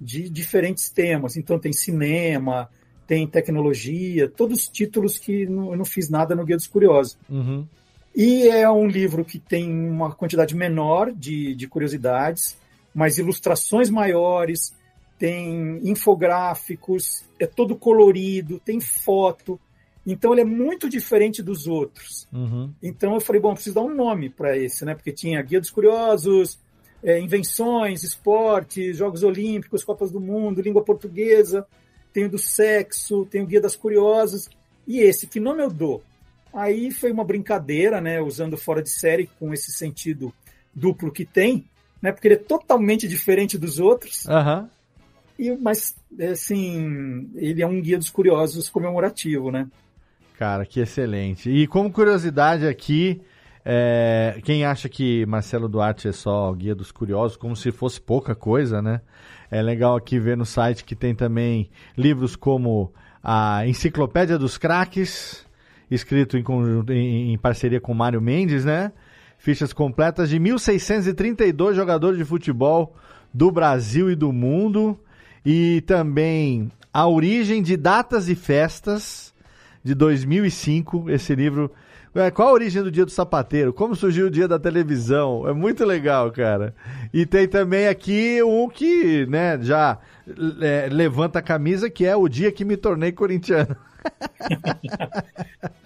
de diferentes temas. Então tem cinema, tem tecnologia, todos os títulos que não, eu não fiz nada no Guia dos Curiosos. Uhum. E é um livro que tem uma quantidade menor de, de curiosidades, mas ilustrações maiores, tem infográficos, é todo colorido, tem foto. Então ele é muito diferente dos outros. Uhum. Então eu falei, bom, preciso dar um nome para esse, né? Porque tinha Guia dos Curiosos, é, invenções, esportes, Jogos Olímpicos, Copas do Mundo, língua portuguesa, tem o do sexo, tem o Guia das Curiosas. E esse, que nome eu dou? Aí foi uma brincadeira, né? Usando fora de série com esse sentido duplo que tem, né? Porque ele é totalmente diferente dos outros. Aham. E, mas, assim, ele é um guia dos curiosos comemorativo, né? Cara, que excelente. E como curiosidade aqui, é, quem acha que Marcelo Duarte é só guia dos curiosos, como se fosse pouca coisa, né? É legal aqui ver no site que tem também livros como a Enciclopédia dos Craques, escrito em, conjunto, em, em parceria com Mário Mendes, né? Fichas completas de 1.632 jogadores de futebol do Brasil e do mundo. E também A Origem de Datas e Festas, de 2005. Esse livro. É, qual a origem do Dia do Sapateiro? Como surgiu o Dia da Televisão? É muito legal, cara. E tem também aqui um que né, já é, levanta a camisa, que é o dia que me tornei corintiano.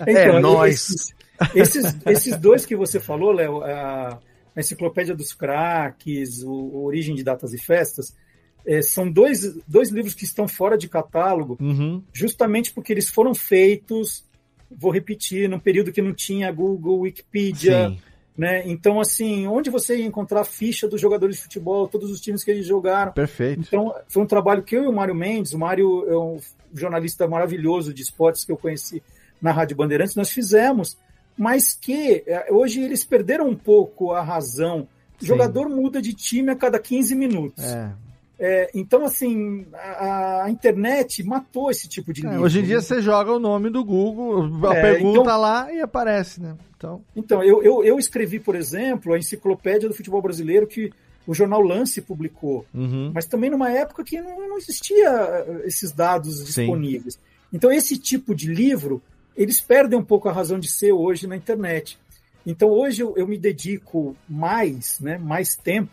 Então, Esses, esses, esses dois que você falou, Léo, a Enciclopédia dos Craques, o, o Origem de Datas e Festas, é, são dois, dois livros que estão fora de catálogo, Uhum. justamente porque eles foram feitos, vou repetir, num período que não tinha Google, Wikipedia, Sim. né? Então, assim, onde você ia encontrar a ficha dos jogadores de futebol, todos os times que eles jogaram. Perfeito. Então, foi um trabalho que eu e o Mário Mendes, o Mário é um jornalista maravilhoso de esportes que eu conheci na Rádio Bandeirantes, nós fizemos, mas que eh, hoje eles perderam um pouco a razão. O jogador muda de time a cada 15 minutos. É. É, então, assim, a, a internet matou esse tipo de É, livro. hoje em dia né? você joga o nome do Google, a É, pergunta então- lá e aparece, né? Então, Então, eu, eu, eu escrevi, por exemplo, a enciclopédia do futebol brasileiro que o jornal Lance publicou, uhum. mas também numa época que não, não existia eh, esses dados disponíveis. Então, esse tipo de livro, eles perdem um pouco a razão de ser hoje na internet. Então, hoje eu, eu me dedico mais, né, mais tempo,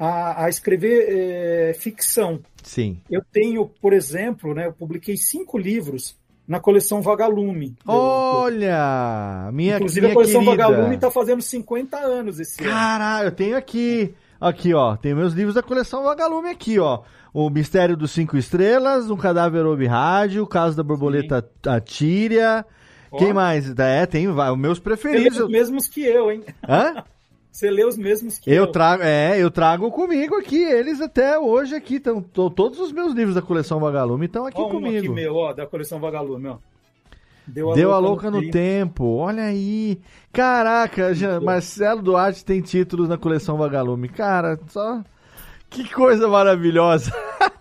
a, a escrever eh, ficção. sim. Eu tenho, por exemplo, né, eu publiquei cinco livros na coleção Vagalume. Olha, minha, Inclusive, minha a coleção querida. Vagalume está fazendo 50 anos esse ano. Caralho, eu tenho aqui. Aqui, ó. Tem meus livros da coleção Vagalume aqui, ó. O Mistério dos Cinco Estrelas, Um Cadáver Ouve Rádio, O Caso da Borboleta Atíria. Ó. Quem mais? É, tem vai, os meus preferidos. os mesmos que eu, hein? Hã? Você lê os mesmos que eu. Eu trago, é, eu trago comigo aqui, eles até hoje aqui estão, todos os meus livros da coleção Vagalume estão aqui Ó, um aqui comigo. meu, ó, da coleção Vagalume, ó. Deu Deu a louca no tempo, olha aí. Caraca, Marcelo Duarte tem títulos na coleção Vagalume. Cara, só. Que coisa maravilhosa.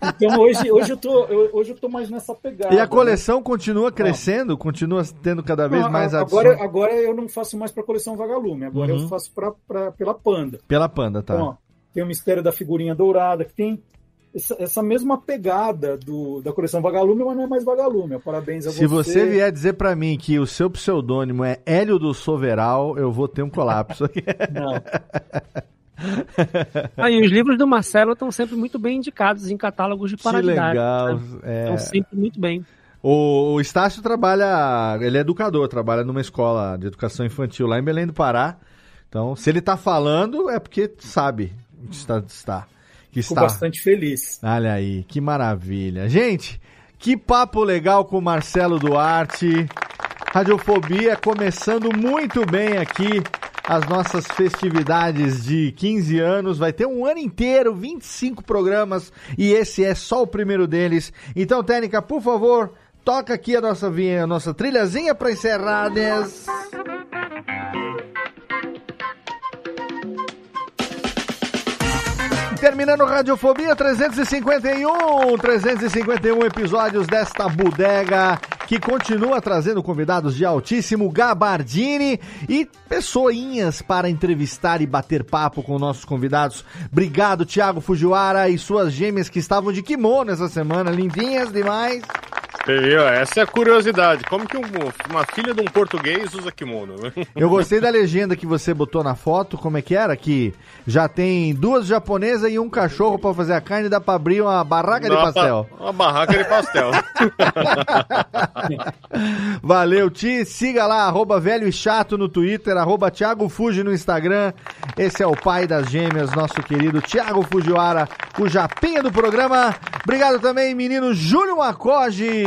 Então hoje, hoje, eu tô, eu, hoje eu tô mais nessa pegada. E a né? coleção continua crescendo, continua tendo cada vez Não, mais adições. agora, agora eu não faço mais para coleção Vagalume, agora Uhum. eu faço pra, pra, pela Panda. Pela Panda, tá. Então, ó, tem o Mistério da Figurinha Dourada, que tem essa, essa mesma pegada do, da coleção Vagalume, mas não é mais Vagalume. Parabéns a Se você vier dizer pra mim que o seu pseudônimo é Hélio do Soveral, eu vou ter um colapso aqui. Não. Ah, e os livros do Marcelo estão sempre muito bem indicados em catálogos de Que paradidade. legal. né? é. Estão sempre muito bem. O, o Estácio trabalha, ele é educador, trabalha numa escola de educação infantil lá em Belém do Pará. Então, se ele tá falando, é porque sabe que está, está que Fico está. bastante feliz. Olha aí, que maravilha. Gente, que papo legal com o Marcelo Duarte. Radiofobia começando muito bem aqui as nossas festividades de 15 anos. Vai ter um ano inteiro, 25 programas e esse é só o primeiro deles. Então, Técnica, por favor, toca aqui a nossa, a nossa trilhazinha para encerrar. Des... Terminando Radiofobia 351, 351 episódios desta bodega que continua trazendo convidados de altíssimo gabardine e pessoinhas para entrevistar e bater papo com nossos convidados. Obrigado, Thiago Fujiwara e suas gêmeas que estavam de kimono essa semana, lindinhas demais. Viu? Essa é a curiosidade. Como que um- uma filha de um português usa kimono? Eu gostei da legenda que você botou na foto, como é que era? Que já tem duas japonesas e um cachorro pra fazer a carne, dá pra abrir uma barraca de Uma pastel. ba- Uma barraca de pastel. Valeu, Ti. Siga lá, arroba velho e chato no Twitter, arroba Thiago Fuji no Instagram. Esse é o pai das gêmeas, nosso querido Thiago Fujiwara, o japinha do programa. Obrigado também, menino Júlio Macoge,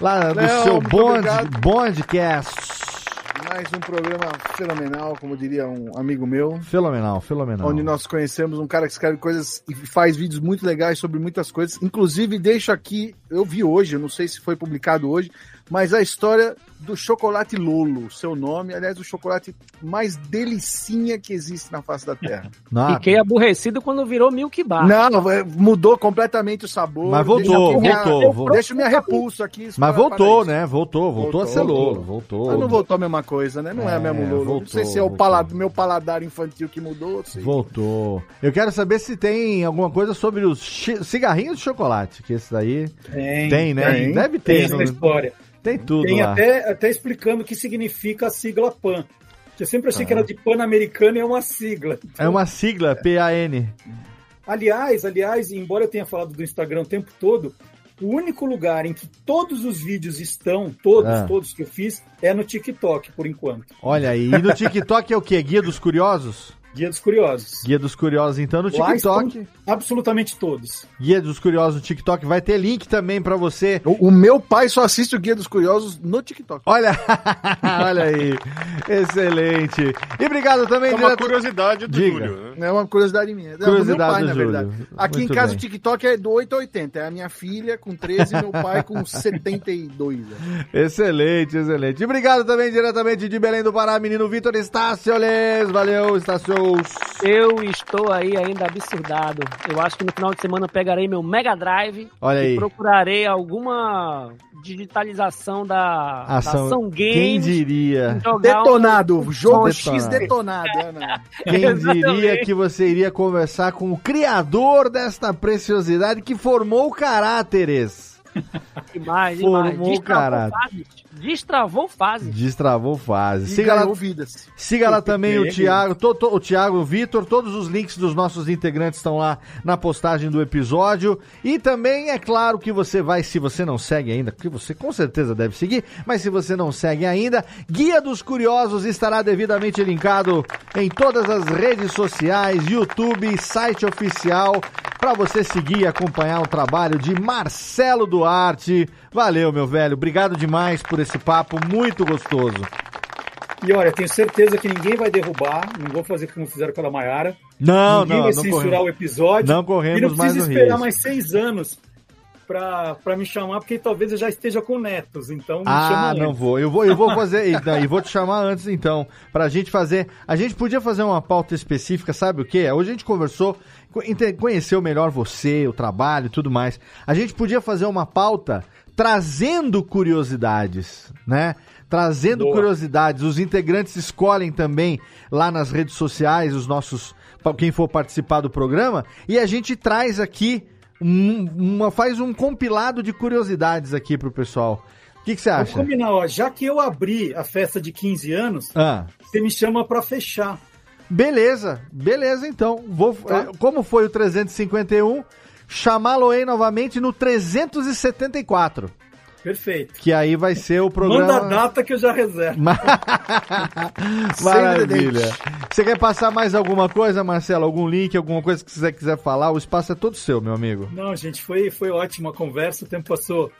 lá do seu Bond. Bondcast. Mais um programa fenomenal, como diria um amigo meu. Fenomenal, fenomenal. Onde nós conhecemos um cara que escreve coisas e faz vídeos muito legais sobre muitas coisas. Inclusive, deixo aqui, eu vi hoje, eu não sei se foi publicado hoje, mas a história do chocolate Lolo, seu nome, aliás, o chocolate mais delicinha que existe na face da Terra. Ah, Fiquei aborrecido quando virou Milk Bar. Não, é, mudou completamente o sabor. Mas voltou, Deixa minha- voltou, eu- voltou. Deixa minha repulso aqui. Mas voltou, né? Voltou, voltou, a ser Lolo, voltou. Mas não voltou a mesma coisa, né? Não é, É, mesmo Lolo. não voltou, sei se é o meu paladar infantil que mudou. não sei. Voltou. Eu quero saber se tem alguma coisa sobre os cigarrinhos de chocolate, que esse daí Tem, tem, né? tem. Deve Tem ter. essa não- história. Tem tudo Tem lá. até, até explicando o que significa a sigla PAN. Eu sempre achei que era de Pan-Americano e é uma sigla. É uma sigla, P-A-N. Aliás, aliás, embora eu tenha falado do Instagram o tempo todo, o único lugar em que todos os vídeos estão, todos, Ah. todos que eu fiz, é no TikTok, por enquanto. Olha aí. E no TikTok é o quê? Guia dos Curiosos? Guia dos Curiosos. Guia dos Curiosos, então, no Lá TikTok. absolutamente todos. Guia dos Curiosos no TikTok. Vai ter link também pra você. O, o meu pai só assiste o Guia dos Curiosos no TikTok. Olha, olha aí. Excelente. E obrigado também, É uma direto- curiosidade do Diga. Júlio. né? É uma curiosidade minha. Não, Curiosidade do meu pai, do na Júlio. verdade. Aqui Muito em casa bem. o TikTok é do 8 a 80. É a minha filha com 13 e meu pai com 72. né? Excelente, excelente. E obrigado também diretamente de Belém do Pará, menino Vitor Estácioles. Valeu, Eu estou aí ainda absurdado. Eu acho que no final de semana eu pegarei meu Mega Drive Olha aí. e procurarei alguma digitalização da da Ação. Ação, Quem Games. diria? jogar um- Detonado. Jogo Detonado. X detonado. né? Quem diria que você iria conversar com o criador desta preciosidade que formou caráteres? Demais, Formou caráter. Destravou fases. Destravou fase. E Siga lá, vidas. siga lá também o. Thiago, to- to- o Thiago, o Vitor, todos os links dos nossos integrantes estão lá na postagem do episódio. E também é claro que você vai, se você não segue ainda, que você com certeza deve seguir, mas se você não segue ainda, Guia dos Curiosos estará devidamente linkado em todas as redes sociais, YouTube, site oficial, para você seguir e acompanhar o trabalho de Marcelo Duarte. Valeu, meu velho. Obrigado demais por esse papo muito gostoso. E olha, tenho certeza que ninguém vai derrubar, não vou fazer como fizeram com a da Maiara. Não, ninguém não, vai não censurar corremos. o episódio. Não corremos e não mais no esperar mais seis anos pra, pra me chamar, porque talvez eu já esteja com netos, então me Ah, chama não antes. vou. Eu vou, eu vou fazer. e, vou te chamar antes então, pra gente fazer. A gente podia fazer uma pauta específica, sabe o quê? Hoje a gente conversou, conheceu melhor você, o trabalho e tudo mais. A gente podia fazer uma pauta trazendo curiosidades, né? Trazendo Boa. curiosidades. Os integrantes escolhem também lá nas redes sociais os nossos. Quem for participar do programa, e a gente traz aqui. um- uma, faz um compilado de curiosidades aqui pro pessoal. O que que você acha? combinar, ó, já que eu abri a festa de 15 anos, Ah, você me chama pra fechar. Beleza, beleza então. Vou, Tá. eh, como foi o 351, chamá-lo-ei novamente no 374. Perfeito. Que aí vai ser o programa. Manda a data que eu já reservo. Maravilha. Você quer passar mais alguma coisa, Marcelo? Algum link, alguma coisa que você quiser falar? O espaço é todo seu, meu amigo. Não, gente, foi, foi ótima a conversa, o tempo passou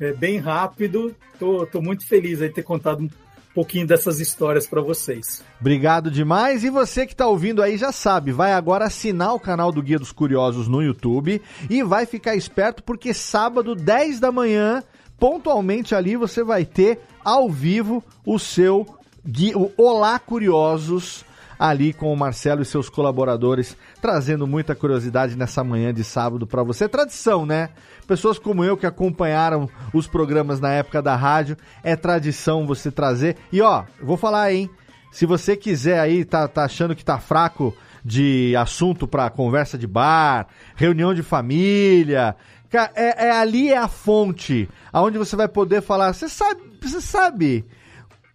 é, bem rápido. tô, tô muito feliz aí de ter contado pouquinho dessas histórias para vocês. Obrigado demais. E você que está ouvindo aí já sabe, vai agora assinar o canal do Guia dos Curiosos no YouTube e vai ficar esperto porque sábado, 10 da manhã, pontualmente ali você vai ter ao vivo o seu Gui- o Olá Curiosos ali com o Marcelo e seus colaboradores, trazendo muita curiosidade nessa manhã de sábado para você. Tradição, né? Pessoas como eu que acompanharam os programas na época da rádio, é tradição você trazer. E ó, vou falar, hein? Se você quiser aí, tá, tá achando que tá fraco de assunto para conversa de bar, reunião de família, é, é ali é a fonte aonde você vai poder falar. Você sabe, você sabe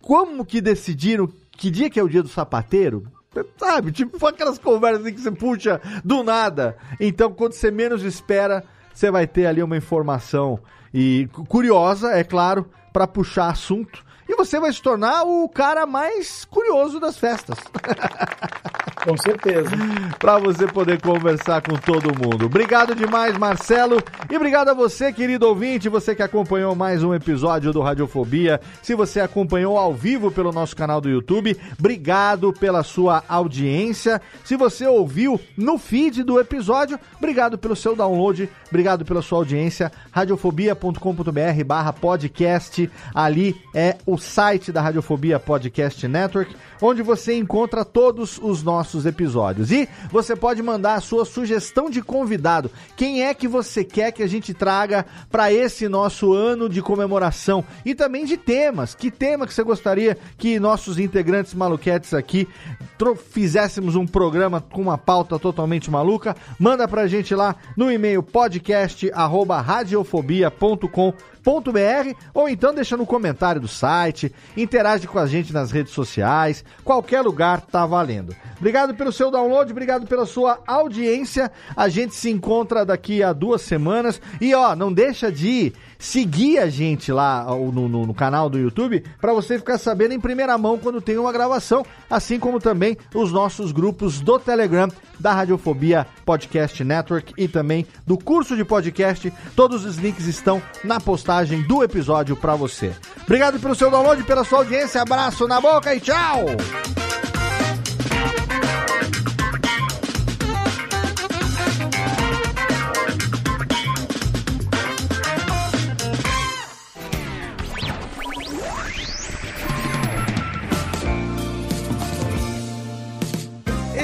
como que decidiram que dia que é o dia do sapateiro? Sabe, tipo aquelas conversas assim que você puxa do nada. Então, quando você menos espera, você vai ter ali uma informação e cu- curiosa, é claro, para puxar assunto. E você vai se tornar o cara mais curioso das festas. Com certeza. para você poder conversar com todo mundo. Obrigado demais, Marcelo. E obrigado a você, querido ouvinte, você que acompanhou mais um episódio do Radiofobia. Se você acompanhou ao vivo pelo nosso canal do YouTube, obrigado pela sua audiência. Se você ouviu no feed do episódio, obrigado pelo seu download, obrigado pela sua audiência. radiofobia.com.br barra podcast. Ali é o site da Radiofobia Podcast Network, onde você encontra todos os nossos episódios. E você pode mandar a sua sugestão de convidado. Quem é que você quer que a gente traga para esse nosso ano de comemoração? E também de temas. Que tema que você gostaria que nossos integrantes maluquetes aqui fizéssemos um programa com uma pauta totalmente maluca? Manda pra gente lá no e-mail podcast arroba radiofobia.com.br ou então deixa no comentário do site, interage com a gente nas redes sociais, qualquer lugar tá valendo. Obrigado pelo seu download, obrigado pela sua audiência. A gente se encontra daqui a duas semanas e ó, não deixa de seguir a gente lá no, no- no canal do YouTube para você ficar sabendo em primeira mão quando tem uma gravação, assim como também os nossos grupos do Telegram da Radiofobia Podcast Network e também do curso de podcast. Todos os links estão na postagem do episódio para você. Obrigado pelo seu download, pela sua audiência. Abraço na boca e tchau!